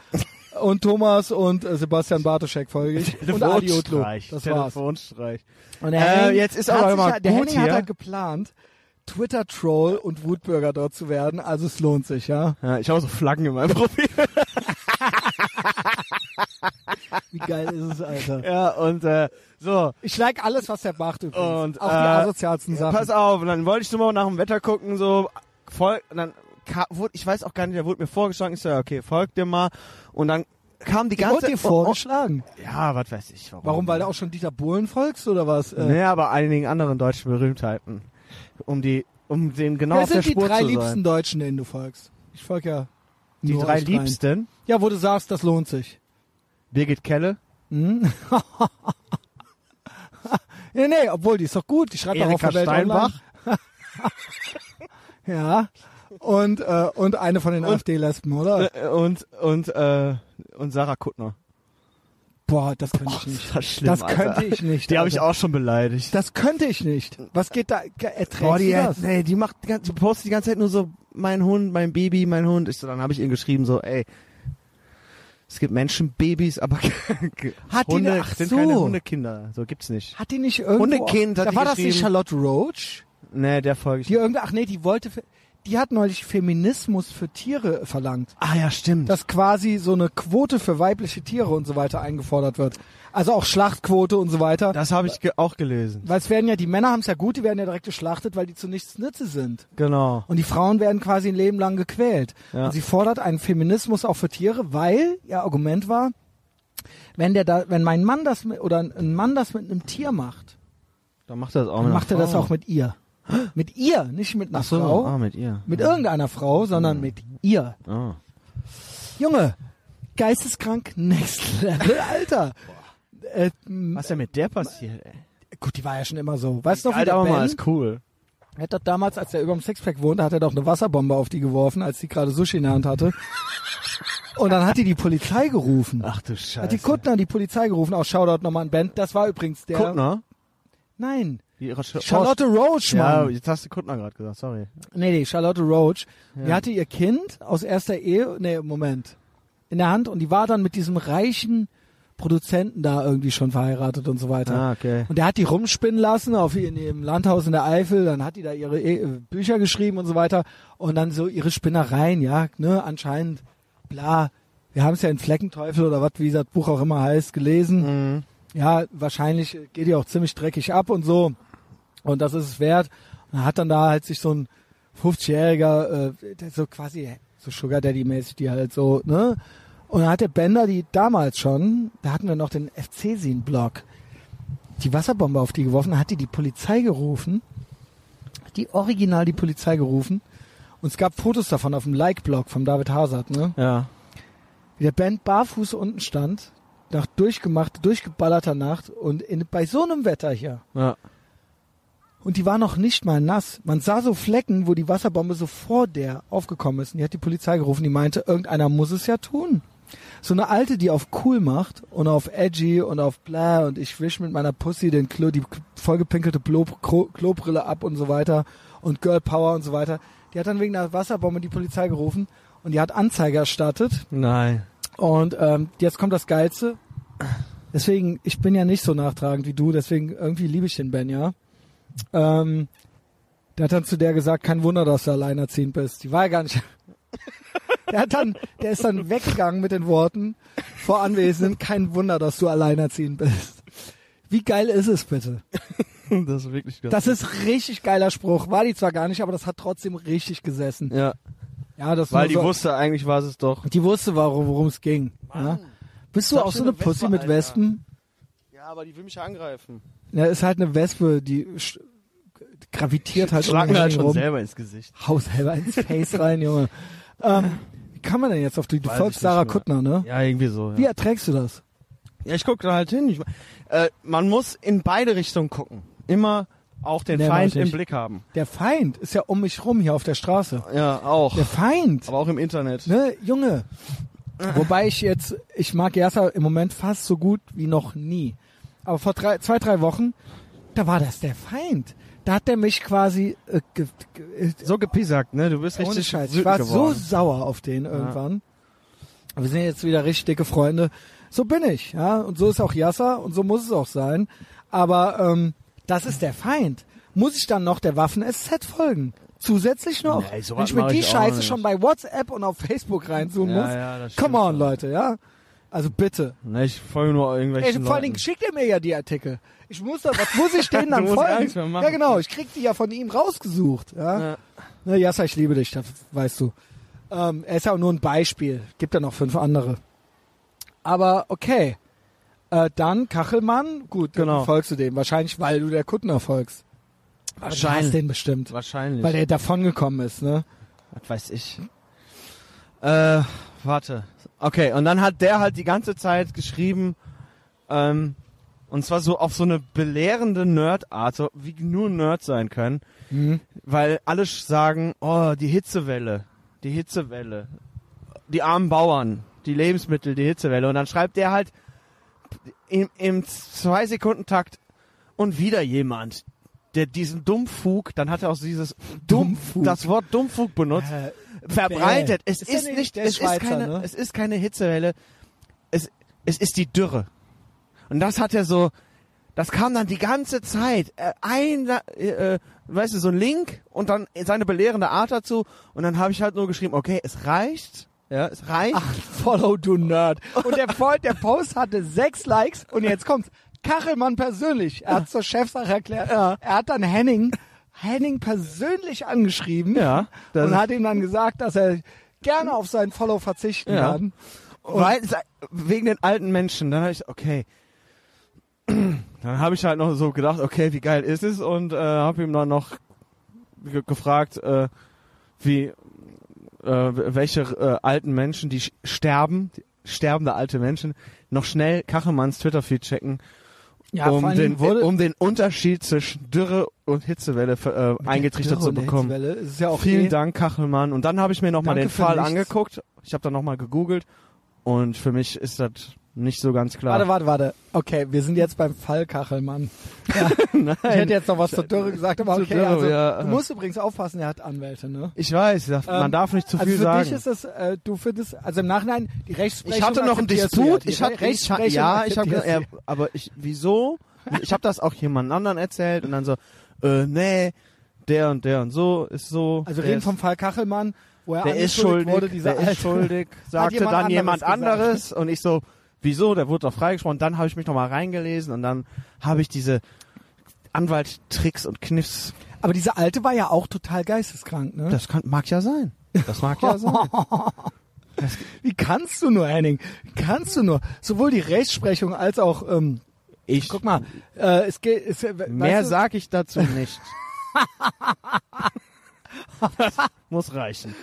und Thomas und äh, Sebastian Bartoschek folge ich. Und Adi. Telefonstreich. Das war's. Und Äh, jetzt ist hat aber mal halt- Der Henning hat hier. halt geplant, Twitter-Troll und Wutbürger dort zu werden, also es lohnt sich, ja. Ja, ich habe so Flaggen in meinem Profil. Wie geil ist es, Alter. ja, und äh, so. Ich like alles, was der macht übrigens. Und, Auch die äh, asozialsten Sachen. Pass auf, und dann wollte ich nur mal nach dem Wetter gucken, so voll, und dann wurde, ich weiß auch gar nicht, der wurde mir vorgeschlagen, ich so, okay, folgt dir mal. Und dann kam die Ich ganze wurde dir vorgeschlagen. Oh, oh, ja, was weiß ich, warum. Warum? Weil du auch schon Dieter Bohlen folgst oder was? Äh, Nee, aber einigen anderen deutschen Berühmtheiten. Um die, um den genau Wer auf der sind die Spur drei zu liebsten sein. Deutschen, denen du folgst? Ich folge ja. Die nur drei liebsten? Ja, wo du sagst, das lohnt sich. Birgit Kelle, Hm? nee, nee, obwohl, die ist doch gut. Die schreibt auch auf Erika der Welt Steinbach. Ja. Und, äh, und eine von den AfD-Lesben, oder? äh, und, und, äh, und Sarah Kuttner. Boah, das könnte ich nicht. das schlimm, Das Alter. könnte ich nicht. Die habe ich Alter. auch schon beleidigt. Das könnte ich nicht. Was geht da? Erträgst Boah, die, du das? nee, die macht, die postet die ganze Zeit nur so, mein Hund, mein Baby, mein Hund. Ich so, dann habe ich ihr geschrieben so, ey, es gibt Menschenbabys, aber Hat die Hunde ne- ach sind so. keine Hundekinder. So gibt's nicht. Hat die nicht irgendwo... Hundekind hat da die war das nicht. Charlotte Roach? Nee, der folge ich Die irgendwo, ach nee, die wollte, die hat neulich Feminismus für Tiere verlangt. Ah ja, stimmt. Dass quasi so eine Quote für weibliche Tiere und so weiter eingefordert wird. Also auch Schlachtquote und so weiter. das habe ich ge auch gelesen. Weil es werden ja, die Männer haben es ja gut, die werden ja direkt geschlachtet, weil die zu nichts Nütze sind. Genau. Und die Frauen werden quasi ein Leben lang gequält. Ja. Und sie fordert einen Feminismus auch für Tiere, weil ihr Argument war, wenn der da, wenn mein Mann das mit, oder ein Mann das mit einem Tier macht, Dann macht er das auch dann mit macht er einer das Frau. auch mit ihr. Mit ihr, nicht mit einer Ach so, Frau, ah, mit ihr. mit irgendeiner Frau, sondern mit ihr. Ah. Junge, geisteskrank, next level, Alter. Äh, Was ist denn mit der passiert, ey? gut, die war ja schon immer so. Weißt du noch, wie der mal Ben, als cool. er hat doch damals, als er über dem Sixpack wohnte, hat er doch eine Wasserbombe auf die geworfen, als sie gerade Sushi in der Hand hatte. Und dann hat die die Polizei gerufen. Ach du Scheiße. Hat die Kuttner die Polizei gerufen, auch Shoutout nochmal an Ben. Das war übrigens der. Kuttner? Nein. Die Sch Charlotte Roach, Ja, Mann. jetzt hast du Kuttner gerade gesagt, sorry. Nee, nee, Charlotte Roach. Die Ja. hatte ihr Kind aus erster Ehe, nee, Moment, in der Hand und die war dann mit diesem reichen Produzenten da irgendwie schon verheiratet und so weiter. Ah, okay. Und der hat die rumspinnen lassen auf in ihrem Landhaus in der Eifel, dann hat die da ihre e Bücher geschrieben und so weiter und dann so ihre Spinnereien, ja, ne, anscheinend, bla. Wir haben es ja in Fleckenteufel oder was, wie das Buch auch immer heißt, gelesen. Mhm. Ja, wahrscheinlich geht die auch ziemlich dreckig ab und so. Und das ist es wert. Und er hat dann da halt sich so ein 50-jähriger, äh, der so quasi so Sugar Daddy-mäßig, die halt so, ne? Und dann hat der Bender die damals schon, da hatten wir noch den FC-Sin-Block, die Wasserbombe auf die geworfen, hat die die Polizei gerufen, die original die Polizei gerufen. Und es gab Fotos davon auf dem Like-Blog von David Hazard, ne? Ja. Wie der Band barfuß unten stand, nach durchgemacht, durchgeballerter Nacht und in, bei so einem Wetter hier. Ja. Und die war noch nicht mal nass. Man sah so Flecken, wo die Wasserbombe so vor der aufgekommen ist. Und die hat die Polizei gerufen, die meinte, irgendeiner muss es ja tun. So eine alte, die auf cool macht und auf edgy und auf bla und ich wisch mit meiner Pussy den Klo, die vollgepinkelte Klo, Klo, Klobrille ab und so weiter und Girl Power und so weiter. Die hat dann wegen der Wasserbombe die Polizei gerufen und die hat Anzeige erstattet. Nein. Und ähm, jetzt kommt das Geilste. Deswegen, ich bin ja nicht so nachtragend wie du, deswegen irgendwie liebe ich den Ben, ja. Ähm, der hat dann zu der gesagt, kein Wunder, dass du alleinerziehend bist. Die war ja gar nicht. der hat dann, der ist dann weggegangen mit den Worten vor Anwesenden, kein Wunder, dass du alleinerziehend bist. Wie geil ist es bitte? Das ist wirklich Das ist richtig geiler Spruch. War die zwar gar nicht, aber das hat trotzdem richtig gesessen. Ja. Ja, das Weil die so, wusste eigentlich, was es doch. die wusste, warum worum es ging. Ja. Bist du auch so eine Pussy Wespe, mit Alter. Wespen? Ja, aber die will mich ja angreifen. Ja, ist halt eine Wespe, die gravitiert halt Schlag mir halt schon rum. selber ins Gesicht. Hau selber ins Face rein, Junge. Ähm, kann man denn jetzt auf die, du Weiß folgst Sarah. Kuttner, ne? Ja, irgendwie so. Ja, Wie erträgst du das? ja ich gucke da halt hin. Ich, äh, man muss in beide Richtungen gucken. Immer auch den Nee, Feind im. Blick haben. Der Feind ist ja um mich rum hier auf der Straße. Ja, auch. Der Feind, Aber auch im Internet. ne, Junge. Wobei ich jetzt, ich mag Yasser im Moment fast so gut wie noch nie. Aber vor drei, zwei, drei Wochen, da war das der Feind. Da hat der mich quasi äh, ge, ge, äh, So gepiesackt, ne? Du bist Ohne richtig Scheiß. Ich war so geworden. sauer auf den irgendwann. Wir sind jetzt wieder richtig dicke Freunde. So bin ich, ja. Und so ist auch Yasser und so muss es auch sein. Aber ähm, das ist der Feind. Muss ich dann noch der Waffen-SZ folgen? Zusätzlich noch? Nee, Wenn ich mir die ich Scheiße schon bei WhatsApp und auf Facebook reintun Ja, muss? ja, Come on. Leute, ja. Also bitte. Ne, ich folge nur Ey, irgendwelchen vor allen Dingen schickt er mir ja die Artikel. Ich muss da, was muss ich denen dann folgen? Ja genau, ich krieg die ja von ihm rausgesucht. Ja. Ja. Ne, Jassa, ich liebe dich, das weißt du. Ähm, er ist ja auch nur ein Beispiel. Gibt ja noch fünf andere. Aber okay. Äh, dann Kachelmann, gut, Genau. dann folgst du dem. Wahrscheinlich, weil du der Kuttner folgst. Aber Du Wahrscheinlich. hast den bestimmt. Wahrscheinlich. Weil der davongekommen ist, ne? Was weiß ich. Äh, warte. Okay, und dann hat der halt die ganze Zeit geschrieben, ähm, und zwar so auf so eine belehrende Nerd-Art, so wie nur Nerds sein können, Mhm. weil alle sagen, oh, die Hitzewelle, die Hitzewelle, die armen Bauern, die Lebensmittel, die Hitzewelle. Und dann schreibt der halt im, im Zwei-Sekunden-Takt und wieder jemand, der diesen Dummfug, dann hat er auch dieses Dumm, Dummfug. das Wort Dummfug benutzt, Äh, verbreitet. Es Ist ist, nicht- es ist ist Schweizer, keine, ne? es ist keine Hitzewelle. Es, es ist die Dürre. Und das hat er so, das kam dann die ganze Zeit. Äh, ein, äh, äh, weißt du, so ein Link und dann seine belehrende Art dazu. Und dann habe ich halt nur geschrieben, okay, es reicht. Ja, es reicht. Ach, follow du Nerd. Und der, der Post hatte sechs Likes und jetzt kommt's. Kachelmann persönlich. Er hat zur Chefsache erklärt. Er hat dann Henning, Henning persönlich angeschrieben. Ja, Und hat ihm dann gesagt, dass er gerne auf seinen Follow verzichten Ja. kann. Weil, wegen den alten Menschen. Dann habe ich, okay. Dann habe ich halt noch so gedacht, okay, wie geil ist es? Und äh, habe ihm dann noch ge gefragt, äh, wie, äh, welche äh, alten Menschen, die sterben, die sterbende alte Menschen, noch schnell Kachelmanns Twitter-Feed checken, Ja, um, den, um den Unterschied zwischen Dürre und Hitzewelle äh, eingetrichtert zu bekommen. Ja auch Vielen eh- Dank, Kachelmann. Und dann habe ich mir nochmal den Fall nichts. angeguckt. Ich habe dann nochmal gegoogelt und für mich ist das nicht so ganz klar. Warte, warte, warte. Okay, wir sind jetzt beim Fall Kachelmann. Ja. Nein. Ich hätte jetzt noch was zur Dürre gesagt, aber okay. Dürre, also, ja. Du musst übrigens aufpassen, er hat Anwälte, ne? Ich weiß, das- man Ähm, darf nicht zu also viel für sagen. dich ist es, äh, du findest, also im Nachhinein, die Rechtsprechung ich hatte noch einen Disput. ja. Ich hatte, Rechtsprechung ja, ich habe, ja, aber ich, wieso? Ich habe das auch jemand anderen erzählt und dann so, äh, nee, der und der und so ist so. Also reden ist, vom Fall Kachelmann, wo er der ist schuldig, wurde, dieser der ist schuldig, sagte jemand dann anderes jemand gesagt. anderes und ich so, wieso? Der wurde doch freigesprochen. Dann habe ich mich nochmal reingelesen und dann habe ich diese Anwalttricks und Kniffs. Aber dieser alte war ja auch total geisteskrank, ne? Das kann, mag ja sein. Das mag ja sein. Wie kannst du nur, Henning? Wie kannst du nur? Sowohl die Rechtsprechung als auch, ähm, Ich, guck mal, äh, es geht, es, äh, mehr weißt du, sag ich dazu nicht. das muss reichen.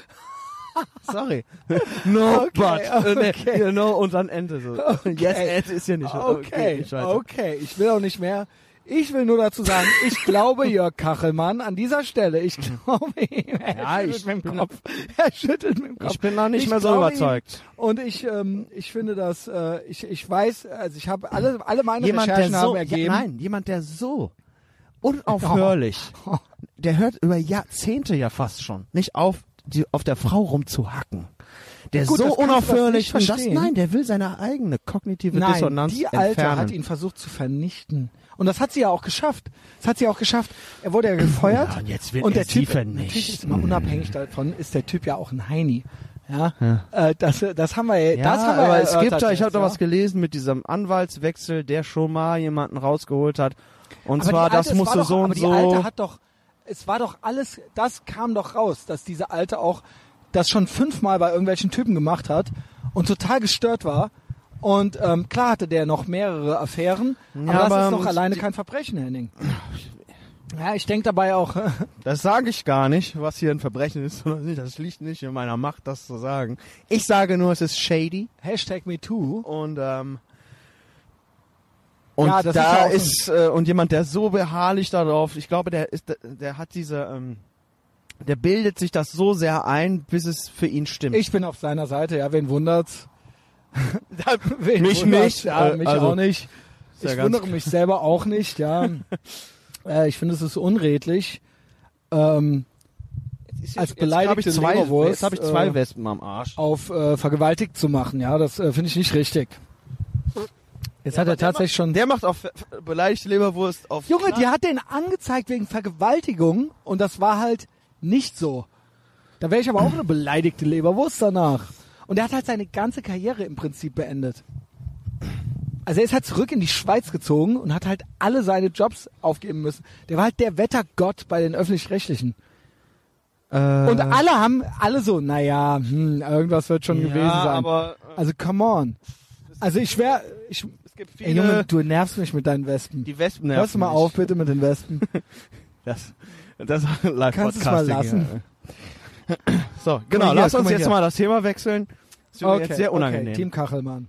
Sorry. No, Okay, but. Äh, nee, okay. you know, und dann Ende so. Yes, it ist ja nicht. Okay, weiter. okay, ich will auch nicht mehr. Ich will nur dazu sagen, ich glaube Jörg Kachelmann an dieser Stelle. Ich glaube ihm. Er Ja, schüttelt ich mit dem Kopf. Er schüttelt mit dem Kopf. Ich bin da nicht Ich mehr so überzeugt. Ihm. Und ich, ähm, ich finde das, äh, ich, ich weiß, also ich habe alle, alle meine Jemand, der Recherchen haben so, ergeben. ja, nein, jemand, der so unaufhörlich, der hört über Jahrzehnte ja fast schon, nicht auf, die, auf der Frau rumzuhacken. Der Gut, so unaufhörlich, das, nein, der will seine eigene kognitive Nein, Dissonanz die Alte entfernen. hat ihn versucht zu vernichten. Und das hat sie ja auch geschafft. Das hat sie auch geschafft. Er wurde ja gefeuert. Ja, und jetzt will und er der Typ, natürlich ist mal unabhängig davon, ist der Typ ja auch ein Heini. Ja, Äh, das, das haben wir, Ja, das haben wir aber es gibt da, ich habe da ja. was gelesen mit diesem Anwaltswechsel, der schon mal jemanden rausgeholt hat. Und Aber zwar, Alte, das musste doch, so aber und die so. Alte hat doch, es war doch alles, das kam doch raus, dass diese Alte auch das schon fünfmal bei irgendwelchen Typen gemacht hat und total gestört war. Und ähm, klar hatte der noch mehrere Affären, aber das aber ist doch alleine kein Verbrechen, Henning. Ja, ich denke dabei auch, Das sage ich gar nicht, was hier ein Verbrechen ist oder nicht. Das liegt nicht in meiner Macht, das zu sagen. Ich sage nur, es ist shady Hashtag MeToo. und ähm, und Ja, ist da ja so ist, äh, und jemand, der so beharrlich darauf, ich glaube, der ist, der, der hat diese, ähm, der bildet sich das so sehr ein, bis es für ihn stimmt. Ich bin auf seiner Seite, ja, wen wundert's? wen Mich wundert's? nicht, Ja, äh, mich also, auch nicht. ist Ich wundere mich selber auch nicht, ja. äh, ich finde, es ist unredlich. Ähm, Jetzt- als jetzt hab beleidigte ich zwei, Leberwurst, Jetzt habe ich zwei äh, Wespen am Arsch. auf äh, vergewaltigt zu machen, ja, das äh, finde ich nicht richtig. Jetzt hat er tatsächlich schon. Der macht auf beleidigte Leberwurst auf. Junge, die hat den angezeigt wegen Vergewaltigung und das war halt nicht so. Da wäre ich aber auch eine beleidigte Leberwurst danach. Und er hat halt seine ganze Karriere im Prinzip beendet. Also er ist halt zurück in die Schweiz gezogen und hat halt alle seine Jobs aufgeben müssen. Der war halt der Wettergott bei den öffentlich-rechtlichen. äh, Und alle haben, alle so, naja, hm, irgendwas wird schon ja, gewesen sein. aber äh, Also come on. Also ich schwör, ich, es gibt viele, ey Junge, du nervst mich mit deinen Wespen. die Wespen nerven Hörst du mal mich. auf bitte mit den Wespen. Das, das live Kannst du's mal lassen? So, genau, hier, lass uns mal jetzt hier. mal das Thema wechseln. Das ist mir jetzt sehr unangenehm. Okay, Team Kachelmann.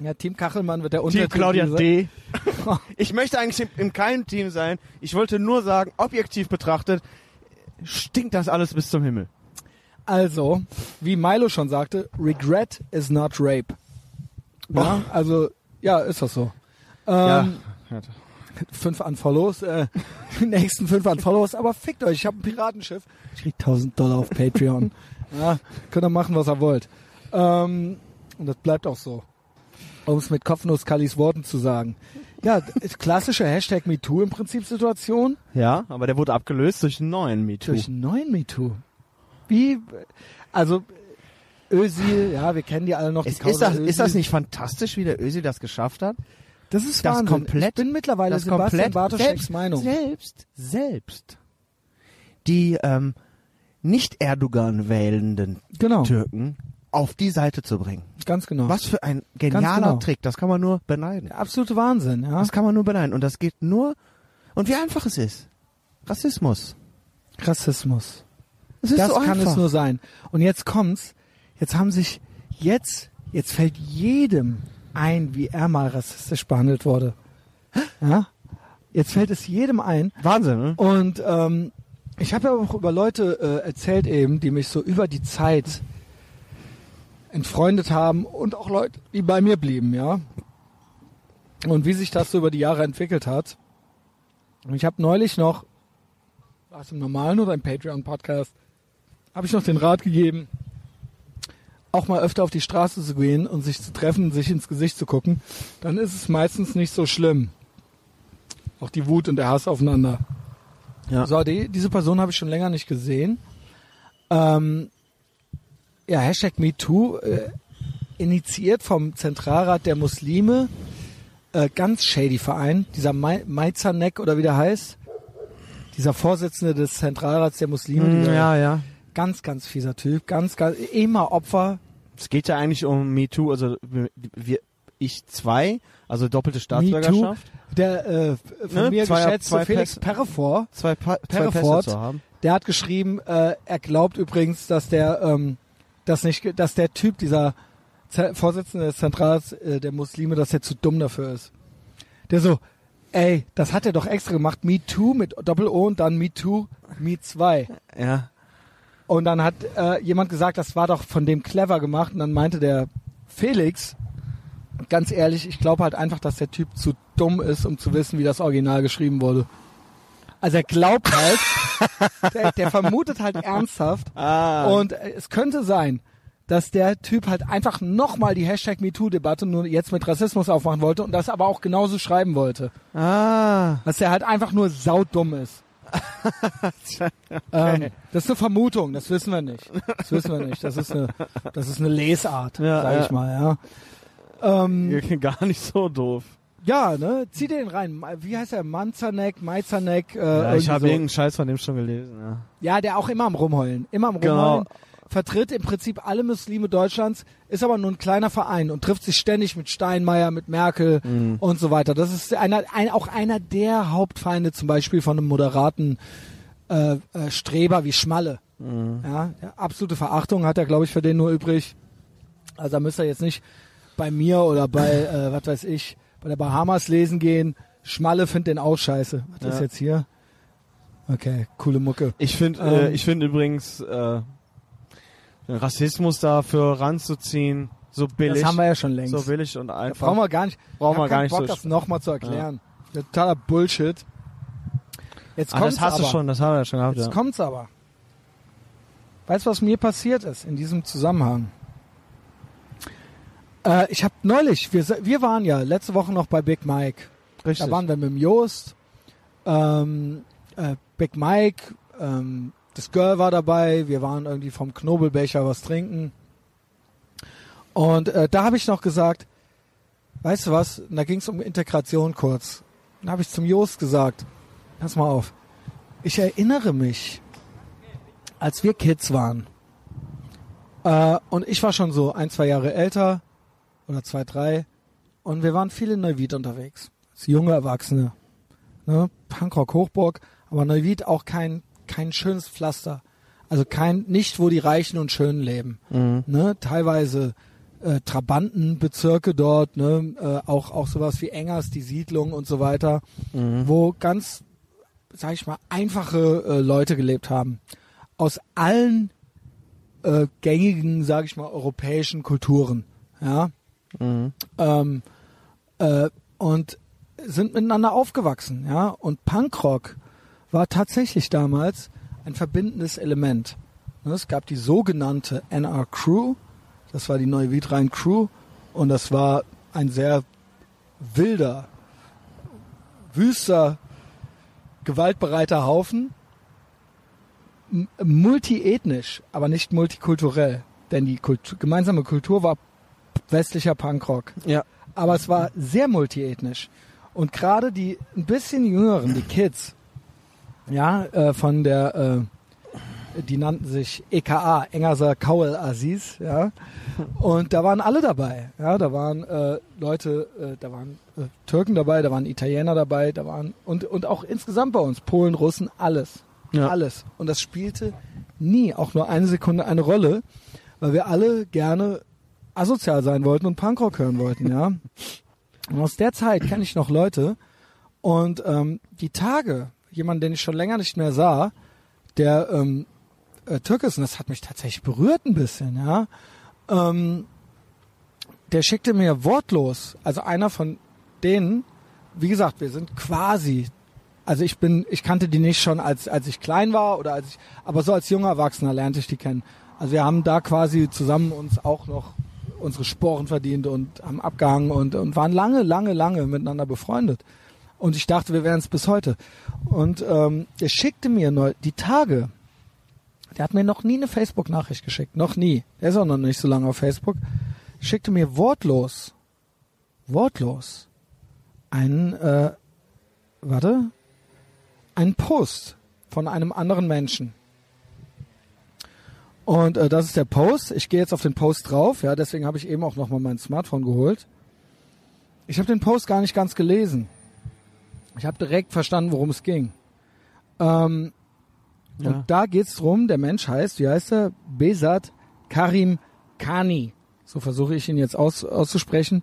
Ja, Team Kachelmann wird der Team Untertitel Claudia dieser- D. Ich möchte eigentlich in, in keinem Team sein. Ich wollte nur sagen, objektiv betrachtet, stinkt das alles bis zum Himmel. Also, wie Milo schon sagte, Regret is not rape. Ja, also, ja, ist das so. Ähm, Fünf Unfollows, äh, die nächsten fünf Unfollows, aber fickt euch, ich habe ein Piratenschiff. Ich krieg 1000 Dollar auf Patreon. ja, könnt ihr machen, was ihr wollt. Ähm, und das bleibt auch so. Um es mit Kopfnuss Kallis Worten zu sagen. Ja, klassische Hashtag MeToo im Prinzip Situation Ja, aber der wurde abgelöst durch einen neuen MeToo. durch einen neuen MeToo. Wie, also Özil, ja, wir kennen die alle noch. die Ist, das, Özil. ist das nicht fantastisch, wie der Ösi das geschafft hat? Das ist das Wahnsinn. komplett- ich bin mittlerweile das Sebastian komplett Bartoscheks selbst, Meinung. Selbst, selbst die ähm, nicht Erdogan wählenden Genau, Türken auf die Seite zu bringen. ganz genau. Was für ein genialer genau. Trick, das kann man nur beneiden. Der absolute Wahnsinn, ja. Das kann man nur beneiden. Und das geht nur, und wie einfach es ist. Rassismus. Rassismus. Ist das so kann es nur sein. Und jetzt kommt's. Jetzt haben sich, jetzt, jetzt fällt jedem ein, wie er mal rassistisch behandelt wurde. Ja? Jetzt fällt es jedem ein. Wahnsinn, ne? Und ähm, ich habe ja auch über Leute äh, erzählt eben, die mich so über die Zeit entfreundet haben und auch Leute, die bei mir blieben, ja. Und wie sich das so über die Jahre entwickelt hat. Und ich habe neulich noch, war es im normalen oder im Patreon-Podcast, habe ich noch den Rat gegeben, auch mal öfter auf die Straße zu gehen und sich zu treffen, sich ins Gesicht zu gucken. Dann ist es meistens nicht so schlimm. Auch die Wut und der Hass aufeinander. Ja. So, die, diese Person habe ich schon länger nicht gesehen. Ähm, ja, Hashtag MeToo, äh, initiiert vom Zentralrat der Muslime, äh, ganz shady Verein, dieser Maizanek oder wie der heißt, dieser Vorsitzende des Zentralrats der Muslime, dieser Mm, Ja, ja. Ganz, ganz fieser Typ, ganz, ganz, immer Opfer, Es geht ja eigentlich um MeToo, also wir, ich zwei, also doppelte Staatsbürgerschaft. der äh, von Ne? mir Zwei- geschätzte zwei Felix Pässe. Perrefort, Zwei, pa Perrefort. haben. Der hat geschrieben, äh, er glaubt übrigens, dass der, ähm, dass nicht, dass der Typ, dieser Z Vorsitzende des Zentrals äh, der Muslime, dass er zu dumm dafür ist. Der so, ey, das hat er doch extra gemacht, Me Too mit Doppel-O und dann Me Too, Me 2. Ja. Und dann hat äh, jemand gesagt, das war doch von dem clever gemacht. Und dann meinte der Felix, ganz ehrlich, ich glaube halt einfach, dass der Typ zu dumm ist, um zu wissen, wie das Original geschrieben wurde. Also er glaubt halt, der, der vermutet halt ernsthaft. Ah. Und äh, es könnte sein, dass der Typ halt einfach nochmal die Hashtag MeToo-Debatte nur jetzt mit Rassismus aufmachen wollte und das aber auch genauso schreiben wollte. ah. Dass er halt einfach nur saudumm ist. ähm, das ist eine Vermutung, das wissen wir nicht. Das wissen wir nicht. Das ist eine, das ist eine Lesart, Ja, sag ja. ich mal, ja. Ähm, Gar nicht so doof. ja, ne, zieh den rein. Wie heißt er? Manzanek, Maizanek, äh, Ja, ich habe so. irgendeinen Scheiß von dem schon gelesen. Ja. Ja, der auch immer am Rumheulen. Immer am Genau. Vertritt im Prinzip alle Muslime Deutschlands, ist aber nur ein kleiner Verein und trifft sich ständig mit Steinmeier, mit Merkel Mhm. und so weiter. Das ist einer, ein, auch einer der Hauptfeinde zum Beispiel von einem moderaten äh, äh, Streber wie Schmalle. Mhm. Ja, absolute Verachtung hat er, glaube ich, für den nur übrig. Also da müsst ihr jetzt nicht bei mir oder bei, äh, was weiß ich, bei der Bahamas lesen gehen. Schmalle findet den auch scheiße. Was ist Ja. jetzt hier? Okay, coole Mucke. Ich finde, äh, Ähm. ich finde übrigens äh, Rassismus dafür ranzuziehen, so billig, Das haben wir ja schon längst. so billig und Da einfach. brauchen wir gar nicht. Brauchen ich wir gar nicht Bock, so das nochmal zu erklären. Totaler Bullshit. Jetzt ah, kommt's das hast aber. du schon, das haben wir ja schon gehabt. Jetzt Ja. kommt's aber. Weißt du, was mir passiert ist in diesem Zusammenhang? Äh, ich habe neulich, wir, wir waren ja letzte Woche noch bei Big Mike. Richtig. Da waren wir mit dem Joost, ähm, äh, Big Mike, ähm, das Girl war dabei, wir waren irgendwie vom Knobelbecher was trinken. Und äh, da habe ich noch gesagt, weißt du was, da ging es um Integration kurz. Da habe ich zum Joost gesagt, pass mal auf, ich erinnere mich, als wir Kids waren, äh, und ich war schon so ein, zwei Jahre älter, oder zwei, drei, und wir waren viel in Neuwied unterwegs. Als junge Erwachsene. Ne? Punkrock Hochburg, aber Neuwied auch kein, kein schönes Pflaster. Also kein, nicht wo die Reichen und Schönen leben. Mhm. Ne? Teilweise äh, Trabantenbezirke dort, ne? äh, auch, auch sowas wie Engers, die Siedlung und so weiter, Mhm. wo ganz, sag ich mal, einfache äh, Leute gelebt haben. Aus allen äh, gängigen, sag ich mal, europäischen Kulturen. Ja, Mhm. ähm, äh, und sind miteinander aufgewachsen, ja. Und Punkrock war tatsächlich damals ein verbindendes Element. Ne, Es gab die sogenannte NR Crew, das war die neue Wiedrein Crew, und das war ein sehr wilder wüster, gewaltbereiter Haufen. Multiethnisch, aber nicht multikulturell. Denn die Kultu gemeinsame Kultur war westlicher Punkrock. Ja. Aber es war sehr multiethnisch. Und gerade die ein bisschen jüngeren, die Kids, ja, äh, von der, äh, die nannten sich EKA, Engerser Kaul Aziz, ja. Und da waren alle dabei, ja. Da waren äh, Leute, äh, da waren äh, Türken dabei, da waren Italiener dabei, da waren und und auch insgesamt bei uns Polen, Russen, alles, Ja. alles. Und das spielte nie auch nur eine Sekunde eine Rolle, weil wir alle gerne asozial sein wollten und Punkrock hören wollten, ja. Und aus der Zeit kenne ich noch Leute und ähm, die Tage, jemand, den ich schon länger nicht mehr sah, der ähm, äh, Türk ist, und das hat mich tatsächlich berührt ein bisschen, ja. Ähm, der schickte mir wortlos, also einer von denen, wie gesagt, wir sind quasi, also ich bin, ich kannte die nicht schon als als ich klein war oder als ich, aber so als junger Erwachsener lernte ich die kennen. Also wir haben da quasi zusammen uns auch noch unsere Sporen verdient und haben abgehangen und, und waren lange, lange, lange miteinander befreundet. Und ich dachte, wir wären es bis heute. Und ähm, der schickte mir neu, die Tage, der hat mir noch nie eine Facebook-Nachricht geschickt, noch nie. Der ist auch noch nicht so lange auf Facebook. Schickte mir wortlos, wortlos einen, äh, warte, einen Post von einem anderen Menschen. Und äh, das ist der Post. Ich gehe jetzt auf den Post drauf, ja, deswegen habe ich eben auch nochmal mein Smartphone geholt. Ich habe den Post gar nicht ganz gelesen. Ich habe direkt verstanden, worum es ging. Ähm, Ja. Und da geht's drum, der Mensch heißt, wie heißt er? Besat Karim Kani. So versuche ich ihn jetzt aus, auszusprechen.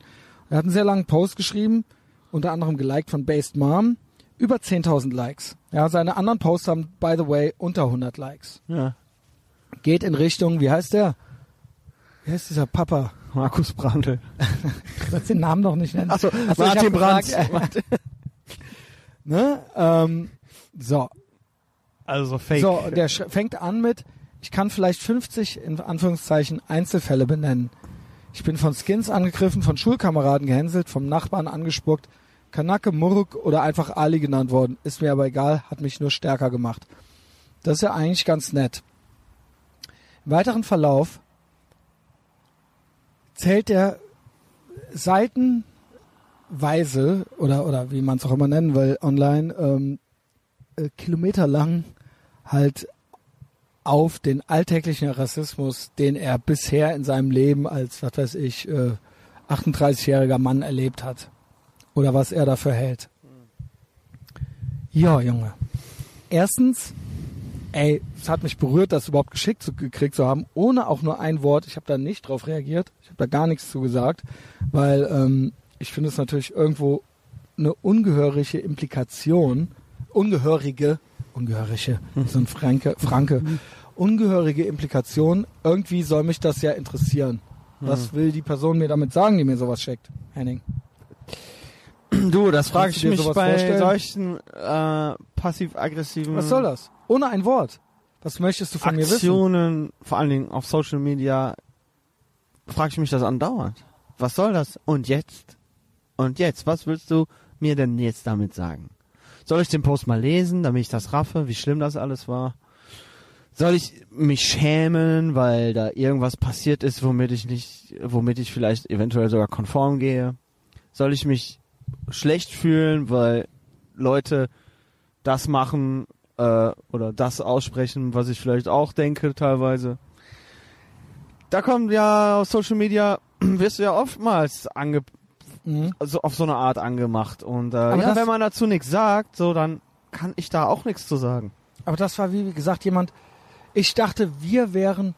Er hat einen sehr langen Post geschrieben, unter anderem geliked von Based Mom. Über 10.000 Likes. Ja, seine anderen Posts haben, by the way, unter 100 Likes Ja. geht in Richtung, wie heißt der? Wie heißt dieser Papa? Markus Brandl. Du sollst den Namen noch nicht nennen. Achso, Ach so, ich Martin Brandt. ne? ähm, so, Also fake. so, der fängt an mit, ich kann vielleicht 50 in Anführungszeichen Einzelfälle benennen. Ich bin von Skins angegriffen, von Schulkameraden gehänselt, vom Nachbarn angespuckt, Kanake, Muruk oder einfach Ali genannt worden. Ist mir aber egal, hat mich nur stärker gemacht. Das ist ja eigentlich ganz nett. Im weiteren Verlauf zählt er seitenweise oder oder wie man es auch immer nennen will online ähm, äh, kilometerlang halt auf den alltäglichen Rassismus, den er bisher in seinem Leben als, was weiß ich, äh, 38-jähriger Mann erlebt hat. Oder was er dafür hält. Ja, Junge. Erstens, ey, es hat mich berührt, das überhaupt geschickt zu, gekriegt zu haben, ohne auch nur ein Wort. Ich habe da nicht drauf reagiert. Ich habe da gar nichts zu gesagt, weil ähm, ich finde es natürlich irgendwo eine ungehörige Implikation, ungehörige, ungehörige, so ein Franke, Franke, ungehörige Implikation. Irgendwie soll mich das ja interessieren. Was will die Person mir damit sagen, die mir sowas schickt, Henning? Du, das frage ich mich bei vorstellen? solchen äh, passiv-aggressiven Was soll das? Ohne ein Wort. Was möchtest du von mir wissen? Aktionen, vor allen Dingen auf Social Media, frage ich mich das andauernd. Was soll das? Und jetzt? Und jetzt? Was willst du mir denn jetzt damit sagen? Soll ich den Post mal lesen, damit ich das raffe, wie schlimm das alles war? Soll ich mich schämen, weil da irgendwas passiert ist, womit ich nicht, womit ich vielleicht eventuell sogar konform gehe? Soll ich mich schlecht fühlen, weil Leute das machen äh, oder das aussprechen, was ich vielleicht auch denke teilweise? Da kommt ja auf Social Media wirst du ja oftmals ange Mhm. also auf so eine Art angemacht und äh, Aber ja, wenn man dazu nichts sagt, so dann kann ich da auch nichts zu sagen. Aber das war, wie gesagt, jemand, ich dachte, wir wären,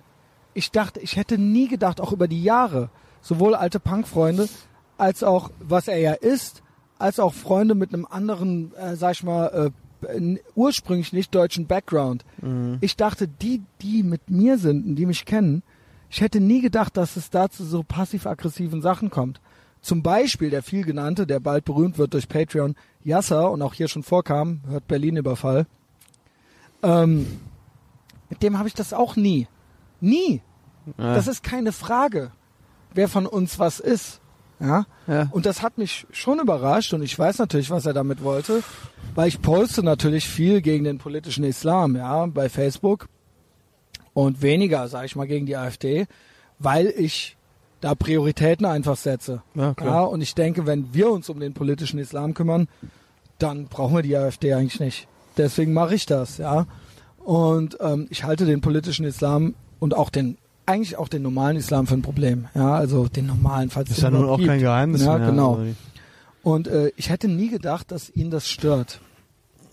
ich dachte, ich hätte nie gedacht, auch über die Jahre, sowohl alte Punkfreunde, als auch, was er ja ist, als auch Freunde mit einem anderen, äh, sag ich mal, äh, ursprünglich nicht deutschen Background. Ich dachte, die, die mit mir sind und die mich kennen, ich hätte nie gedacht, dass es da zu so passiv-aggressiven Sachen kommt. Zum Beispiel der viel genannte, der bald berühmt wird durch Patreon, Yasser und auch hier schon vorkam, hört Berlin-Überfall. Ähm, mit dem habe ich das auch nie. Nie. Ja. Das ist keine Frage, wer von uns was ist. Ja? Ja. Und das hat mich schon überrascht und ich weiß natürlich, was er damit wollte, weil ich poste natürlich viel gegen den politischen Islam, ja, bei Facebook und weniger, sage ich mal, gegen die AfD, weil ich da Prioritäten einfach setze. Ja, Ja, klar. und ich denke, wenn wir uns um den politischen Islam kümmern, dann brauchen wir die AfD eigentlich nicht. Deswegen mache ich das, ja. Und ähm, ich halte den politischen Islam und auch den eigentlich auch den normalen Islam für ein Problem. Ja, also den normalen, falls Ist ja nun auch kein gibt. Geheimnis Ja, mehr. genau. Also, Und äh, ich hätte nie gedacht, dass ihn das stört.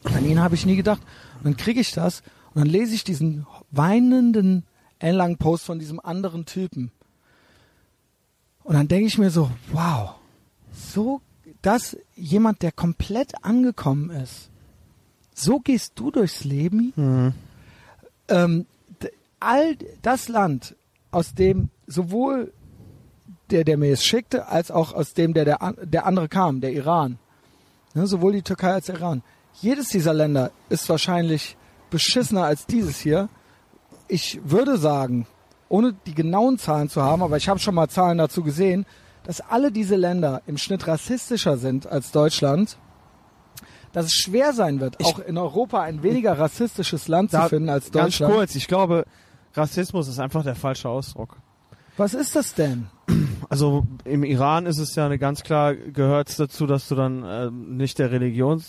An ihn habe ich nie gedacht. Und dann kriege ich das und dann lese ich diesen weinenden ellenlangen Post von diesem anderen Typen. Und dann denke ich mir so, wow, so, dass jemand, der komplett angekommen ist, so gehst du durchs Leben. Mhm. Ähm, all das Land, aus dem sowohl der, der mir es schickte, als auch aus dem, der, der, der andere kam, der Iran. Ne, sowohl die Türkei als der Iran. Jedes dieser Länder ist wahrscheinlich beschissener als dieses hier. Ich würde sagen, ohne die genauen Zahlen zu haben, aber ich habe schon mal Zahlen dazu gesehen, dass alle diese Länder im Schnitt rassistischer sind als Deutschland, dass es schwer sein wird, Ich- auch in Europa ein weniger rassistisches Land zu finden als Ganz Deutschland. kurz, ich glaube, Rassismus ist einfach der falsche Ausdruck. Was ist das denn? Also im Iran ist es ja eine ganz klar, gehört es dazu, dass du dann ähm, nicht der Religion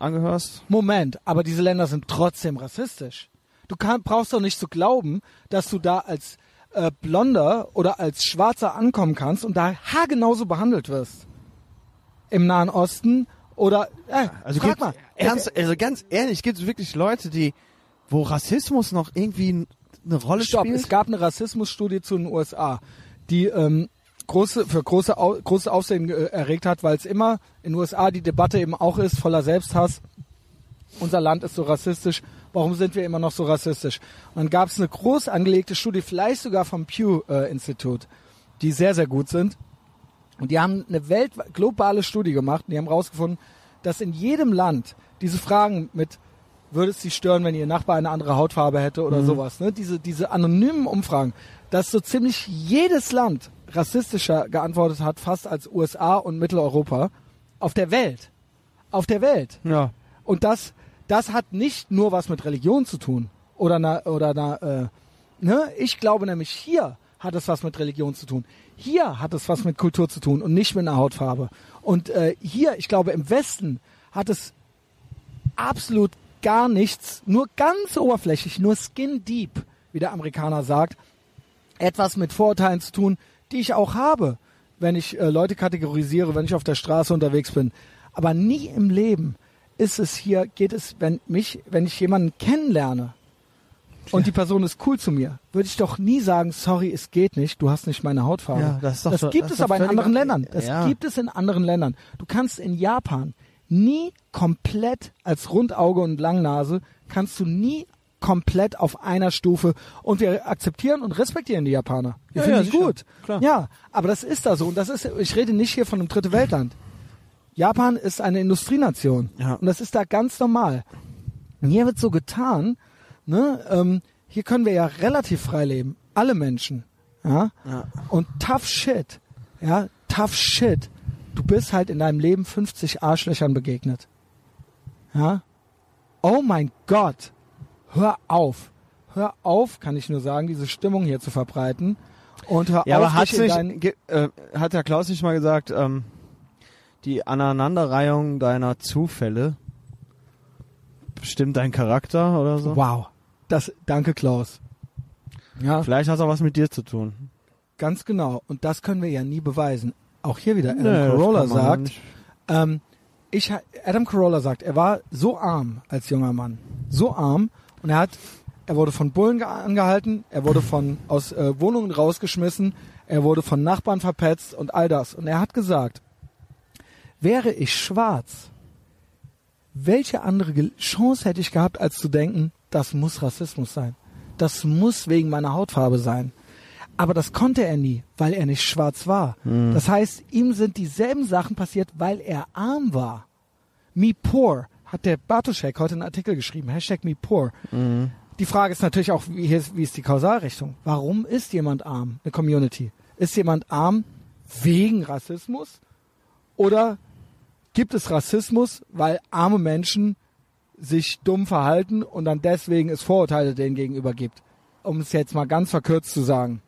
angehörst. Moment, aber diese Länder sind trotzdem rassistisch. Du kann, brauchst doch nicht zu glauben, dass du da als äh, Blonder oder als Schwarzer ankommen kannst und da haargenauso behandelt wirst. Im Nahen Osten oder äh, Also frag mal. ernst, also ganz ehrlich, gibt es wirklich Leute, die, wo Rassismus noch irgendwie eine Rolle Stopp, spielt? es gab eine Rassismusstudie zu den USA, die ähm, große, für große, großes Aufsehen äh, erregt hat, weil es immer in den USA die Debatte eben auch ist, voller Selbsthass. Unser Land ist so rassistisch, warum sind wir immer noch so rassistisch? Und dann gab es eine groß angelegte Studie, vielleicht sogar vom Pew äh, die sehr, sehr gut sind. Und die haben eine welt globale Studie gemacht und die haben herausgefunden, dass in jedem Land diese Fragen mit würde es Sie stören, wenn Ihr Nachbar eine andere Hautfarbe hätte oder sowas, ne? Diese, diese anonymen Umfragen, dass so ziemlich jedes Land rassistischer geantwortet hat, fast als USA und Mitteleuropa auf der Welt. Auf der Welt. ja. Und das, das hat nicht nur was mit Religion zu tun. Oder na, oder na, äh, ne? Ich glaube nämlich hier hat es was mit Religion zu tun. Hier hat es was mit Kultur zu tun und nicht mit einer Hautfarbe. Und äh, hier, ich glaube, im Westen hat es absolut gar nichts, nur ganz oberflächlich, nur skin deep, wie der Amerikaner sagt, etwas mit Vorurteilen zu tun, die ich auch habe, wenn ich äh, Leute kategorisiere, wenn ich auf der Straße unterwegs bin. Aber nie im Leben ist es hier, geht es, wenn mich, wenn ich jemanden kennenlerne und die Person ist cool zu mir, würde ich doch nie sagen, sorry, es geht nicht, du hast nicht meine Hautfarbe. Ja, das doch das so- gibt das es aber in anderen Ländern. Das Ja. gibt es in anderen Ländern. Du kannst in Japan nie komplett als Rundauge und Langnase kannst du nie komplett auf einer Stufe und wir akzeptieren und respektieren die Japaner. Wir Ja, finden ja, die gut. Klar. Ja, aber das ist da so und das ist ich rede nicht hier von einem dritte Weltland. Japan ist eine Industrienation Ja. und das ist da ganz normal. Und hier wird so getan, ne, ähm, hier können wir ja relativ frei leben, alle Menschen, ja, Ja. und tough shit, ja, tough shit. Du bist halt in deinem Leben 50 Arschlöchern begegnet, ja. Oh mein Gott, hör auf, hör auf, kann ich nur sagen, diese Stimmung hier zu verbreiten und hör Ja, auf, aber hat sich, äh, hat der Klaus nicht mal gesagt, ähm, die Aneinanderreihung deiner Zufälle bestimmt deinen Charakter oder so? wow, das, danke Klaus. Ja, Vielleicht hat es auch was mit dir zu tun. ganz genau. Und das können wir ja nie beweisen. Auch hier wieder, Adam Nee, Carolla sagt, ähm, ich, Adam Carolla sagt, er war so arm als junger Mann. So arm. Und er hat, er wurde von Bullen ge- angehalten, er wurde von, aus äh, Wohnungen rausgeschmissen, er wurde von Nachbarn verpetzt und all das. Und er hat gesagt, wäre ich schwarz, welche andere Chance hätte ich gehabt, als zu denken, das muss Rassismus sein. Das muss wegen meiner Hautfarbe sein. Aber das konnte er nie, weil er nicht schwarz war. Das heißt, ihm sind dieselben Sachen passiert, weil er arm war. Me poor hat der Bartoschek heute einen Artikel geschrieben, Hashtag me poor. Die Frage ist natürlich auch, wie ist, wie ist die Kausalrichtung? Warum ist jemand arm, eine Community? Ist jemand arm, wegen Rassismus? Oder gibt es Rassismus, weil arme Menschen sich dumm verhalten und dann deswegen es Vorurteile denen gegenüber gibt? Um es jetzt mal ganz verkürzt zu sagen.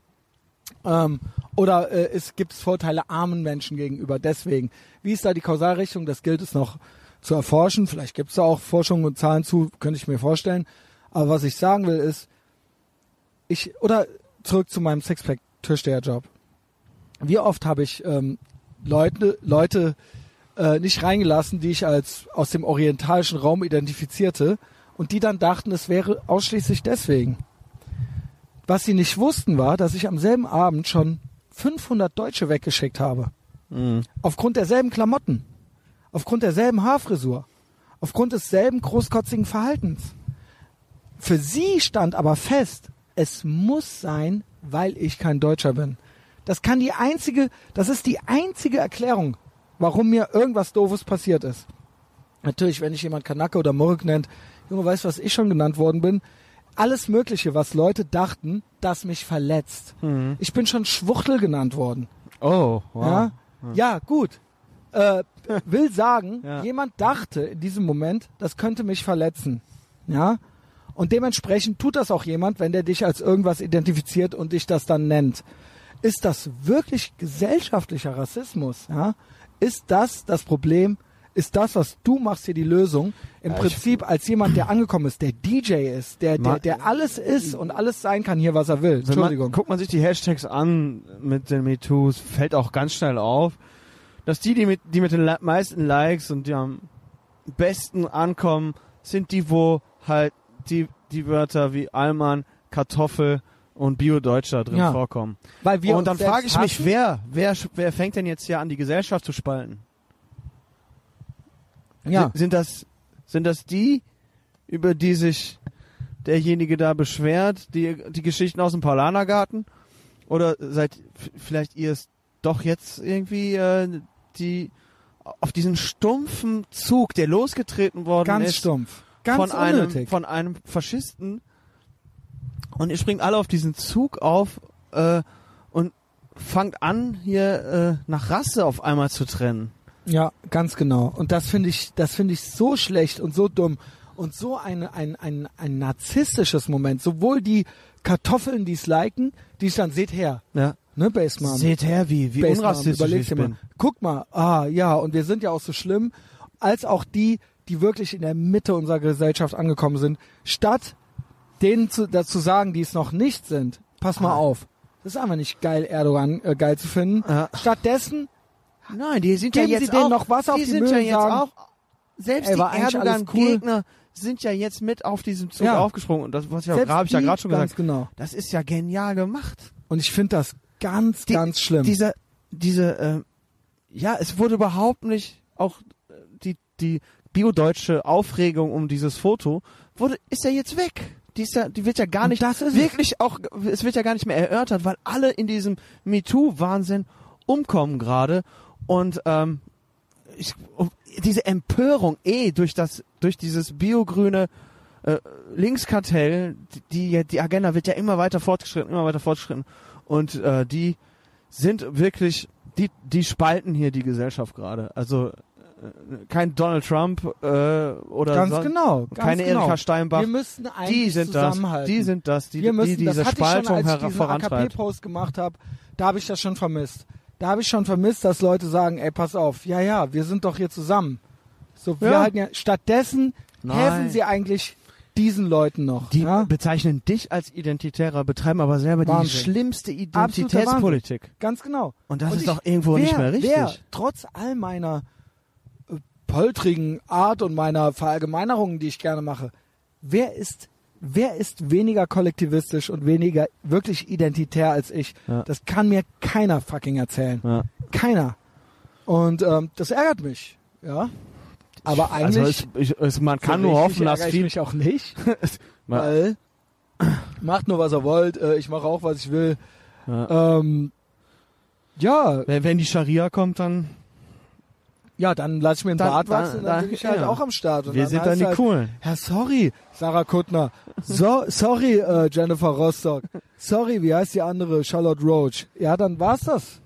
Ähm, oder äh, es gibt es Vorteile armen Menschen gegenüber. Deswegen, wie ist da die Kausalrichtung? Das gilt es noch zu erforschen. Vielleicht gibt es da auch Forschungen und Zahlen zu, könnte ich mir vorstellen. Aber was ich sagen will ist, ich oder zurück zu meinem Sixpack Türsteherjob. Wie oft habe ich ähm, Leute Leute äh, nicht reingelassen, die ich als aus dem orientalischen Raum identifizierte und die dann dachten, es wäre ausschließlich deswegen. Was sie nicht wussten war, dass ich am selben Abend schon 500 Deutsche weggeschickt habe. Mhm. Aufgrund derselben Klamotten. Aufgrund derselben Haarfrisur. Aufgrund desselben großkotzigen Verhaltens. Für sie stand aber fest, es muss sein, weil ich kein Deutscher bin. Das kann die einzige, das ist die einzige Erklärung, warum mir irgendwas Doofes passiert ist. Natürlich, wenn ich jemand Kanake oder Murk nennt, Junge, weißt du, was ich schon genannt worden bin? Alles Mögliche, was Leute dachten, das mich verletzt. Mhm. Ich bin schon Schwuchtel genannt worden. Oh, wow. Ja, ja gut. Äh, will sagen, Ja. jemand dachte in diesem Moment, das könnte mich verletzen. Ja. Und dementsprechend tut das auch jemand, wenn der dich als irgendwas identifiziert und dich das dann nennt. Ist das wirklich gesellschaftlicher Rassismus? Ja? Ist das das Problem? Ist das, was du machst, hier die Lösung? Im Ja, Prinzip als jemand, der angekommen ist, der DJ ist, der, der, der alles ist und alles sein kann hier, was er will. Wenn man, Entschuldigung. guckt man sich die Hashtags an mit den MeToos, fällt auch ganz schnell auf, dass die, die mit, die mit den meisten Likes und die am besten ankommen, sind die, wo halt die, die Wörter wie Allmann, Kartoffel und Bio-Deutscher drin Ja. vorkommen. Weil wir und dann frage ich mich, hassen. wer, wer, wer fängt denn jetzt hier an, die Gesellschaft zu spalten? Ja. Sind, das, sind das die, über die sich derjenige da beschwert, die, die Geschichten aus dem Paulanergarten? Oder seid vielleicht ihr es doch jetzt irgendwie, äh, die, auf diesen stumpfen Zug, der losgetreten worden Ganz ist, stumpf. Ganz von einem, unnötig. von einem Faschisten, und ihr springt alle auf diesen Zug auf, äh, und fangt an, hier, äh, nach Rasse auf einmal zu trennen. Ja, ganz genau. Und das finde ich, das finde ich so schlecht und so dumm und so ein, ein, ein, ein narzisstisches Moment. Sowohl die Kartoffeln, die es liken, die ich dann seht her, Ja. ne, Baseman. Seht her, wie, wie Baseman, unrassistisch überleg ich bin. mal. Guck mal, ah, ja, und wir sind ja auch so schlimm, als auch die, die wirklich in der Mitte unserer Gesellschaft angekommen sind, statt denen zu, dazu sagen, die es noch nicht sind, pass mal Ah. auf. Das ist einfach nicht geil, Erdogan äh, geil zu finden. Ja. Stattdessen Nein, die sind Geben ja Sie jetzt denen auch, noch Wasser auf die die sind Mühlen ja jetzt sagen, auch, selbst ey, die Erdogan-Gegner sind ja jetzt mit auf diesem Zug Ja. aufgesprungen. Und das, was ich habe ich ja gerade schon ganz gesagt, genau. das ist ja genial gemacht. Und ich finde das ganz, Die- ganz schlimm. Diese, diese, äh, ja, es wurde überhaupt nicht, auch äh, die, die biodeutsche Aufregung um dieses Foto, wurde, ist ja jetzt weg. Die, ist ja, die wird ja gar nicht, das ist es. wirklich auch, es wird ja gar nicht mehr erörtert, weil alle in diesem MeToo-Wahnsinn umkommen gerade und ähm, ich, diese Empörung eh durch das, durch dieses biogrüne äh, Linkskartell, die, die, Agenda wird ja immer weiter fortgeschritten, immer weiter fortgeschritten und äh, die sind wirklich, die, die spalten hier die Gesellschaft gerade. Also kein Donald Trump äh, oder ganz son- genau. Ganz keine genau. Erika Steinbach. Wir müssten eigentlich Die sind das, die sind das, die, wir müssen, die diese das hatte Spaltung ich schon, als ich diesen. AKP-Post gemacht habe, da habe ich das schon vermisst. Da habe ich schon vermisst, dass Leute sagen, ey, pass auf, ja, ja, wir sind doch hier zusammen. So, wir Ja. halten ja, stattdessen Nein. helfen sie eigentlich diesen Leuten noch. Die ja? bezeichnen dich als Identitärer, betreiben aber selber die Wahnsinn. schlimmste Absoluter Identitätspolitik. Ganz genau. Und das Und ist ich- doch irgendwo wer, nicht mehr richtig. Wer, trotz all meiner äh, poltrigen Art und meiner Verallgemeinerungen, die ich gerne mache, wer ist, wer ist weniger kollektivistisch und weniger wirklich identitär als ich? Ja. Das kann mir keiner fucking erzählen. Ja. Keiner. Und ähm, das ärgert mich. Ja. Aber Also eigentlich. es, ich, es, man kann so nur hoffen, dass ich viel, mich auch nicht. Weil macht nur was ihr wollt. Äh, ich mache auch was ich will. Ja. Ähm, ja, wenn, wenn die Scharia kommt, dann Ja, dann lass ich mir einen Dann- Bart dann- wachsen und dann, dann- bin ich halt ja. auch am Start. Und wir dann sind dann die halt, Coolen. Ja, sorry, Sarah Kuttner. So, sorry, äh, Jennifer Rostock. Sorry, wie heißt die andere? Charlotte Roach. Ja, dann war's das.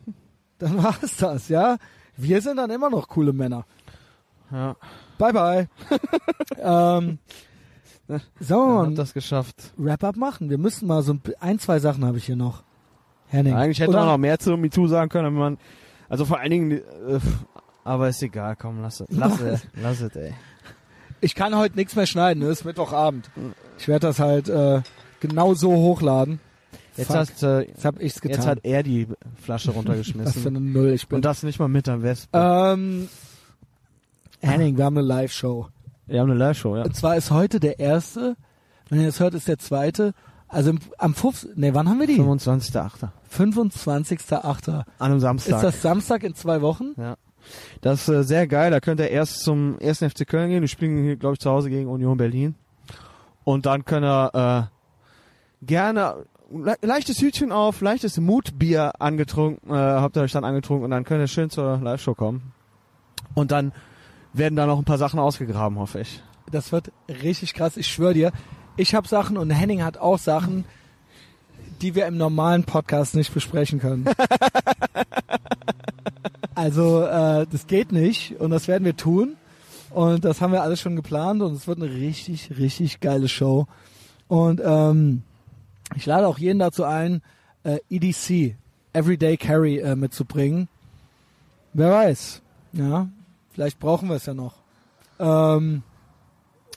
dann war es das, ja. Wir sind dann immer noch coole Männer. Ja. Bye bye. ähm, sollen wir ein das geschafft. Wrap-up machen? Wir müssen mal so ein, ein zwei Sachen habe ich hier noch. Henning. Eigentlich hätte Oder- man noch mehr zu MeToo sagen können, wenn man, also vor allen Dingen, äh, aber ist egal, komm, lass es, lass es, lass es, ey. Ich kann heute nichts mehr schneiden, ne? ist Mittwochabend. Ich werde das halt äh, genau so hochladen. Jetzt Fuck. hat, äh, Jetzt hab ich's getan. jetzt hat er die Flasche Was für runtergeschmissen. eine Null ich bin. Und das nicht mal mit am Wespen. ähm, Henning, wir haben eine Live-Show. Wir haben eine Live-Show, ja. Und zwar ist heute der erste, wenn ihr das hört, ist der zweite. Also im, am 5. Ne, wann haben wir die? 25.8. 25.8. An einem Samstag. Ist das Samstag in zwei Wochen? Das ist äh, sehr geil. Da könnt ihr erst zum ersten FC Köln gehen. Die spielen hier, glaube ich, zu Hause gegen Union Berlin. Und dann könnt ihr äh, gerne le leichtes Hütchen auf, leichtes Mutbier angetrunken, äh, habt ihr euch dann angetrunken und dann könnt ihr schön zur Live-Show kommen. Und dann werden da noch ein paar Sachen ausgegraben, hoffe ich. Das wird richtig krass. Ich schwöre dir, ich habe Sachen und Henning hat auch Sachen, die wir im normalen Podcast nicht besprechen können. also äh, das geht nicht und das werden wir tun. Und das haben wir alles schon geplant und es wird eine richtig, richtig geile Show. Und ähm, ich lade auch jeden dazu ein, äh, EDC, Everyday Carry, äh, mitzubringen. Wer weiß. Ja, vielleicht brauchen wir es ja noch. Ähm,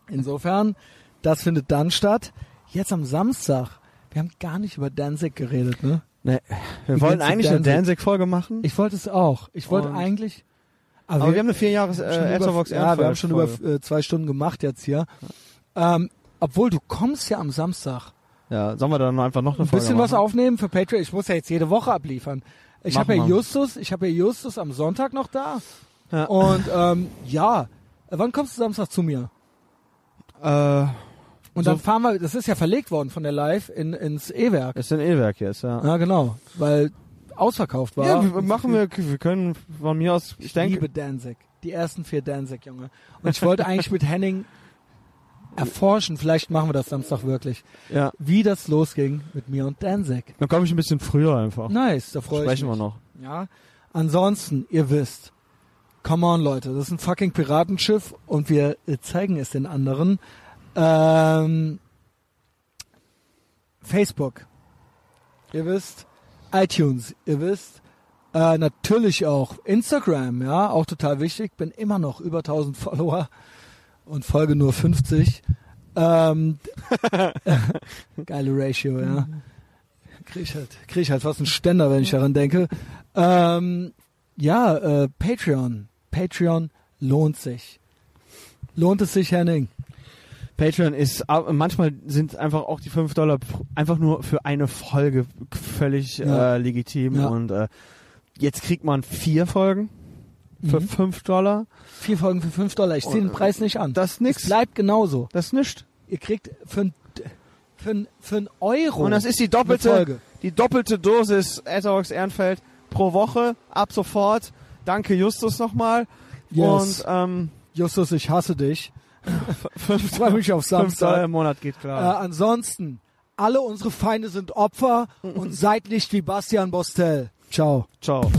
insofern, das findet dann statt. Jetzt am Samstag. Wir haben gar nicht über Danzig geredet, ne? Nee, wir Wie wollten geht's eigentlich eine Danzig? Danzig-Folge machen. Ich wollte es auch. Ich wollte Und- eigentlich. aber wir haben eine vier Jahres äh, über, ja, wir haben schon über Ehrenfeld-Folge. äh, zwei Stunden gemacht jetzt hier. Ähm, obwohl du kommst ja am Samstag. Ja, sollen wir dann einfach noch eine Ein Folge bisschen was machen? aufnehmen für Patreon. Ich muss ja jetzt jede Woche abliefern. Ich habe ja. Justus, ich habe ja Justus am Sonntag noch da. Ja. Und ähm, ja, Äh, wann kommst du Samstag zu mir? Äh, Und So- dann fahren wir, das ist ja verlegt worden von der Live in, ins E-Werk. ist ein E-Werk jetzt, ja. Ja, genau, weil ausverkauft war. Ja, wir, machen wir, wir können von mir aus, ich Ich denke, liebe Danzig. Die ersten vier Danzig, Junge. Und ich wollte eigentlich mit Henning erforschen, vielleicht machen wir das Samstag wirklich, ja, wie das losging mit mir und Danzig. dann komme ich ein bisschen früher einfach. Nice, da freue ich mich. Sprechen wir noch. Ja. Ansonsten, ihr wisst, come on Leute, das ist ein fucking Piratenschiff und wir zeigen es den anderen. Ähm, Facebook, ihr wisst, iTunes, ihr wisst, äh, natürlich auch Instagram, ja, auch total wichtig. Bin immer noch über 1000 Follower und folge nur 50. Ähm, geile Ratio, ja. Krieg ich halt, krieg ich halt fast einen Ständer, wenn ich daran denke. Ähm, ja, äh, Patreon. Patreon lohnt sich. Lohnt es sich, Henning? Patreon ist, manchmal sind einfach auch die 5 Dollar einfach nur für eine Folge völlig Ja. äh, legitim Ja. und äh, jetzt kriegt man vier Folgen für Mhm. 5 Dollar. Vier Folgen für 5 Dollar. Ich ziehe den äh, Preis nicht an. Das ist Es nix. bleibt genauso. Das ist nichts. Ihr kriegt für ein, für ein, für ein Euro Und das ist die doppelte, Folge. die doppelte Dosis Etherbox Ehrenfeld pro Woche ab sofort. Danke Justus nochmal. Yes. Und ähm, Justus, ich hasse dich. Fünf, Ich freue mich auf fünf Dollar Samstag. im Monat geht Äh, klar. ansonsten, alle unsere Feinde sind Opfer und seid nicht wie Bastian Bostel. Ciao. Ciao.